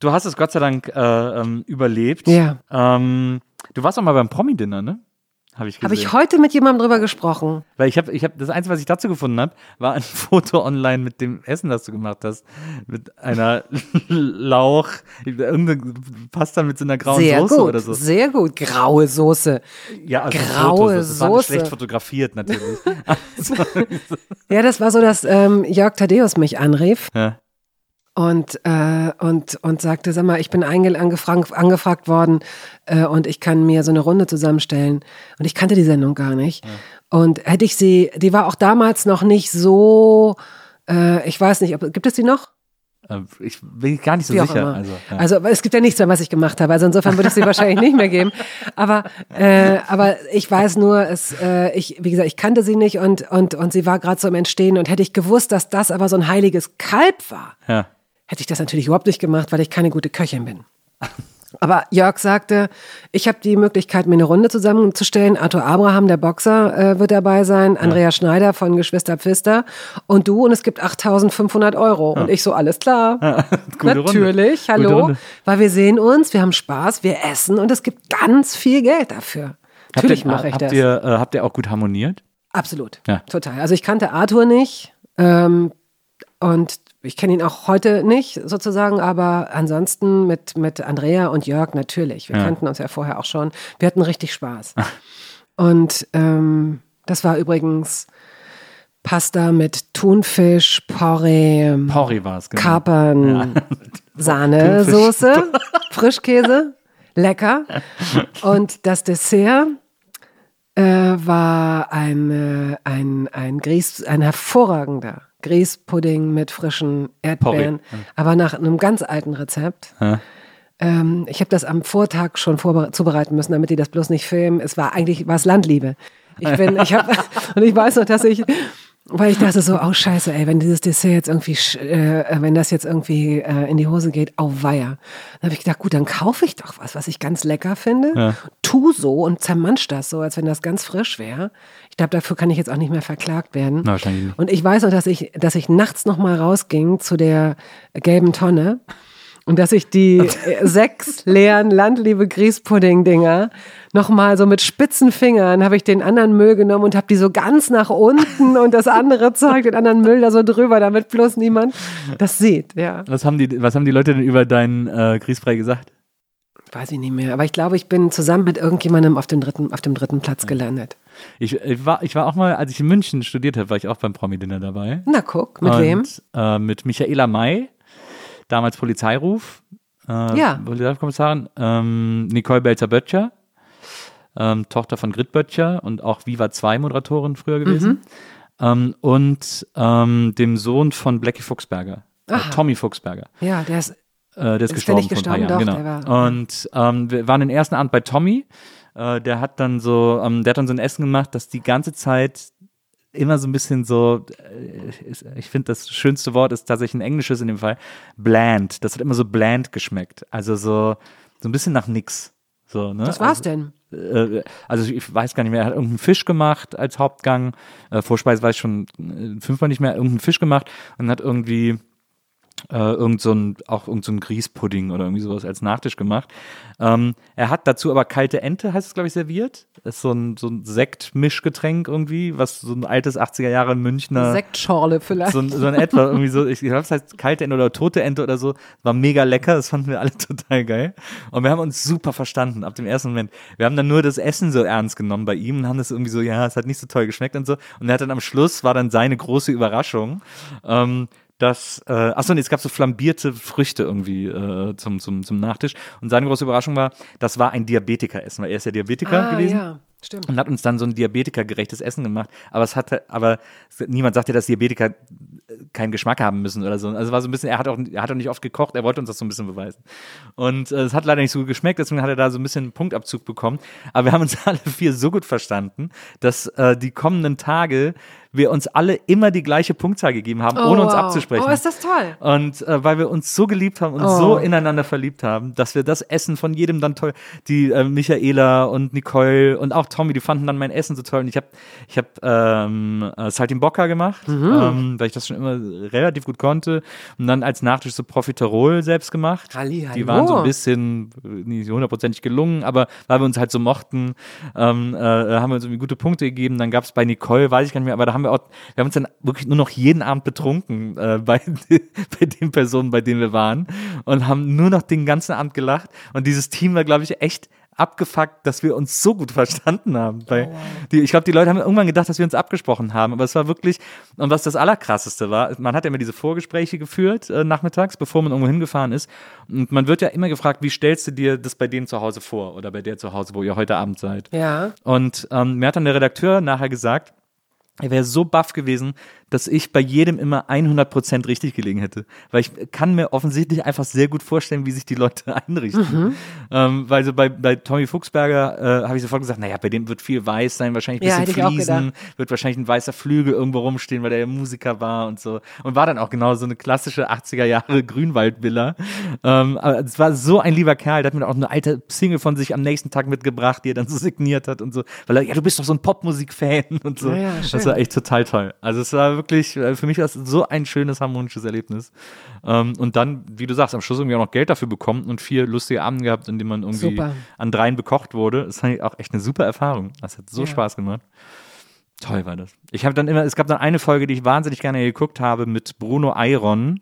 Du hast es Gott sei Dank äh, ähm, überlebt. Ja. Ähm, du warst auch mal beim Promi-Dinner, ne? Habe ich gesehen. Habe ich heute mit jemandem drüber gesprochen? Weil ich habe, ich habe das Einzige, was ich dazu gefunden habe, war ein Foto online mit dem Essen, das du gemacht hast, mit einer Lauch, irgendeine Pasta mit so einer grauen sehr Soße gut, oder so. sehr gut. Graue Soße. Ja, also Graue Fotos, das war Soße. schlecht fotografiert natürlich. Ja, das war so, dass ähm, Jörg Thaddeus mich anrief ja. Und, äh, und, und sagte, sag mal, ich bin angefragt, angefragt worden äh, und ich kann mir so eine Runde zusammenstellen. Und ich kannte die Sendung gar nicht. Und hätte ich sie, die war auch damals noch nicht so, äh, ich weiß nicht, ob, gibt es die noch? Äh, Ich bin gar nicht so Wie sicher. Also, ja. Also es gibt ja nichts mehr, was ich gemacht habe. Also insofern würde ich sie wahrscheinlich nicht mehr geben. Aber, äh, aber ich weiß nur, es, äh, ich, wie gesagt, ich kannte sie nicht und, und, und sie war gerade so im Entstehen. Und hätte ich gewusst, dass das aber so ein heiliges Kalb war, ja. Hätte ich das natürlich überhaupt nicht gemacht, weil ich keine gute Köchin bin. Aber Jörg sagte, ich habe die Möglichkeit, mir eine Runde zusammenzustellen. Arthur Abraham, der Boxer, äh, wird dabei sein. Andrea Schneider von Geschwister Pfister. Und du. Und es gibt 8500 Euro. Und ich so, alles klar. Runde. Natürlich, Gute hallo. Runde. Weil wir sehen uns, wir haben Spaß, wir essen und es gibt ganz viel Geld dafür. Natürlich habt mache ich habt das. Ihr, äh, habt ihr auch gut harmoniert? Absolut. Ja. Total. Also ich kannte Arthur nicht. Ähm, und ich kenne ihn auch heute nicht sozusagen, aber ansonsten mit, mit Andrea und Jörg natürlich. Wir Ja. kannten uns ja vorher auch schon. Wir hatten richtig Spaß. und ähm, das war übrigens Pasta mit Thunfisch, Porree, Porri war es, genau. Kapern, Sahnesoße, Frischkäse, lecker. Und das Dessert äh, war ein, ein, ein, Grieß, ein hervorragender Grießpudding mit frischen Erdbeeren, Porree. aber nach einem ganz alten Rezept. Ja. Ähm, ich habe das am Vortag schon zubereiten müssen, damit die das bloß nicht filmen. Es war eigentlich war es Landliebe. Ich bin, ich habe und ich weiß noch, dass ich, weil ich dachte so, oh Scheiße, ey, wenn dieses Dessert jetzt irgendwie, äh, wenn das jetzt irgendwie äh, in die Hose geht, au weia. Dann habe ich gedacht, gut, dann kaufe ich doch was, was ich ganz lecker finde. Ja. Tu so und zermansch das so, als wenn das ganz frisch wäre. Ich glaube, dafür kann ich jetzt auch nicht mehr verklagt werden. Na, wahrscheinlich nicht. Und ich weiß noch, dass ich, dass ich nachts noch mal rausging zu der gelben Tonne und dass ich die sechs leeren Landliebe Grießpudding-Dinger noch mal so mit spitzen Fingern habe ich den anderen Müll genommen und habe die so ganz nach unten und das andere Zeug, den anderen Müll da so drüber, damit bloß niemand das sieht. Ja, Was haben die, was haben die Leute denn über deinen äh, Grießbrei gesagt? Weiß ich nicht mehr. Aber ich glaube, ich bin zusammen mit irgendjemandem auf dem dritten, auf dem dritten Platz gelandet. Ich, ich, war, ich war auch mal, als ich in München studiert habe, war ich auch beim Promi-Dinner dabei. Na guck, mit und, wem? Äh, mit Michaela May, damals Polizeiruf. Äh, Ja. Polizeikommissarin. Ähm, Nicole Belzer-Böttcher, ähm, Tochter von Grit Böttcher und auch Viva 2 Moderatorin früher gewesen. Mhm. Ähm, und ähm, dem Sohn von Blackie Fuchsberger, äh. Tommy Fuchsberger. Ja, der ist. Äh, der ist, Ist der gestorben nicht vor ein paar? Jahren, Doch, genau. der Und ähm, wir waren den ersten Abend bei Tommy. Äh, der hat dann so, ähm, der hat dann so ein Essen gemacht, das die ganze Zeit immer so ein bisschen so, äh, ich finde das schönste Wort ist tatsächlich ein englisches in dem Fall, bland. Das hat immer so bland geschmeckt. Also so, so ein bisschen nach nix. So, ne? Was war's denn? Äh, also ich weiß gar nicht mehr, er hat irgendeinen Fisch gemacht als Hauptgang. Äh, Vorspeise weiß ich schon äh, fünfmal nicht mehr, irgendeinen Fisch gemacht und hat irgendwie äh, irgend so ein, auch irgend so ein Grießpudding oder irgendwie sowas als Nachtisch gemacht. Ähm, er hat dazu aber kalte Ente, heißt es, glaube ich, serviert. Das ist so ein, so ein Sektmischgetränk irgendwie, was so ein altes 80er Jahre Münchner Sektschorle vielleicht. so, ein- so in etwa irgendwie so, ich glaube, es heißt kalte Ente oder tote Ente oder so, war mega lecker, das fanden wir alle total geil. Und wir haben uns super verstanden ab dem ersten Moment. Wir haben dann nur das Essen so ernst genommen bei ihm und haben das irgendwie so, ja, es hat nicht so toll geschmeckt und so. Und er hat dann am Schluss, war dann seine große Überraschung, ähm, dass, äh, achso, nee, es gab so flambierte Früchte irgendwie äh, zum, zum, zum Nachtisch. Und seine große Überraschung war, das war ein Diabetikeressen, weil er ist ja Diabetiker ah, gewesen ja, stimmt. und hat uns dann so ein Diabetiker-gerechtes Essen gemacht. Aber es hatte, aber niemand sagte, dass Diabetiker keinen Geschmack haben müssen oder so. Also war so ein bisschen, er hat auch, er hat auch nicht oft gekocht, er wollte uns das so ein bisschen beweisen. Und äh, es hat leider nicht so gut geschmeckt, deswegen hat er da so ein bisschen einen Punktabzug bekommen. Aber wir haben uns alle vier so gut verstanden, dass äh, die kommenden Tage wir uns alle immer die gleiche Punktzahl gegeben haben, ohne uns wow. abzusprechen. Oh, ist das toll. Und äh, weil wir uns so geliebt haben und Oh. so ineinander verliebt haben, dass wir das Essen von jedem dann toll, die äh, Michaela und Nicole und auch Tommy, die fanden dann mein Essen so toll. Und ich habe ich hab, ähm, äh, Saltimbocca gemacht, Mhm. ähm, weil ich das schon immer relativ gut konnte. Und dann als Nachtisch so Profiterol selbst gemacht. Halli, Die waren so ein bisschen äh, nicht hundertprozentig gelungen, aber weil wir uns halt so mochten, ähm, äh, haben wir uns irgendwie gute Punkte gegeben. Dann gab es bei Nicole, weiß ich gar nicht mehr, aber da haben wir auch, wir haben uns dann wirklich nur noch jeden Abend betrunken äh, bei, bei den Personen, bei denen wir waren und haben nur noch den ganzen Abend gelacht. Und dieses Team war, glaube ich, echt abgefuckt, dass wir uns so gut verstanden haben. Weil die, ich glaube, die Leute haben irgendwann gedacht, dass wir uns abgesprochen haben, aber es war wirklich, und was das Allerkrasseste war, man hat ja immer diese Vorgespräche geführt äh, nachmittags, bevor man irgendwo hingefahren ist. Und man wird ja immer gefragt, wie stellst du dir das bei denen zu Hause vor oder bei der zu Hause, wo ihr heute Abend seid. Ja. Und ähm, mir hat dann der Redakteur nachher gesagt, er wäre so baff gewesen, dass ich bei jedem immer 100% richtig gelegen hätte. Weil ich kann mir offensichtlich einfach sehr gut vorstellen, wie sich die Leute einrichten. Ähm, weil so bei, bei Tommy Fuchsberger äh, habe ich sofort gesagt, naja, bei dem wird viel weiß sein, wahrscheinlich ein Ja, bisschen auch Fliesen, wird wahrscheinlich ein weißer Flügel irgendwo rumstehen, weil der ja Musiker war und so. Und war dann auch genau so eine klassische 80er Jahre Grünwaldvilla. Ähm, aber es war so ein lieber Kerl, der hat mir auch eine alte Single von sich am nächsten Tag mitgebracht, die er dann so signiert hat und so. Weil er, ja, du bist doch so ein Popmusik-Fan und so. Ja, ja, das war echt total toll. Also es war wirklich, äh, für mich war es so ein schönes, harmonisches Erlebnis. Ähm, und dann, wie du sagst, am Schluss irgendwie auch noch Geld dafür bekommen und vier lustige Abende gehabt, in denen man irgendwie Super. an dreien bekocht wurde. Das fand ich auch echt eine super Erfahrung. Das hat so Ja. Spaß gemacht. Toll war das. Ich habe dann immer, es gab dann eine Folge, die ich wahnsinnig gerne geguckt habe mit Bruno Eiron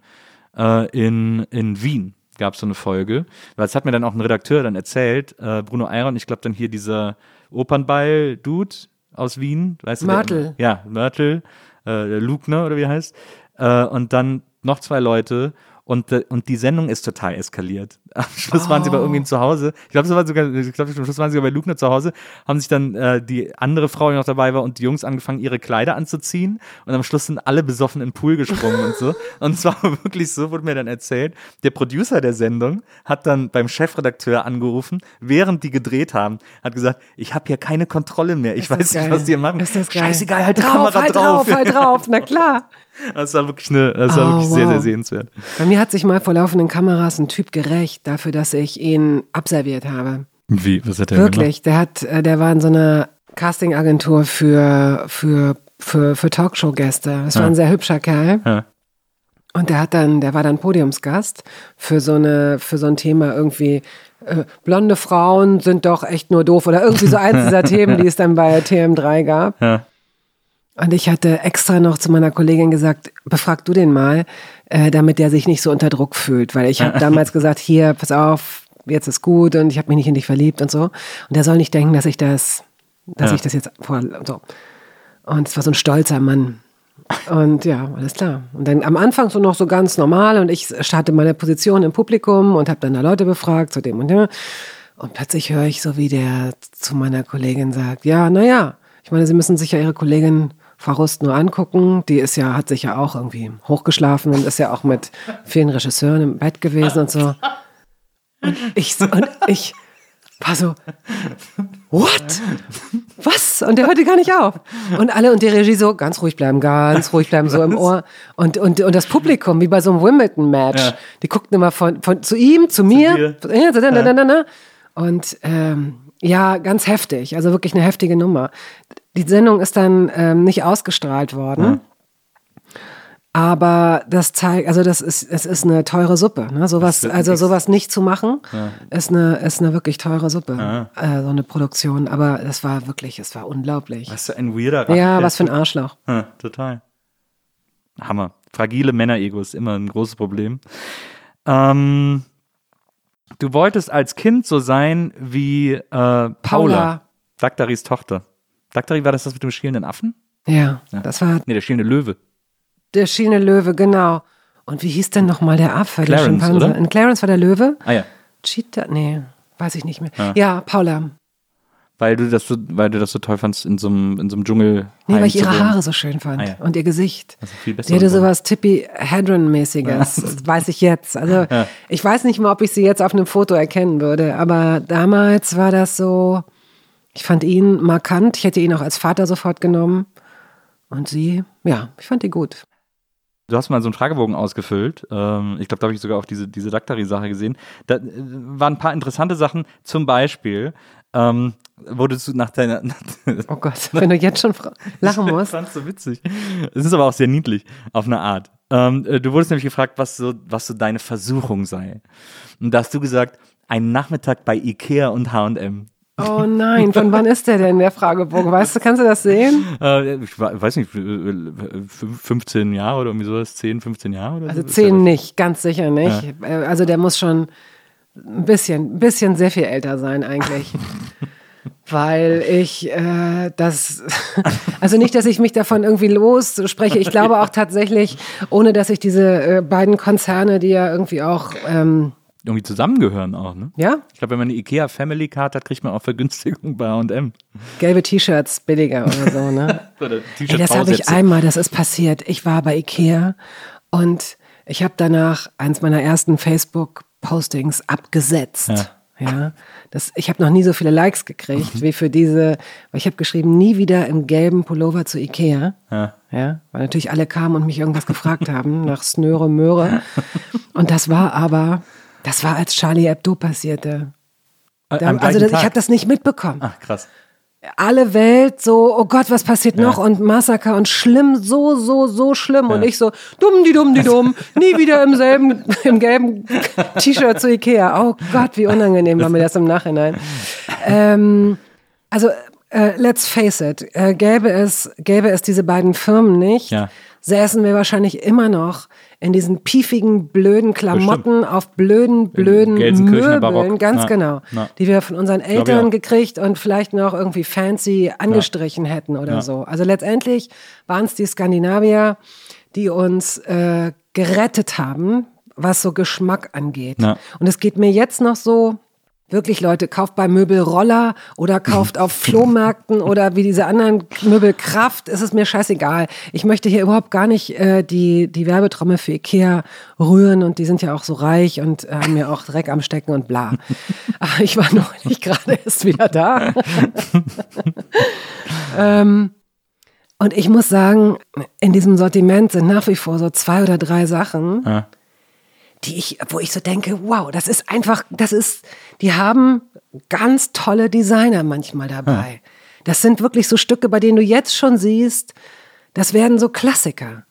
äh, in, in Wien. Gab es so eine Folge, weil es hat mir dann auch ein Redakteur dann erzählt, äh, Bruno Eiron, ich glaube dann hier dieser Opernball-Dude aus Wien, weißt du? Mörtel. ja, Mörtel, äh, Lugner oder wie heißt. Äh, und dann noch zwei Leute und, äh, und die Sendung ist total eskaliert. Am Schluss waren sie bei irgendwem zu Hause. Ich glaube, war sogar, ich glaube, am Schluss waren sie sogar bei Lugner zu Hause, haben sich dann äh, die andere Frau, die noch dabei war, und die Jungs angefangen, ihre Kleider anzuziehen. Und am Schluss sind alle besoffen in den Pool gesprungen und so. Und es war wirklich so, wurde mir dann erzählt, der Producer der Sendung hat dann beim Chefredakteur angerufen, während die gedreht haben, hat gesagt, ich habe hier keine Kontrolle mehr. Ich Ist weiß nicht, geil. was die hier machen. Ist das geil. Scheißegal, halt drauf, Kamera halt drauf. drauf, halt drauf, na klar. Das war wirklich, eine, das war Oh, wirklich sehr, wow. sehr sehenswert. Bei mir hat sich mal vor laufenden Kameras ein Typ gerecht dafür, dass ich ihn abserviert habe. Wie? Was hat er Wirklich. Der hat, äh, der war in so einer Castingagentur für, für, für, für Talkshow-Gäste. Das war Ja. ein sehr hübscher Kerl. Ja. Und der hat dann, der war dann Podiumsgast für so eine, für so ein Thema irgendwie, äh, blonde Frauen sind doch echt nur doof oder irgendwie so eins dieser Themen, die es dann bei TM3 gab. Ja. Und ich hatte extra noch zu meiner Kollegin gesagt, befrag du den mal, äh, damit der sich nicht so unter Druck fühlt. Weil ich habe damals gesagt, hier, pass auf, jetzt ist gut und ich habe mich nicht in dich verliebt und so. Und der soll nicht denken, dass ich das, dass Ja. ich das jetzt vor, so. Und es war so ein stolzer Mann. Und ja, alles klar. Und dann am Anfang so noch so ganz normal und ich hatte meine Position im Publikum und habe dann da Leute befragt zu dem und dem. Und plötzlich höre ich so, wie der zu meiner Kollegin sagt, ja, naja, ich meine, Sie müssen sich ja Ihre Kollegin Frau Rust nur angucken. Die ist ja, hat sich ja auch irgendwie hochgeschlafen und ist ja auch mit vielen Regisseuren im Bett gewesen und so. Und ich, und ich war so, what? Was? Und der hörte gar nicht auf. Und alle und die Regie so, ganz ruhig bleiben, ganz ruhig bleiben, so im Ohr. Und, und, und das Publikum, wie bei so einem Wimbledon-Match, Ja. die guckten immer von, von zu ihm, zu mir. Ja, da. Und ähm, ja, ganz heftig, also wirklich eine heftige Nummer. Die Sendung ist dann ähm, nicht ausgestrahlt worden. Aber das zeigt, also das ist, es ist eine teure Suppe. Ne? Sowas, also sowas nicht zu machen, ist eine, ist eine wirklich teure Suppe. Äh, so eine Produktion. Aber das war wirklich, es war unglaublich. Was für ein weirder Rat. Ja, was für ein Arschloch. Ja, total. Hammer. Fragile Männer-Ego ist immer ein großes Problem. Ähm, du wolltest als Kind so sein wie äh, Paula. Paula. Daktaris Tochter. Daktari war das das mit dem schielenden Affen? Ja, das war Nee, der schielende Löwe. der Schiene Löwe, genau. Und wie hieß denn nochmal der Affe? der Clarence, Schimpanse? oder? In Clarence war der Löwe? Ah ja. Cheetah? Nee, weiß ich nicht mehr. Ja, Paula. Weil du das so, weil du das so toll fandst, in so einem, in so einem Dschungel. Nee, weil ich ihre. Haare so schön fand. Ah, ja. Und ihr Gesicht. Das ist viel besser Sie hatte sowas Tippi Hedron-mäßiges. Das weiß ich jetzt. Also, Ja. ich weiß nicht mal, ob ich sie jetzt auf einem Foto erkennen würde. Aber damals war das so, ich fand ihn markant. Ich hätte ihn auch als Vater sofort genommen. Und sie, ja, ich fand die gut. Du hast mal so einen Fragebogen ausgefüllt. Ähm, ich glaube, da habe ich sogar auch diese, diese Daktari-Sache gesehen. Da äh, waren ein paar interessante Sachen. Zum Beispiel ähm, wurdest du nach deiner. Oh Gott, wenn du jetzt schon lachen musst. fand's so witzig. Es ist aber auch sehr niedlich, auf eine Art. Ähm, äh, du wurdest nämlich gefragt, was so, was so deine Versuchung sei. Und da hast du gesagt, ein Nachmittag bei Ikea und H&M. Oh nein, von wann ist der denn, der Fragebogen? Weißt du, kannst du das sehen? Äh, ich weiß nicht, äh, äh, fün- 15 Jahre oder irgendwie sowas, 10, 15 Jahre oder Also so? Zehn ja- nicht, ganz sicher nicht. Äh, Also der muss schon ein bisschen, ein bisschen sehr viel älter sein eigentlich. Weil ich äh, das, also nicht, dass ich mich davon irgendwie losspreche. Ich glaube auch tatsächlich, ohne dass ich diese äh, beiden Konzerne, die ja irgendwie auch, ähm, Irgendwie zusammengehören auch, ne? ja, Ich glaube, wenn man eine Ikea Family Card hat, kriegt man auch Vergünstigung bei H&M. gelbe T-Shirts billiger oder so, ne? Oder Ey, das habe ich einmal, das ist passiert. Ich war bei Ikea und ich habe danach eins meiner ersten Facebook-Postings abgesetzt. Ja. das, ich habe noch nie so viele Likes gekriegt wie für diese, weil ich habe geschrieben, nie wieder im gelben Pullover zu Ikea. Ja. Ja, weil natürlich alle kamen und mich irgendwas gefragt haben nach Snöre, Möhre. Und das war aber, das war als Charlie Hebdo passierte. Äh, Da, also das, ich habe das nicht mitbekommen Ach, krass. alle Welt so, oh Gott, was passiert noch? Und Massaker und schlimm, so, so, so schlimm. Und ich so, dumm, die dumm, die dumm, nie wieder im selben, im gelben T-Shirt zu Ikea. Oh Gott, wie unangenehm war mir das im Nachhinein. Ähm, also, äh, let's face it, äh, gäbe es, gäbe es diese beiden Firmen nicht, Ja. Säßen wir wahrscheinlich immer noch in diesen piefigen, blöden Klamotten auf blöden, blöden Möbeln, Barock. ganz Ja. genau, Ja. die wir von unseren Eltern gekriegt und vielleicht noch irgendwie fancy angestrichen hätten oder so. Also letztendlich waren es die Skandinavier, die uns äh, gerettet haben, was so Geschmack angeht. Und es geht mir jetzt noch so, wirklich Leute, kauft bei Möbel Roller oder kauft auf Flohmärkten oder wie diese anderen Möbel Kraft, ist es mir scheißegal. Ich möchte hier überhaupt gar nicht äh, die, die Werbetrommel für Ikea rühren und die sind ja auch so reich und äh, haben ja auch Dreck am Stecken und bla. Aber ich war noch nicht gerade erst wieder da. ähm, und ich muss sagen, in diesem Sortiment sind nach wie vor so zwei oder drei Sachen, Ja. Die ich, wo ich so denke, wow, das ist einfach, das ist, die haben ganz tolle Designer manchmal dabei. Das sind wirklich so Stücke, bei denen du jetzt schon siehst, das werden so Klassiker.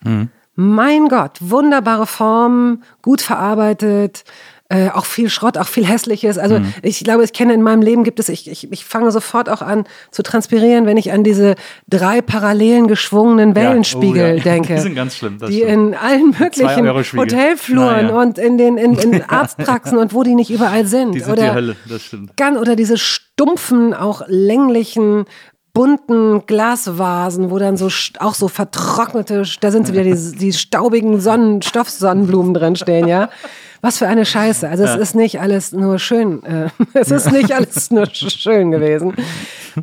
Mein Gott, wunderbare Formen, gut verarbeitet, äh, auch viel Schrott, auch viel Hässliches. Also Mhm. ich glaube, ich kenne in meinem Leben gibt es, ich, ich, ich fange sofort auch an zu transpirieren, wenn ich an diese drei parallelen geschwungenen Wellenspiegel oh ja. denke. Die sind ganz schlimm, die stimmt. in allen möglichen. Hotelfluren Naja. und in den in, in Arztpraxen und wo die nicht überall sind. Die sind oder die Hölle, das stimmt. Gan oder diese stumpfen, auch länglichen, bunten Glasvasen, wo dann so auch so vertrocknete, da sind sie wieder die, die staubigen Sonnen, Stoffsonnenblumen drin stehen, ja. Was für eine Scheiße. Also es ist nicht alles nur schön, äh, es ist nicht alles nur sch- schön gewesen.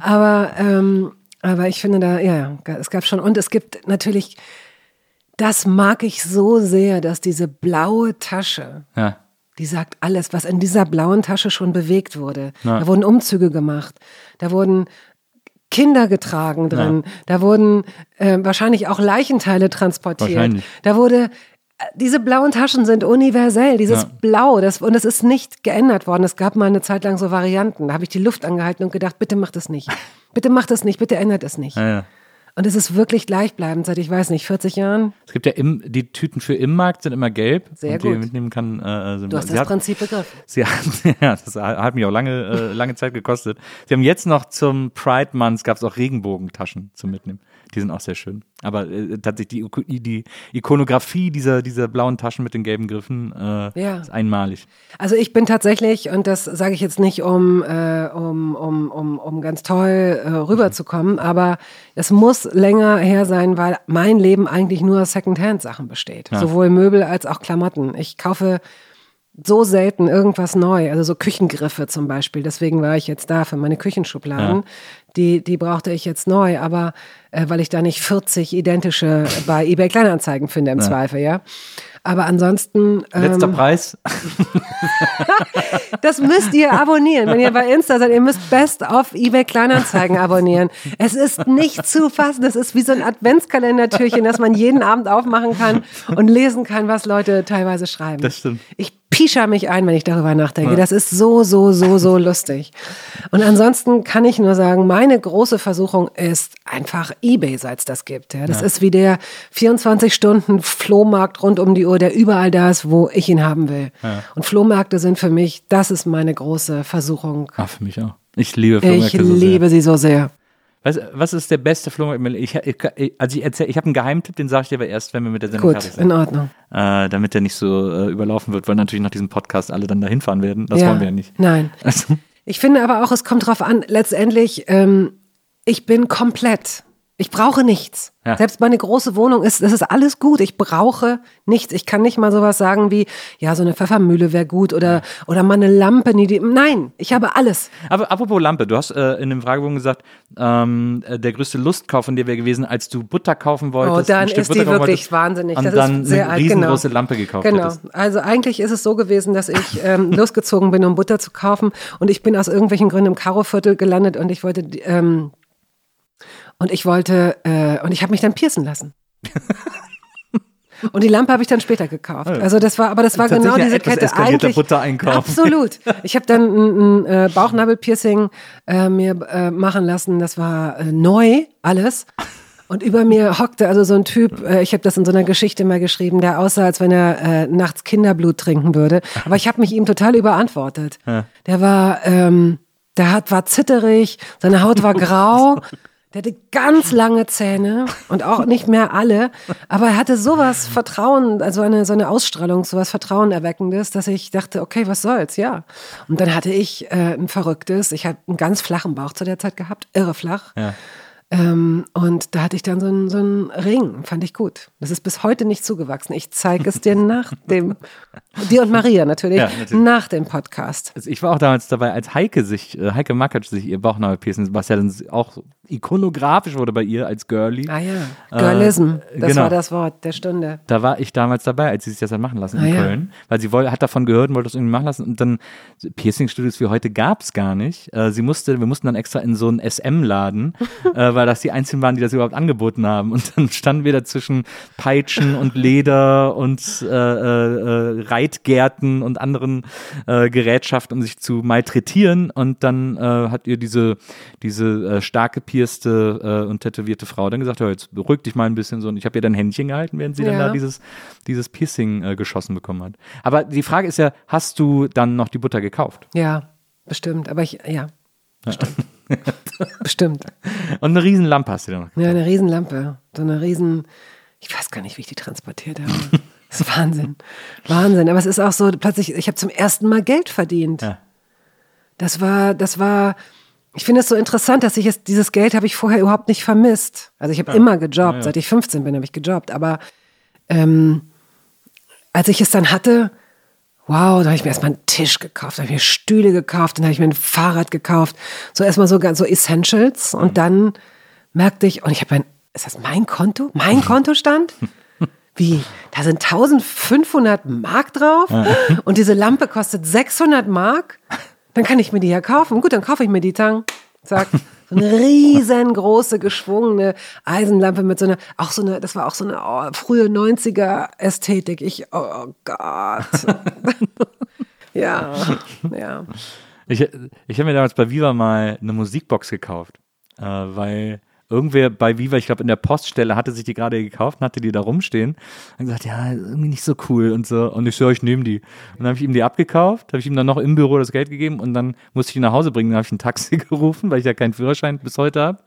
Aber, ähm, aber ich finde da, ja, ja, es gab schon, und es gibt natürlich, das mag ich so sehr, dass diese blaue Tasche, Ja. die sagt alles, was in dieser blauen Tasche schon bewegt wurde. Ja. Da wurden Umzüge gemacht, da wurden Kinder getragen drin, da wurden äh, wahrscheinlich auch Leichenteile transportiert. Da wurde diese blauen Taschen sind universell, dieses Ja. Blau, das, und es ist nicht geändert worden. Es gab mal eine Zeit lang so Varianten. Da habe ich die Luft angehalten und gedacht, bitte macht es nicht. Bitte macht es nicht, bitte ändert es nicht. Ja, ja. Und es ist wirklich gleichbleibend seit, ich weiß nicht, 40 Jahren. Es gibt ja im, die Tüten für im Markt sind immer gelb. Sehr und die gut. mitnehmen kann. Äh, sind Du hast das hat, Prinzip begriffen. Sie hat, ja, das hat mich auch lange, äh, lange Zeit gekostet. Sie haben jetzt noch zum Pride Month gab es auch Regenbogentaschen zum Mitnehmen. Die sind auch sehr schön. Aber äh, tatsächlich die, die Ikonografie dieser, dieser blauen Taschen mit den gelben Griffen äh, Ja. ist einmalig. Also ich bin tatsächlich, und das sage ich jetzt nicht, um, äh, um, um, um, um ganz toll äh, rüberzukommen, aber es muss länger her sein, weil mein Leben eigentlich nur aus Secondhand-Sachen besteht. Sowohl Möbel als auch Klamotten. Ich kaufe so selten irgendwas neu, also so Küchengriffe zum Beispiel. Deswegen war ich jetzt da für meine Küchenschubladen. Die, die brauchte ich jetzt neu, aber äh, weil ich da nicht 40 identische bei eBay Kleinanzeigen finde im Zweifel, ja. Aber ansonsten. Letzter ähm, Preis. das müsst ihr abonnieren. Wenn ihr bei Insta seid, ihr müsst Best auf eBay Kleinanzeigen abonnieren. Es ist nicht zu fassen. Das ist wie so ein Adventskalendertürchen, das man jeden Abend aufmachen kann und lesen kann, was Leute teilweise schreiben. Das stimmt. Ich pischer mich ein, wenn ich darüber nachdenke. Das ist so, so, so, so lustig. Und ansonsten kann ich nur sagen, meine große Versuchung ist einfach eBay, seit es das gibt. Ja, das ist wie der 24-Stunden-Flohmarkt rund um die Uhr, der überall da ist, wo ich ihn haben will. Und Flohmärkte sind für mich, das ist meine große Versuchung. Ah, für mich auch. Ich liebe Ich Flohmärkte so sehr. liebe sie so sehr. Was, was ist der beste Flohmarkt? Ich, ich, also ich erzähl, ich habe einen Geheimtipp, den sage ich dir aber erst, wenn wir mit der Sendung Gut, fertig sind. in Ordnung. Äh, damit der nicht so äh, überlaufen wird, weil natürlich nach diesem Podcast alle dann dahin fahren werden. Das ja. wollen wir ja nicht. Nein. Also, Ich finde aber auch, es kommt drauf an, letztendlich, ähm, ich bin komplett. Ich brauche nichts. Ja. Selbst meine große Wohnung ist, das ist alles gut. Ich brauche nichts. Ich kann nicht mal sowas sagen wie, ja, so eine Pfeffermühle wäre gut oder, oder mal eine Lampe. Die, die, nein, ich habe alles. aber apropos Lampe, du hast äh, in dem Fragebogen gesagt, ähm, äh, der größte Lustkauf von dir wäre gewesen, als du Butter kaufen wolltest. Oh, dann ist Butter die wirklich wolltest, wahnsinnig. Und Das dann ist sehr eine alt, riesengroße genau. Lampe gekauft Genau. hättest. Also eigentlich ist es so gewesen, dass ich ähm, losgezogen bin, um Butter zu kaufen und ich bin aus irgendwelchen Gründen im Karoviertel gelandet und ich wollte ähm, und ich wollte äh, und ich habe mich dann piercen lassen. Und die Lampe habe ich dann später gekauft. Also das war, aber das war genau diese etwas Kette. Eigentlich, Buttereinkauf. Absolut. Ich habe dann ein, ein äh, Bauchnabelpiercing äh, mir äh, machen lassen. Das war äh, neu alles. Und über mir hockte also so ein Typ, äh, ich habe das in so einer Geschichte mal geschrieben, der aussah, als wenn er äh, nachts Kinderblut trinken würde. Aber ich habe mich ihm total überantwortet. Der war, ähm, der hat, war zitterig, seine Haut war grau. Der hatte ganz lange Zähne und auch nicht mehr alle, aber er hatte sowas Vertrauen, also eine, so eine Ausstrahlung, sowas Vertrauenerweckendes, dass ich dachte, okay, was soll's, ja. Und dann hatte ich äh, ein verrücktes, ich habe einen ganz flachen Bauch zu der Zeit gehabt, irre flach. Ja. Ähm, und da hatte ich dann so einen, so einen Ring, fand ich gut. Das ist bis heute nicht zugewachsen. Ich zeige es dir nach dem, dir und Maria natürlich, Ja, natürlich. nach dem Podcast. Also ich war auch damals dabei, als Heike sich, äh, Heike Makatsch sich ihr Bauchnabel piercen, was ja dann auch ikonografisch wurde bei ihr als Girlie. Ah ja, Girlism, das genau. war das Wort der Stunde. Da war ich damals dabei, als sie sich das hat machen lassen in Ah, ja. Köln. Weil sie hat davon gehört und wollte das irgendwie machen lassen. Und dann Piercing-Studios wie heute gab es gar nicht. Äh, sie musste, wir mussten dann extra in so einen SM-Laden, äh, weil das die einzigen waren, die das überhaupt angeboten haben. Und dann standen wir da zwischen Peitschen und Leder und äh, Gleitgärten und anderen äh, Gerätschaften, um sich zu malträtieren. Und dann äh, hat ihr diese, diese äh, stark gepierste äh, und tätowierte Frau dann gesagt, ja, jetzt beruhig dich mal ein bisschen so. Und ich habe ihr dann Händchen gehalten, während sie dann Ja. da dieses, dieses Piercing äh, geschossen bekommen hat. Aber die Frage ist ja, hast du dann noch die Butter gekauft? Ja, bestimmt. Aber ich, ja. Bestimmt. bestimmt. Und eine riesen Lampe hast du dann noch. Ja, eine Riesenlampe. So eine riesen, ich weiß gar nicht, wie ich die transportiert habe. Das ist Wahnsinn. Wahnsinn. Aber es ist auch so, plötzlich, ich habe zum ersten Mal Geld verdient. Ja. Das war, das war, ich finde es so interessant, dass ich es, dieses Geld habe ich vorher überhaupt nicht vermisst. Also ich habe immer gejobbt, seit ich 15 bin, habe ich gejobbt. Aber ähm, als ich es dann hatte, wow, da habe ich mir erstmal einen Tisch gekauft, da habe ich mir Stühle gekauft, dann habe ich mir ein Fahrrad gekauft. So erstmal so ganz so Essentials. Und dann merkte ich, und ich habe ein, ist das mein Konto? Mein Kontostand? Wie? Da sind 1500 Mark drauf und diese Lampe kostet 600 Mark. Dann kann ich mir die ja kaufen. Gut, dann kaufe ich mir die Tang. Zack. So eine riesengroße, geschwungene Eisenlampe mit so einer, auch so eine, das war auch so eine oh, frühe 90er Ästhetik. Ich, oh Gott. ja, ja. Ich, ich habe mir damals bei Viva mal eine Musikbox gekauft, äh, weil irgendwer bei Viva, ich glaube in der Poststelle, hatte sich die gerade gekauft und hatte die da rumstehen und gesagt, ja, irgendwie nicht so cool und so. Und ich so, ich nehme die. Und dann habe ich ihm die abgekauft, habe ich ihm dann noch im Büro das Geld gegeben und dann musste ich ihn nach Hause bringen. Dann habe ich ein Taxi gerufen, weil ich ja keinen Führerschein bis heute habe.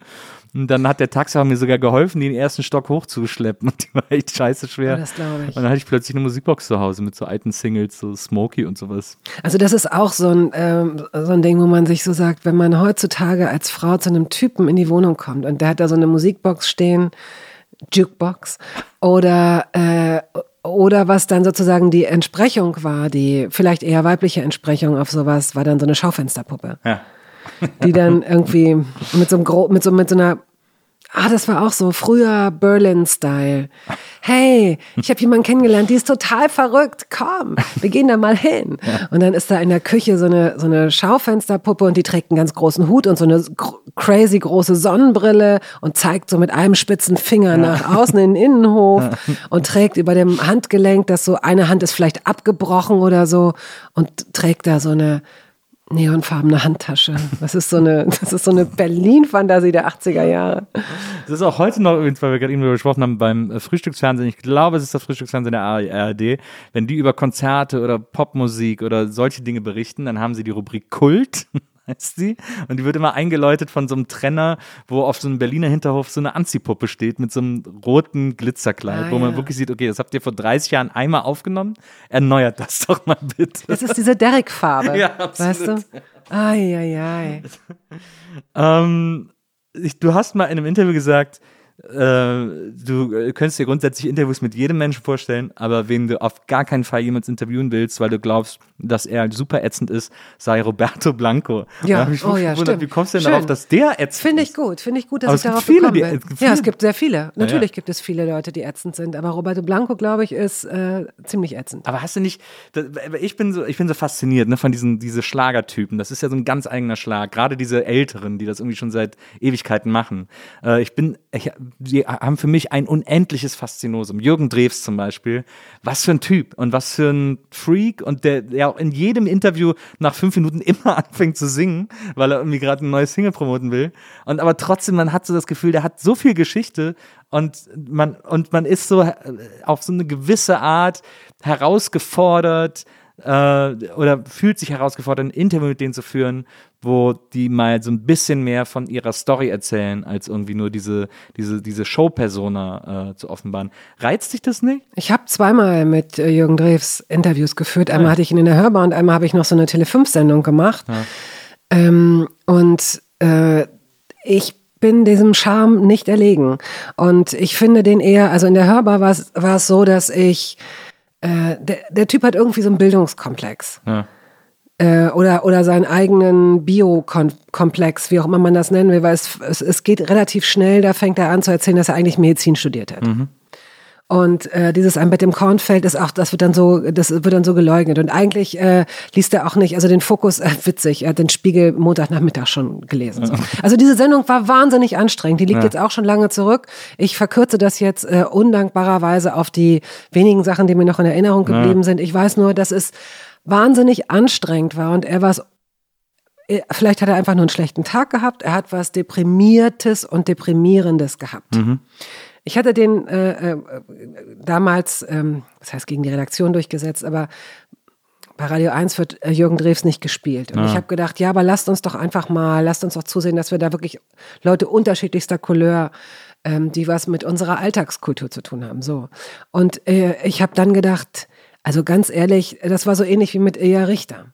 Und dann hat der Taxifahrer mir sogar geholfen, den ersten Stock hochzuschleppen. Und die war echt scheiße schwer. Oh, das glaube ich. Und dann hatte ich plötzlich eine Musikbox zu Hause mit so alten Singles, so Smokey und sowas. Also das ist auch so ein, ähm, so ein Ding, wo man sich so sagt, wenn man heutzutage als Frau zu einem Typen in die Wohnung kommt und der hat da so eine Musikbox stehen, Jukebox, oder, äh, oder was dann sozusagen die Entsprechung war, die vielleicht eher weibliche Entsprechung auf sowas, war dann so eine Schaufensterpuppe. Ja. Die dann irgendwie mit so einem mit so mit so einer Ah, das war auch so früher Berlin-Style. Hey, ich habe jemanden kennengelernt, die ist total verrückt. Komm, wir gehen da mal hin. Und dann ist da in der Küche so eine so eine Schaufensterpuppe und die trägt einen ganz großen Hut und so eine crazy große Sonnenbrille und zeigt so mit einem spitzen Finger nach außen in den Innenhof und trägt über dem Handgelenk, das so eine Hand ist vielleicht abgebrochen oder so und trägt da so eine neonfarbene Handtasche. Das ist so eine, so eine Berlin-Fantasie der 80er Jahre. Das ist auch heute noch, übrigens, weil wir gerade eben darüber gesprochen haben, beim äh, Frühstücksfernsehen, ich glaube, es ist das Frühstücksfernsehen der ARD, wenn die über Konzerte oder Popmusik oder solche Dinge berichten, dann haben sie die Rubrik Kult, heißt sie, und die wird immer eingeläutet von so einem Trenner, wo auf so einem Berliner Hinterhof so eine Anziehpuppe steht mit so einem roten Glitzerkleid, Ah, wo man ja. wirklich sieht, okay, das habt ihr vor 30 Jahren einmal aufgenommen, erneuert das doch mal bitte. Das ist diese Derek-Farbe. Ja, absolut. Weißt du? Ai, ai, ai. Ähm, ich, du hast mal in einem Interview gesagt, du äh, könntest dir grundsätzlich Interviews mit jedem Menschen vorstellen, aber wen du auf gar keinen Fall jemals interviewen willst, weil du glaubst, dass er super ätzend ist, sei Roberto Blanco. Ja, ich oh ja, stimmt. Wie kommst du denn Schön. darauf, dass der ätzend Finde ich ist? gut, finde ich gut, dass Aber ich es gibt darauf viele, gekommen die- bin. gibt ja, es gibt sehr viele. Natürlich ja. gibt es viele Leute, die ätzend sind, aber Roberto Blanco, glaube ich, ist äh, ziemlich ätzend. Aber hast du nicht, das, ich bin so, ich bin so fasziniert ne, von diesen diese Schlagertypen. Das ist ja so ein ganz eigener Schlag. Gerade diese Älteren, die das irgendwie schon seit Ewigkeiten machen. Äh, ich bin, ich, die haben für mich ein unendliches Faszinosum. Jürgen Drews zum Beispiel. Was für ein Typ und was für ein Freak und der, der auch in jedem Interview nach fünf Minuten immer anfängt zu singen, weil er irgendwie gerade ein neues Single promoten will. Und aber trotzdem, man hat so das Gefühl, der hat so viel Geschichte und man, und man ist so äh, auf so eine gewisse Art herausgefordert äh, oder fühlt sich herausgefordert, ein Interview mit denen zu führen, wo die mal so ein bisschen mehr von ihrer Story erzählen, als irgendwie nur diese, diese, diese Show-Persona äh, zu offenbaren. Reizt dich das nicht? Ich habe zweimal mit äh, Jürgen Drews Interviews geführt. Einmal hatte ich ihn in der Hörbar und einmal habe ich noch so eine Tele5-Sendung gemacht. Ähm, und äh, ich bin diesem Charme nicht erlegen. Und ich finde den eher, also in der Hörbar war es war es so, dass ich, äh, der, der Typ hat irgendwie so einen Bildungskomplex. Ja. Äh, oder, oder seinen eigenen Biokomplex, wie auch immer man das nennen will, weil es, es, es geht relativ schnell, da fängt er an zu erzählen, dass er eigentlich Medizin studiert hat. Und äh, dieses ein Bett im Kornfeld ist auch, das wird dann so, das wird dann so geleugnet. Und eigentlich äh, liest er auch nicht, also den Fokus, äh, witzig, er hat den Spiegel Montagnachmittag schon gelesen. So. Also diese Sendung war wahnsinnig anstrengend. Die liegt Ja. jetzt auch schon lange zurück. Ich verkürze das jetzt äh, undankbarerweise auf die wenigen Sachen, die mir noch in Erinnerung geblieben sind. Ich weiß nur, dass es wahnsinnig anstrengend war und er war es äh, Vielleicht hat er einfach nur einen schlechten Tag gehabt. Er hat was Deprimiertes und Deprimierendes gehabt. Ich hatte den äh, äh, damals, ähm, das heißt gegen die Redaktion durchgesetzt, aber bei Radio 1 wird äh, Jürgen Drews nicht gespielt. Und ich habe gedacht, ja, aber lasst uns doch einfach mal, lasst uns doch zusehen, dass wir da wirklich Leute unterschiedlichster Couleur, ähm, die was mit unserer Alltagskultur zu tun haben. So. Und äh, ich habe dann gedacht, also ganz ehrlich, das war so ähnlich wie mit Eja Richter.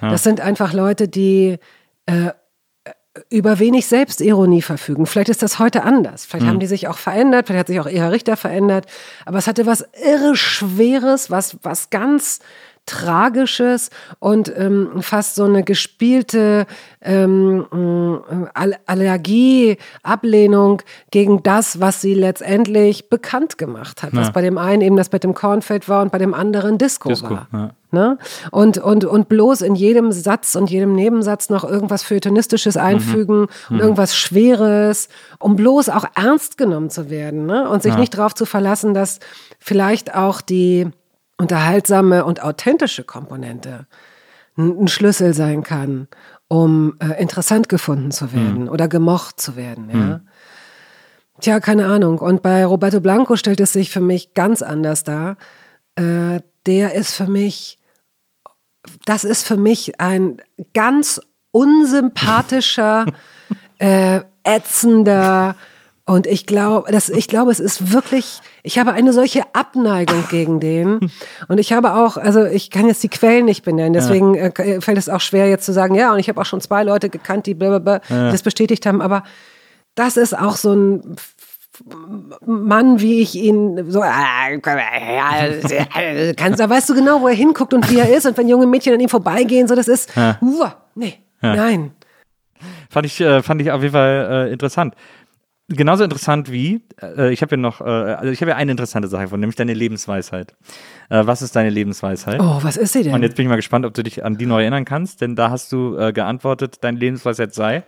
Das sind einfach Leute, die äh, über wenig Selbstironie verfügen. Vielleicht ist das heute anders. Vielleicht haben die sich auch verändert, vielleicht hat sich auch Eha Richter verändert. Aber es hatte was irre Schweres, was, was ganz Tragisches und ähm, fast so eine gespielte ähm, All Allergie, Ablehnung gegen das, was sie letztendlich bekannt gemacht hat. Was bei dem einen eben das Bett im Kornfeld war und bei dem anderen Disco, Disco, war. ja. Ne? Und, und, und bloß in jedem Satz und jedem Nebensatz noch irgendwas Feuilletonistisches einfügen und irgendwas Schweres, um bloß auch ernst genommen zu werden ne? und sich nicht darauf zu verlassen, dass vielleicht auch die unterhaltsame und authentische Komponente ein Schlüssel sein kann, um äh, interessant gefunden zu werden oder gemocht zu werden. Ja? Tja, keine Ahnung. Und bei Roberto Blanco stellt es sich für mich ganz anders dar. Äh, der ist für mich, das ist für mich ein ganz unsympathischer, äh, ätzender, und ich glaube, das, ich glaube, es ist wirklich, ich habe eine solche Abneigung gegen den. Und ich habe auch, also ich kann jetzt die Quellen nicht benennen, deswegen äh, fällt es auch schwer jetzt zu sagen, ja, und ich habe auch schon zwei Leute gekannt, die blablabla, die das bestätigt haben, aber das ist auch so ein Mann, wie ich ihn so, komm, ja, kannst, da weißt du genau, wo er hinguckt und wie er ist. Und wenn junge Mädchen an ihm vorbeigehen, so, das ist, uah, nee, nein. Fand ich, äh, fand ich auf jeden Fall äh, interessant. Genauso interessant wie, äh, ich habe ja noch, äh, also ich habe ja eine interessante Sache von, nämlich deine Lebensweisheit. Äh, was ist deine Lebensweisheit? Oh, was ist sie denn? Und jetzt bin ich mal gespannt, ob du dich an die noch erinnern kannst, denn da hast du äh, geantwortet, deine Lebensweisheit sei,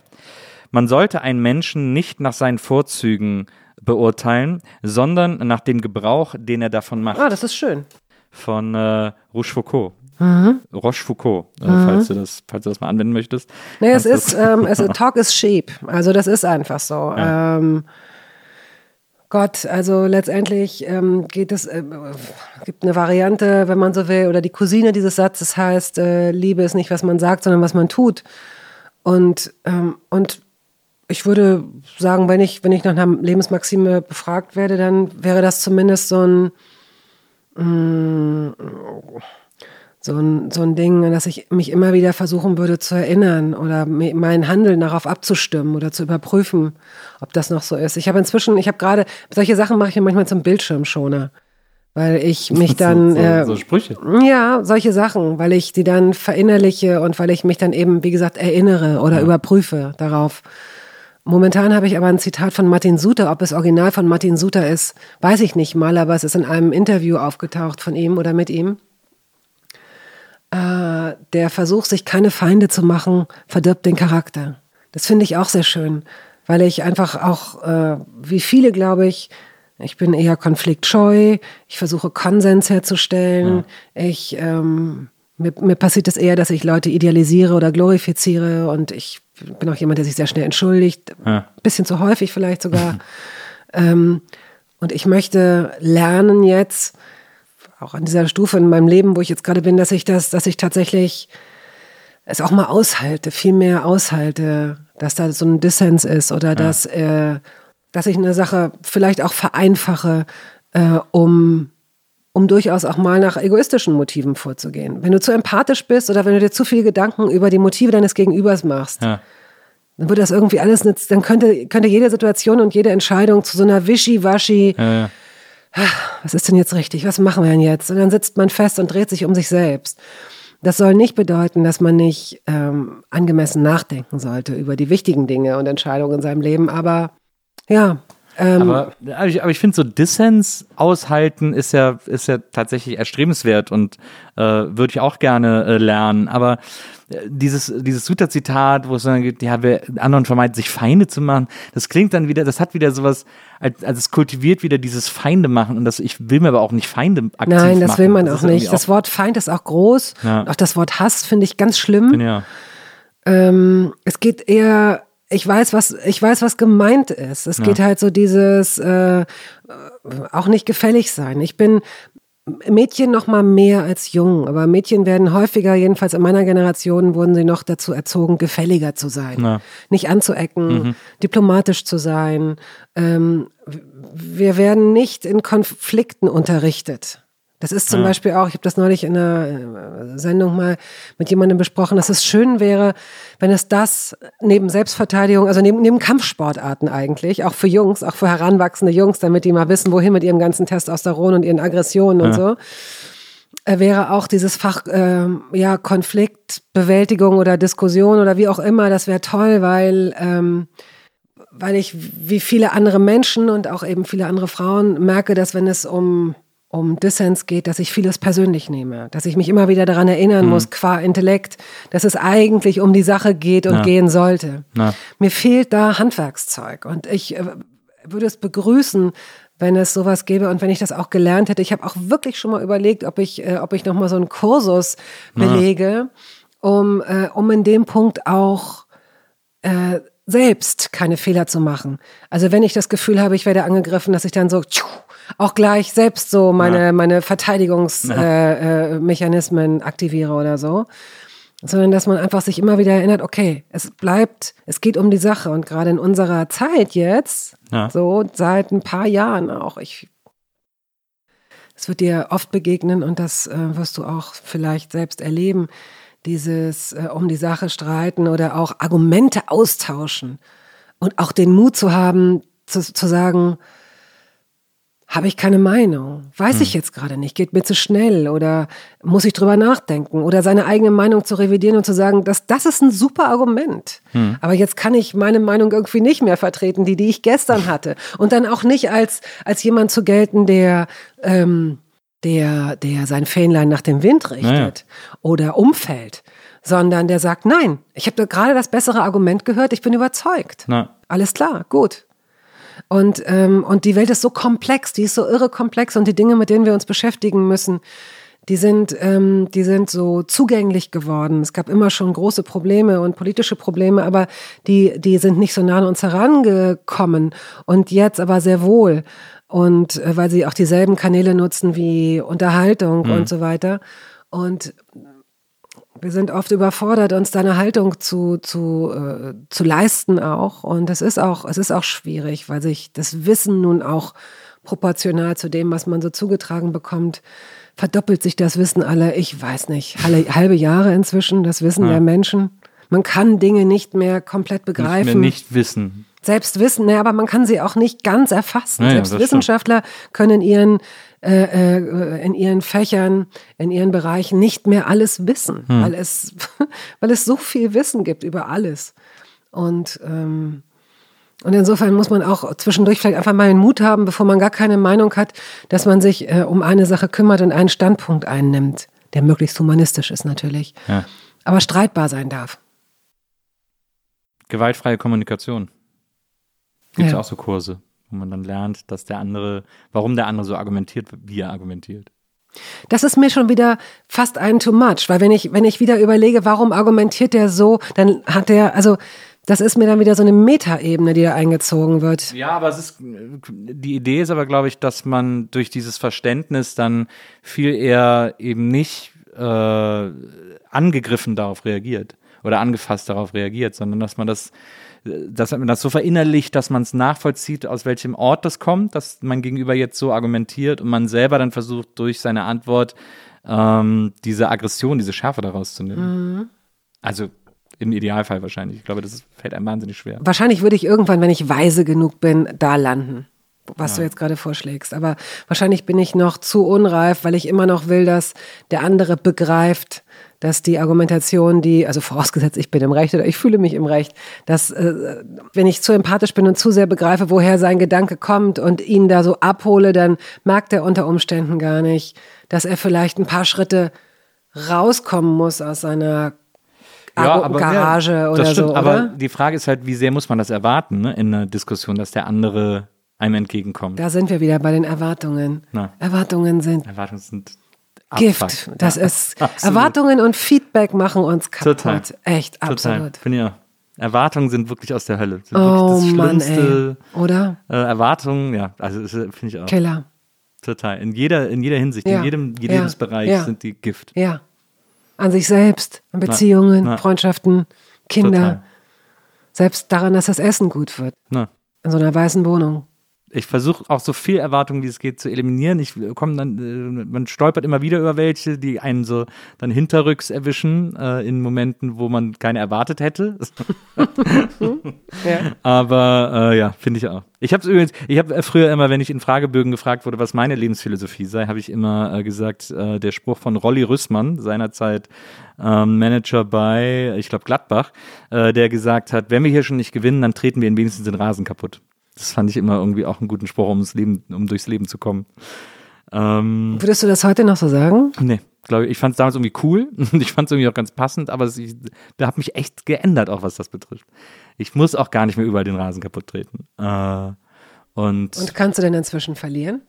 man sollte einen Menschen nicht nach seinen Vorzügen beurteilen, sondern nach dem Gebrauch, den er davon macht. Ah, das ist schön. Von äh, Rochefoucauld. Mhm. Rochefoucauld, äh, falls, du das, falls du das mal anwenden möchtest. Nee, es ist, ähm, es, Talk is cheap. Also das ist einfach so. Ähm, Gott, also letztendlich ähm, geht es, äh, gibt eine Variante, wenn man so will, oder die Cousine dieses Satzes heißt, äh, Liebe ist nicht, was man sagt, sondern was man tut. Und, ähm, und ich würde sagen, wenn ich, wenn ich nach einer Lebensmaxime befragt werde, dann wäre das zumindest so ein, mm, so ein, so ein Ding, an das ich mich immer wieder versuchen würde zu erinnern oder mein Handeln darauf abzustimmen oder zu überprüfen, ob das noch so ist. Ich habe inzwischen, ich habe gerade, solche Sachen mache ich mir manchmal zum Bildschirmschoner, weil ich mich dann, so, so, äh, so Sprüche. ja, solche Sachen, weil ich die dann verinnerliche und weil ich mich dann eben, wie gesagt, erinnere oder überprüfe darauf. Momentan habe ich aber ein Zitat von Martin Suter. Ob es original von Martin Suter ist, weiß ich nicht mal, aber es ist in einem Interview aufgetaucht von ihm oder mit ihm. Äh, der Versuch, sich keine Feinde zu machen, verdirbt den Charakter. Das finde ich auch sehr schön, weil ich einfach auch, äh, wie viele, glaube ich, ich bin eher konfliktscheu, ich versuche Konsens herzustellen, ich, ähm, mir, mir passiert es eher, dass ich Leute idealisiere oder glorifiziere und ich bin auch jemand, der sich sehr schnell entschuldigt, Ja. bisschen zu häufig vielleicht sogar. ähm, und ich möchte lernen jetzt, auch an dieser Stufe in meinem Leben, wo ich jetzt gerade bin, dass ich das, dass ich tatsächlich es auch mal aushalte, viel mehr aushalte, dass da so ein Dissens ist oder dass, äh, dass ich eine Sache vielleicht auch vereinfache, äh, um, um durchaus auch mal nach egoistischen Motiven vorzugehen. Wenn du zu empathisch bist oder wenn du dir zu viele Gedanken über die Motive deines Gegenübers machst, Ja. dann würde das irgendwie alles, dann könnte, könnte jede Situation und jede Entscheidung zu so einer Wischi-Waschi, Ja, ja. Was ist denn jetzt richtig? Was machen wir denn jetzt? Und dann sitzt man fest und dreht sich um sich selbst. Das soll nicht bedeuten, dass man nicht ähm, angemessen nachdenken sollte über die wichtigen Dinge und Entscheidungen in seinem Leben, aber ja, aber, aber ich, ich finde so Dissens aushalten ist ja, ist ja tatsächlich erstrebenswert und äh, würde ich auch gerne äh, lernen. Aber dieses, dieses Suter-Zitat, wo es dann geht, ja, wer anderen vermeidet, sich Feinde zu machen, das klingt dann wieder, das hat wieder sowas, als, als es kultiviert wieder dieses Feinde machen und das, ich will mir aber auch nicht Feinde aktiv Nein, das machen. will man Das auch nicht. Das Wort Feind ist auch groß. Ja. Auch das Wort Hass finde ich ganz schlimm. Ja. Ähm, es geht eher, ich weiß, was, ich weiß, was gemeint ist. Es geht halt so dieses äh, äh, auch nicht gefällig sein. Ich bin Mädchen noch mal mehr als Jungen, aber Mädchen werden häufiger, jedenfalls in meiner Generation, wurden sie noch dazu erzogen, gefälliger zu sein, Ja. nicht anzuecken, diplomatisch zu sein. Ähm, wir werden nicht in Konflikten unterrichtet. Das ist zum Beispiel auch, ich habe das neulich in einer äh, Sendung mal mit jemandem besprochen, dass es schön wäre, wenn es das neben Selbstverteidigung, also neben, neben Kampfsportarten eigentlich, auch für Jungs, auch für heranwachsende Jungs, damit die mal wissen, wohin mit ihrem ganzen Testosteron und ihren Aggressionen und so, äh, wäre auch dieses Fach ähm, ja Konfliktbewältigung oder Diskussion oder wie auch immer, das wäre toll, weil ähm, weil ich wie viele andere Menschen und auch eben viele andere Frauen merke, dass wenn es um um Dissens geht, dass ich vieles persönlich nehme, dass ich mich immer wieder daran erinnern muss, qua Intellekt, dass es eigentlich um die Sache geht und Ja. gehen sollte. Ja. Mir fehlt da Handwerkszeug und ich äh, würde es begrüßen, wenn es sowas gäbe und wenn ich das auch gelernt hätte. Ich habe auch wirklich schon mal überlegt, ob ich, äh, ob ich noch mal so einen Kursus belege, um, äh, um in dem Punkt auch äh, selbst keine Fehler zu machen. Also wenn ich das Gefühl habe, ich werde angegriffen, dass ich dann so tschu, auch gleich selbst so meine, meine Verteidigungsmechanismen äh, Mechanismen aktiviere oder so. Sondern dass man einfach sich immer wieder erinnert, okay, es bleibt, es geht um die Sache. Und gerade in unserer Zeit jetzt, Ja. so seit ein paar Jahren auch, ich es wird dir oft begegnen und das äh, wirst du auch vielleicht selbst erleben, dieses äh, um die Sache streiten oder auch Argumente austauschen und auch den Mut zu haben, zu, zu sagen, habe ich keine Meinung, weiß ich jetzt gerade nicht, geht mir zu schnell oder muss ich drüber nachdenken oder seine eigene Meinung zu revidieren und zu sagen, dass das ist ein super Argument. Aber jetzt kann ich meine Meinung irgendwie nicht mehr vertreten, die, die ich gestern hatte. Und dann auch nicht als, als jemand zu gelten, der, ähm, der, der sein Fähnlein nach dem Wind richtet Naja. oder umfällt, sondern der sagt, nein, ich habe gerade das bessere Argument gehört, ich bin überzeugt. Na. Alles klar, gut. Und, ähm, und die Welt ist so komplex, die ist so irre komplex und die Dinge, mit denen wir uns beschäftigen müssen, die sind, ähm, die sind so zugänglich geworden. Es gab immer schon große Probleme und politische Probleme, aber die, die sind nicht so nah an uns herangekommen. Und jetzt aber sehr wohl. Und äh, weil sie auch dieselben Kanäle nutzen wie Unterhaltung und so weiter. Und wir sind oft überfordert, uns da eine Haltung zu, zu, äh, zu leisten auch. Und es ist auch, es ist auch schwierig, weil sich das Wissen nun auch proportional zu dem, was man so zugetragen bekommt, verdoppelt sich das Wissen alle, ich weiß nicht, halbe Jahre inzwischen, das Wissen der Menschen. Man kann Dinge nicht mehr komplett Nicht begreifen. mehr nicht wissen. Selbst wissen, ne, aber man kann sie auch nicht ganz erfassen. Ja, ja, Selbst das stimmt. Wissenschaftler können ihren, äh, äh, in ihren Fächern, in ihren Bereichen nicht mehr alles wissen, Hm. weil, es, weil es so viel Wissen gibt über alles. Und, ähm, und insofern muss man auch zwischendurch vielleicht einfach mal den Mut haben, bevor man gar keine Meinung hat, dass man sich äh, um eine Sache kümmert und einen Standpunkt einnimmt, der möglichst humanistisch ist natürlich, Ja. aber streitbar sein darf. Gewaltfreie Kommunikation. Gibt es Ja. auch so Kurse, wo man dann lernt, dass der andere, warum der andere so argumentiert, wie er argumentiert. Das ist mir schon wieder fast ein too much, weil wenn ich, wenn ich wieder überlege, warum argumentiert der so, dann hat der, also das ist mir dann wieder so eine Metaebene, die da eingezogen wird. Ja, aber es ist, die Idee ist aber, glaube ich, dass man durch dieses Verständnis dann viel eher eben nicht äh, angegriffen darauf reagiert oder angefasst darauf reagiert, sondern dass man das, dass man das so verinnerlicht, dass man es nachvollzieht, aus welchem Ort das kommt, dass mein Gegenüber jetzt so argumentiert und man selber dann versucht, durch seine Antwort ähm, diese Aggression, diese Schärfe daraus zu nehmen. Also im Idealfall wahrscheinlich. Ich glaube, das ist, fällt einem wahnsinnig schwer. Wahrscheinlich würde ich irgendwann, wenn ich weise genug bin, da landen. was du jetzt gerade vorschlägst. Aber wahrscheinlich bin ich noch zu unreif, weil ich immer noch will, dass der andere begreift, dass die Argumentation, die, also vorausgesetzt, ich bin im Recht oder ich fühle mich im Recht, dass äh, wenn ich zu empathisch bin und zu sehr begreife, woher sein Gedanke kommt und ihn da so abhole, dann merkt er unter Umständen gar nicht, dass er vielleicht ein paar Schritte rauskommen muss aus seiner Argo- Garage ja, oder stimmt, so, aber oder? die Frage ist halt, wie sehr muss man das erwarten ne, in einer Diskussion, dass der andere einem entgegenkommt. Da sind wir wieder bei den Erwartungen. Na. Erwartungen sind Erwartungen sind Gift. Abfuck. Das Ja, ist absolut. Erwartungen und Feedback machen uns kaputt. Total. Echt, Total. absolut. Finde ich auch. Erwartungen sind wirklich aus der Hölle. Sind Oh das Mann, Schlimmste. ey. Oder? Äh, Erwartungen, ja, also das finde ich auch. Killer. Total. In jeder, in jeder Hinsicht, Ja. in jedem Ja. Lebensbereich Ja. sind die Gift. Ja. An sich selbst, an Beziehungen, na. Freundschaften, Kinder. Total. Selbst daran, dass das Essen gut wird. Na. In so einer weißen Wohnung. Ich versuche auch so viel Erwartungen, wie es geht, zu eliminieren. Ich komme dann, äh, man stolpert immer wieder über welche, die einen so dann hinterrücks erwischen, äh, in Momenten, wo man keine erwartet hätte. Aber äh, ja, finde ich auch. Ich habe übrigens, ich habe früher immer, wenn ich in Fragebögen gefragt wurde, was meine Lebensphilosophie sei, habe ich immer äh, gesagt, äh, der Spruch von Rolli Rüssmann, seinerzeit ähm, Manager bei, ich glaube Gladbach, äh, der gesagt hat, wenn wir hier schon nicht gewinnen, dann treten wir wenigstens den Rasen kaputt. Das fand ich immer irgendwie auch einen guten Spruch, um, Leben, um durchs Leben zu kommen. Ähm, Würdest du das heute noch so sagen? Nee, glaube ich. Ich fand es damals irgendwie cool und ich fand es irgendwie auch ganz passend, aber es- ich habe mich echt geändert, auch was das betrifft. Ich muss auch gar nicht mehr überall den Rasen kaputt treten. Äh, und, Und kannst du denn inzwischen verlieren?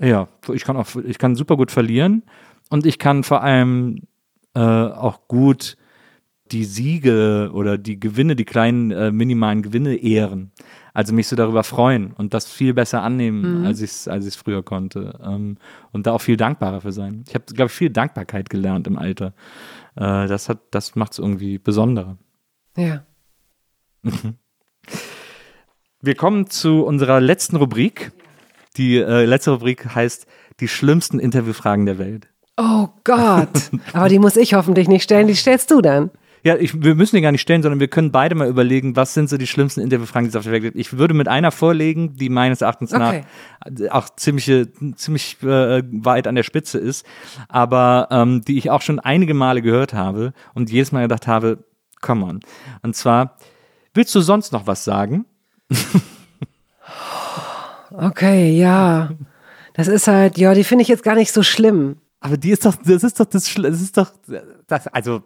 ja, ich kann auch, ich kann super gut verlieren und ich kann vor allem äh, auch gut die Siege oder die Gewinne, die kleinen äh, minimalen Gewinne ehren. Also mich so darüber freuen und das viel besser annehmen, als ich es als ich's früher konnte. Ähm, und da auch viel dankbarer für sein. Ich habe, glaube ich, viel Dankbarkeit gelernt im Alter. Äh, das hat, das macht es irgendwie besonderer. Ja. Wir kommen zu unserer letzten Rubrik. Die äh, letzte Rubrik heißt die schlimmsten Interviewfragen der Welt. Oh Gott. Aber die muss ich hoffentlich nicht stellen, die stellst du dann. Ja, ich, wir müssen die gar nicht stellen, sondern wir können beide mal überlegen, was sind so die schlimmsten Interviewfragen, die es auf der Welt gibt. Ich würde mit einer vorlegen, die meines Erachtens Okay. nach auch ziemlich, ziemlich äh, weit an der Spitze ist, aber ähm, die ich auch schon einige Male gehört habe und jedes Mal gedacht habe, come on. Und zwar, willst du sonst noch was sagen? Okay, ja. Das ist halt, ja, die finde ich jetzt gar nicht so schlimm. Aber die ist doch, das ist doch das, das ist doch, das, also,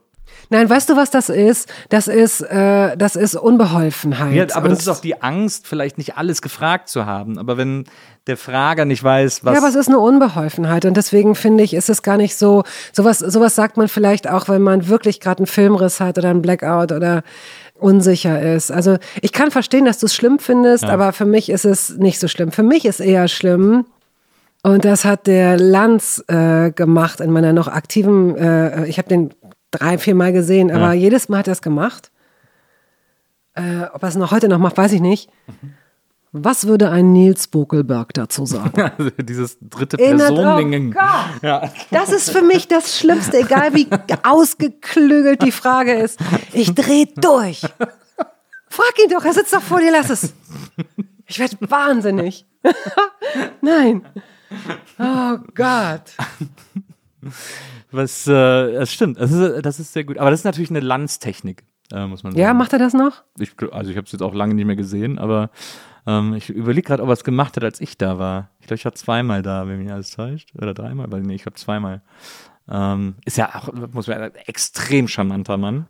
Nein, weißt du, was das ist? Das ist, äh, das ist Unbeholfenheit. ja, aber das ist auch die Angst, vielleicht nicht alles gefragt zu haben. Aber wenn der Frager nicht weiß, was. Ja, aber es ist eine Unbeholfenheit und deswegen finde ich, ist es gar nicht so, sowas, sowas sagt man vielleicht auch, wenn man wirklich gerade einen Filmriss hat oder einen Blackout oder unsicher ist. Also ich kann verstehen, dass du es schlimm findest, aber für mich ist es nicht so schlimm. Für mich ist eher schlimm, und das hat der Lanz äh, gemacht in meiner noch aktiven, äh, ich habe den drei, vier Mal gesehen, aber jedes Mal hat er es gemacht. Äh, ob er es noch heute noch macht, weiß ich nicht. Was würde ein Nils Bokelberg dazu sagen? Also dieses dritte Person-Ding. Oh Gott. Das ist für mich das Schlimmste, egal wie ausgeklügelt die Frage ist. Ich drehe durch. Frag ihn doch, er sitzt doch vor dir, lass es. Ich werde wahnsinnig. Nein. Oh Gott. Was, äh, das stimmt, das ist, das ist sehr gut. Aber das ist natürlich eine Lanztechnik, äh, muss man sagen. Ja, macht er das noch? ich, also ich habe es jetzt auch lange nicht mehr gesehen, aber ähm, ich überlege gerade, ob er es gemacht hat, als ich da war. Ich glaube, ich war zweimal da, wenn mich alles täuscht. Oder dreimal, weil nee, ich glaube zweimal. Ähm, ist ja auch, muss man sagen, extrem charmanter Mann.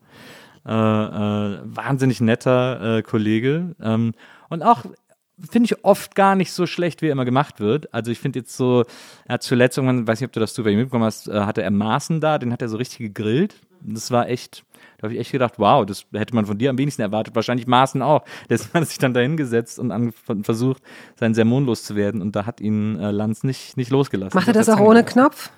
Äh, äh, wahnsinnig netter äh, Kollege. Ähm, und auch finde ich oft gar nicht so schlecht, wie er immer gemacht wird. Also ich finde jetzt so, er hat zuletzt irgendwann, weiß nicht, ob du das zufällig mitbekommen hast, äh, hatte er Maßen da, den hat er so richtig gegrillt. Das war echt, da habe ich echt gedacht, wow, das hätte man von dir am wenigsten erwartet. Wahrscheinlich Maßen auch. Deswegen hat er sich dann da hingesetzt und versucht, seinen Sermon loszuwerden. Und da hat ihn äh, Lanz nicht, nicht losgelassen. Macht er das hat auch ohne. Knopf?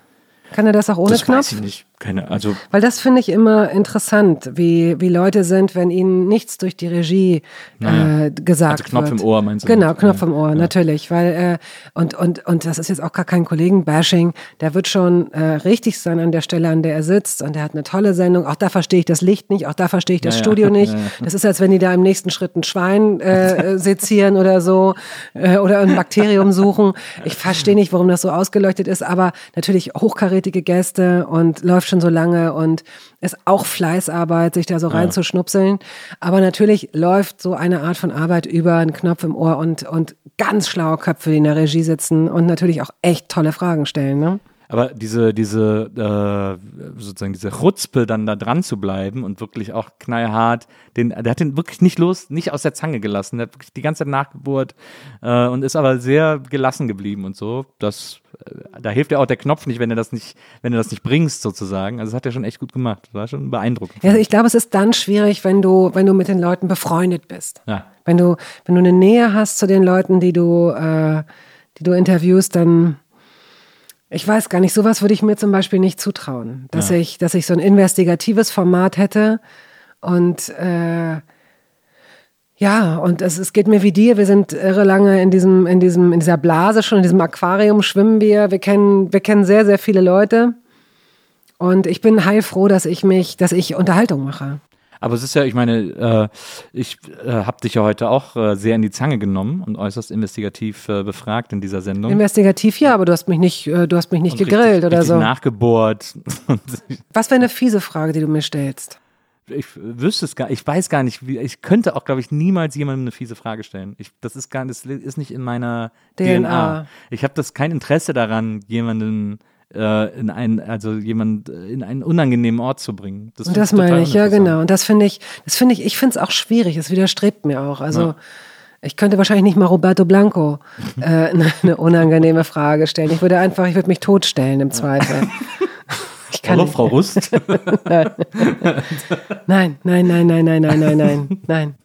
Kann er das auch ohne Das Knopf? weiß ich nicht. Keine, also Weil das finde ich immer interessant, wie, wie Leute sind, wenn ihnen nichts durch die Regie Naja. äh, gesagt Also Knopf wird. im Ohr meinst du? Genau, Knopf Ja, im Ohr, ja. natürlich. Weil, äh, und, und, und das ist jetzt auch gar kein Kollegen-Bashing. Der wird schon äh, richtig sein an der Stelle, an der er sitzt. Und der hat eine tolle Sendung. Auch da verstehe ich das Licht nicht, auch da verstehe ich das Ja, ja. Studio nicht. Ja, ja. Das ist, als wenn die da im nächsten Schritt ein Schwein äh, sezieren oder so äh, oder ein Bakterium suchen. Ich verstehe nicht, warum das so ausgeleuchtet ist, aber natürlich hochkarätige Gäste und läuft schon so lange und ist auch Fleißarbeit, sich da so reinzuschnupseln. Aber natürlich läuft so eine Art von Arbeit über einen Knopf im Ohr und, und ganz schlaue Köpfe, die in der Regie sitzen und natürlich auch echt tolle Fragen stellen. Ne? Aber diese, diese, äh, sozusagen diese Chutzpe, dann da dran zu bleiben und wirklich auch knallhart, den, der hat den wirklich nicht los, nicht aus der Zange gelassen. Der hat wirklich die ganze Zeit nachgebohrt äh, und ist aber sehr gelassen geblieben und so. Das, äh, da hilft ja auch der Knopf nicht, wenn du das nicht, wenn du das nicht bringst, sozusagen. Also das hat er schon echt gut gemacht. Das war schon beeindruckend. Ja, ich glaube, es ist dann schwierig, wenn du, wenn du mit den Leuten befreundet bist. Ja. Wenn du, wenn du eine Nähe hast zu den Leuten, die du, äh, die du interviewst, dann ich weiß gar nicht, sowas würde ich mir zum Beispiel nicht zutrauen, dass Ja. ich, dass ich so ein investigatives Format hätte und äh, ja, und es, es geht mir wie dir. Wir sind irre lange in diesem, in diesem, in dieser Blase schon, in diesem Aquarium schwimmen wir. Wir kennen, wir kennen sehr, sehr viele Leute. Und ich bin heilfroh, dass ich mich, dass ich Unterhaltung mache. Aber es ist ja, ich meine, äh, ich äh, habe dich ja heute auch äh, sehr in die Zange genommen und äußerst investigativ äh, befragt in dieser Sendung. Investigativ ja, aber du hast mich nicht, äh, du hast mich nicht Und gegrillt richtig, oder richtig so. nachgebohrt. Was wäre eine fiese Frage, die du mir stellst? ich wüsste es gar, ich weiß gar nicht, wie, ich könnte auch, glaube ich, niemals jemandem eine fiese Frage stellen. Ich, das ist gar, das ist nicht in meiner DNA. DNA. Ich habe das kein Interesse daran, jemanden äh, in einen, also jemand äh, in einen unangenehmen Ort zu bringen. Das total meine ich, ja genau. Und das finde ich, das finde ich, ich finde es auch schwierig. Es widerstrebt mir auch. Also Ja. ich könnte wahrscheinlich nicht mal Roberto Blanco äh, eine, eine unangenehme Frage stellen. Ich würde einfach, ich würde mich totstellen im Zweifel. Ich kann Hallo. Frau Rust. Nein, nein, nein, nein, nein, nein, nein, nein, nein.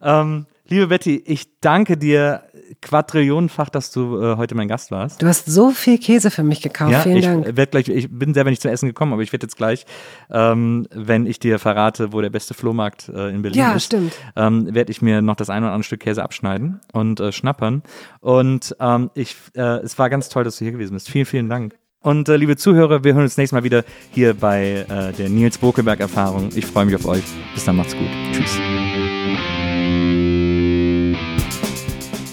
ähm, liebe Betty, ich danke dir quadrillionenfach, dass du äh, heute mein Gast warst. Du hast so viel Käse für mich gekauft. Vielen ich Dank. werd gleich, ich bin selber nicht zum Essen gekommen, aber ich werde jetzt gleich, ähm, wenn ich dir verrate, wo der beste Flohmarkt äh, in Berlin Ja, ist, stimmt. ähm, werde ich mir noch das ein oder andere Stück Käse abschneiden und äh, schnappern. Und ähm, ich, äh, es war ganz toll, dass du hier gewesen bist. Vielen, vielen Dank. Und äh, liebe Zuhörer, wir hören uns nächstes Mal wieder hier bei äh, der Nils Bokelberg Erfahrung. Ich freue mich auf euch. Bis dann, macht's gut. Tschüss.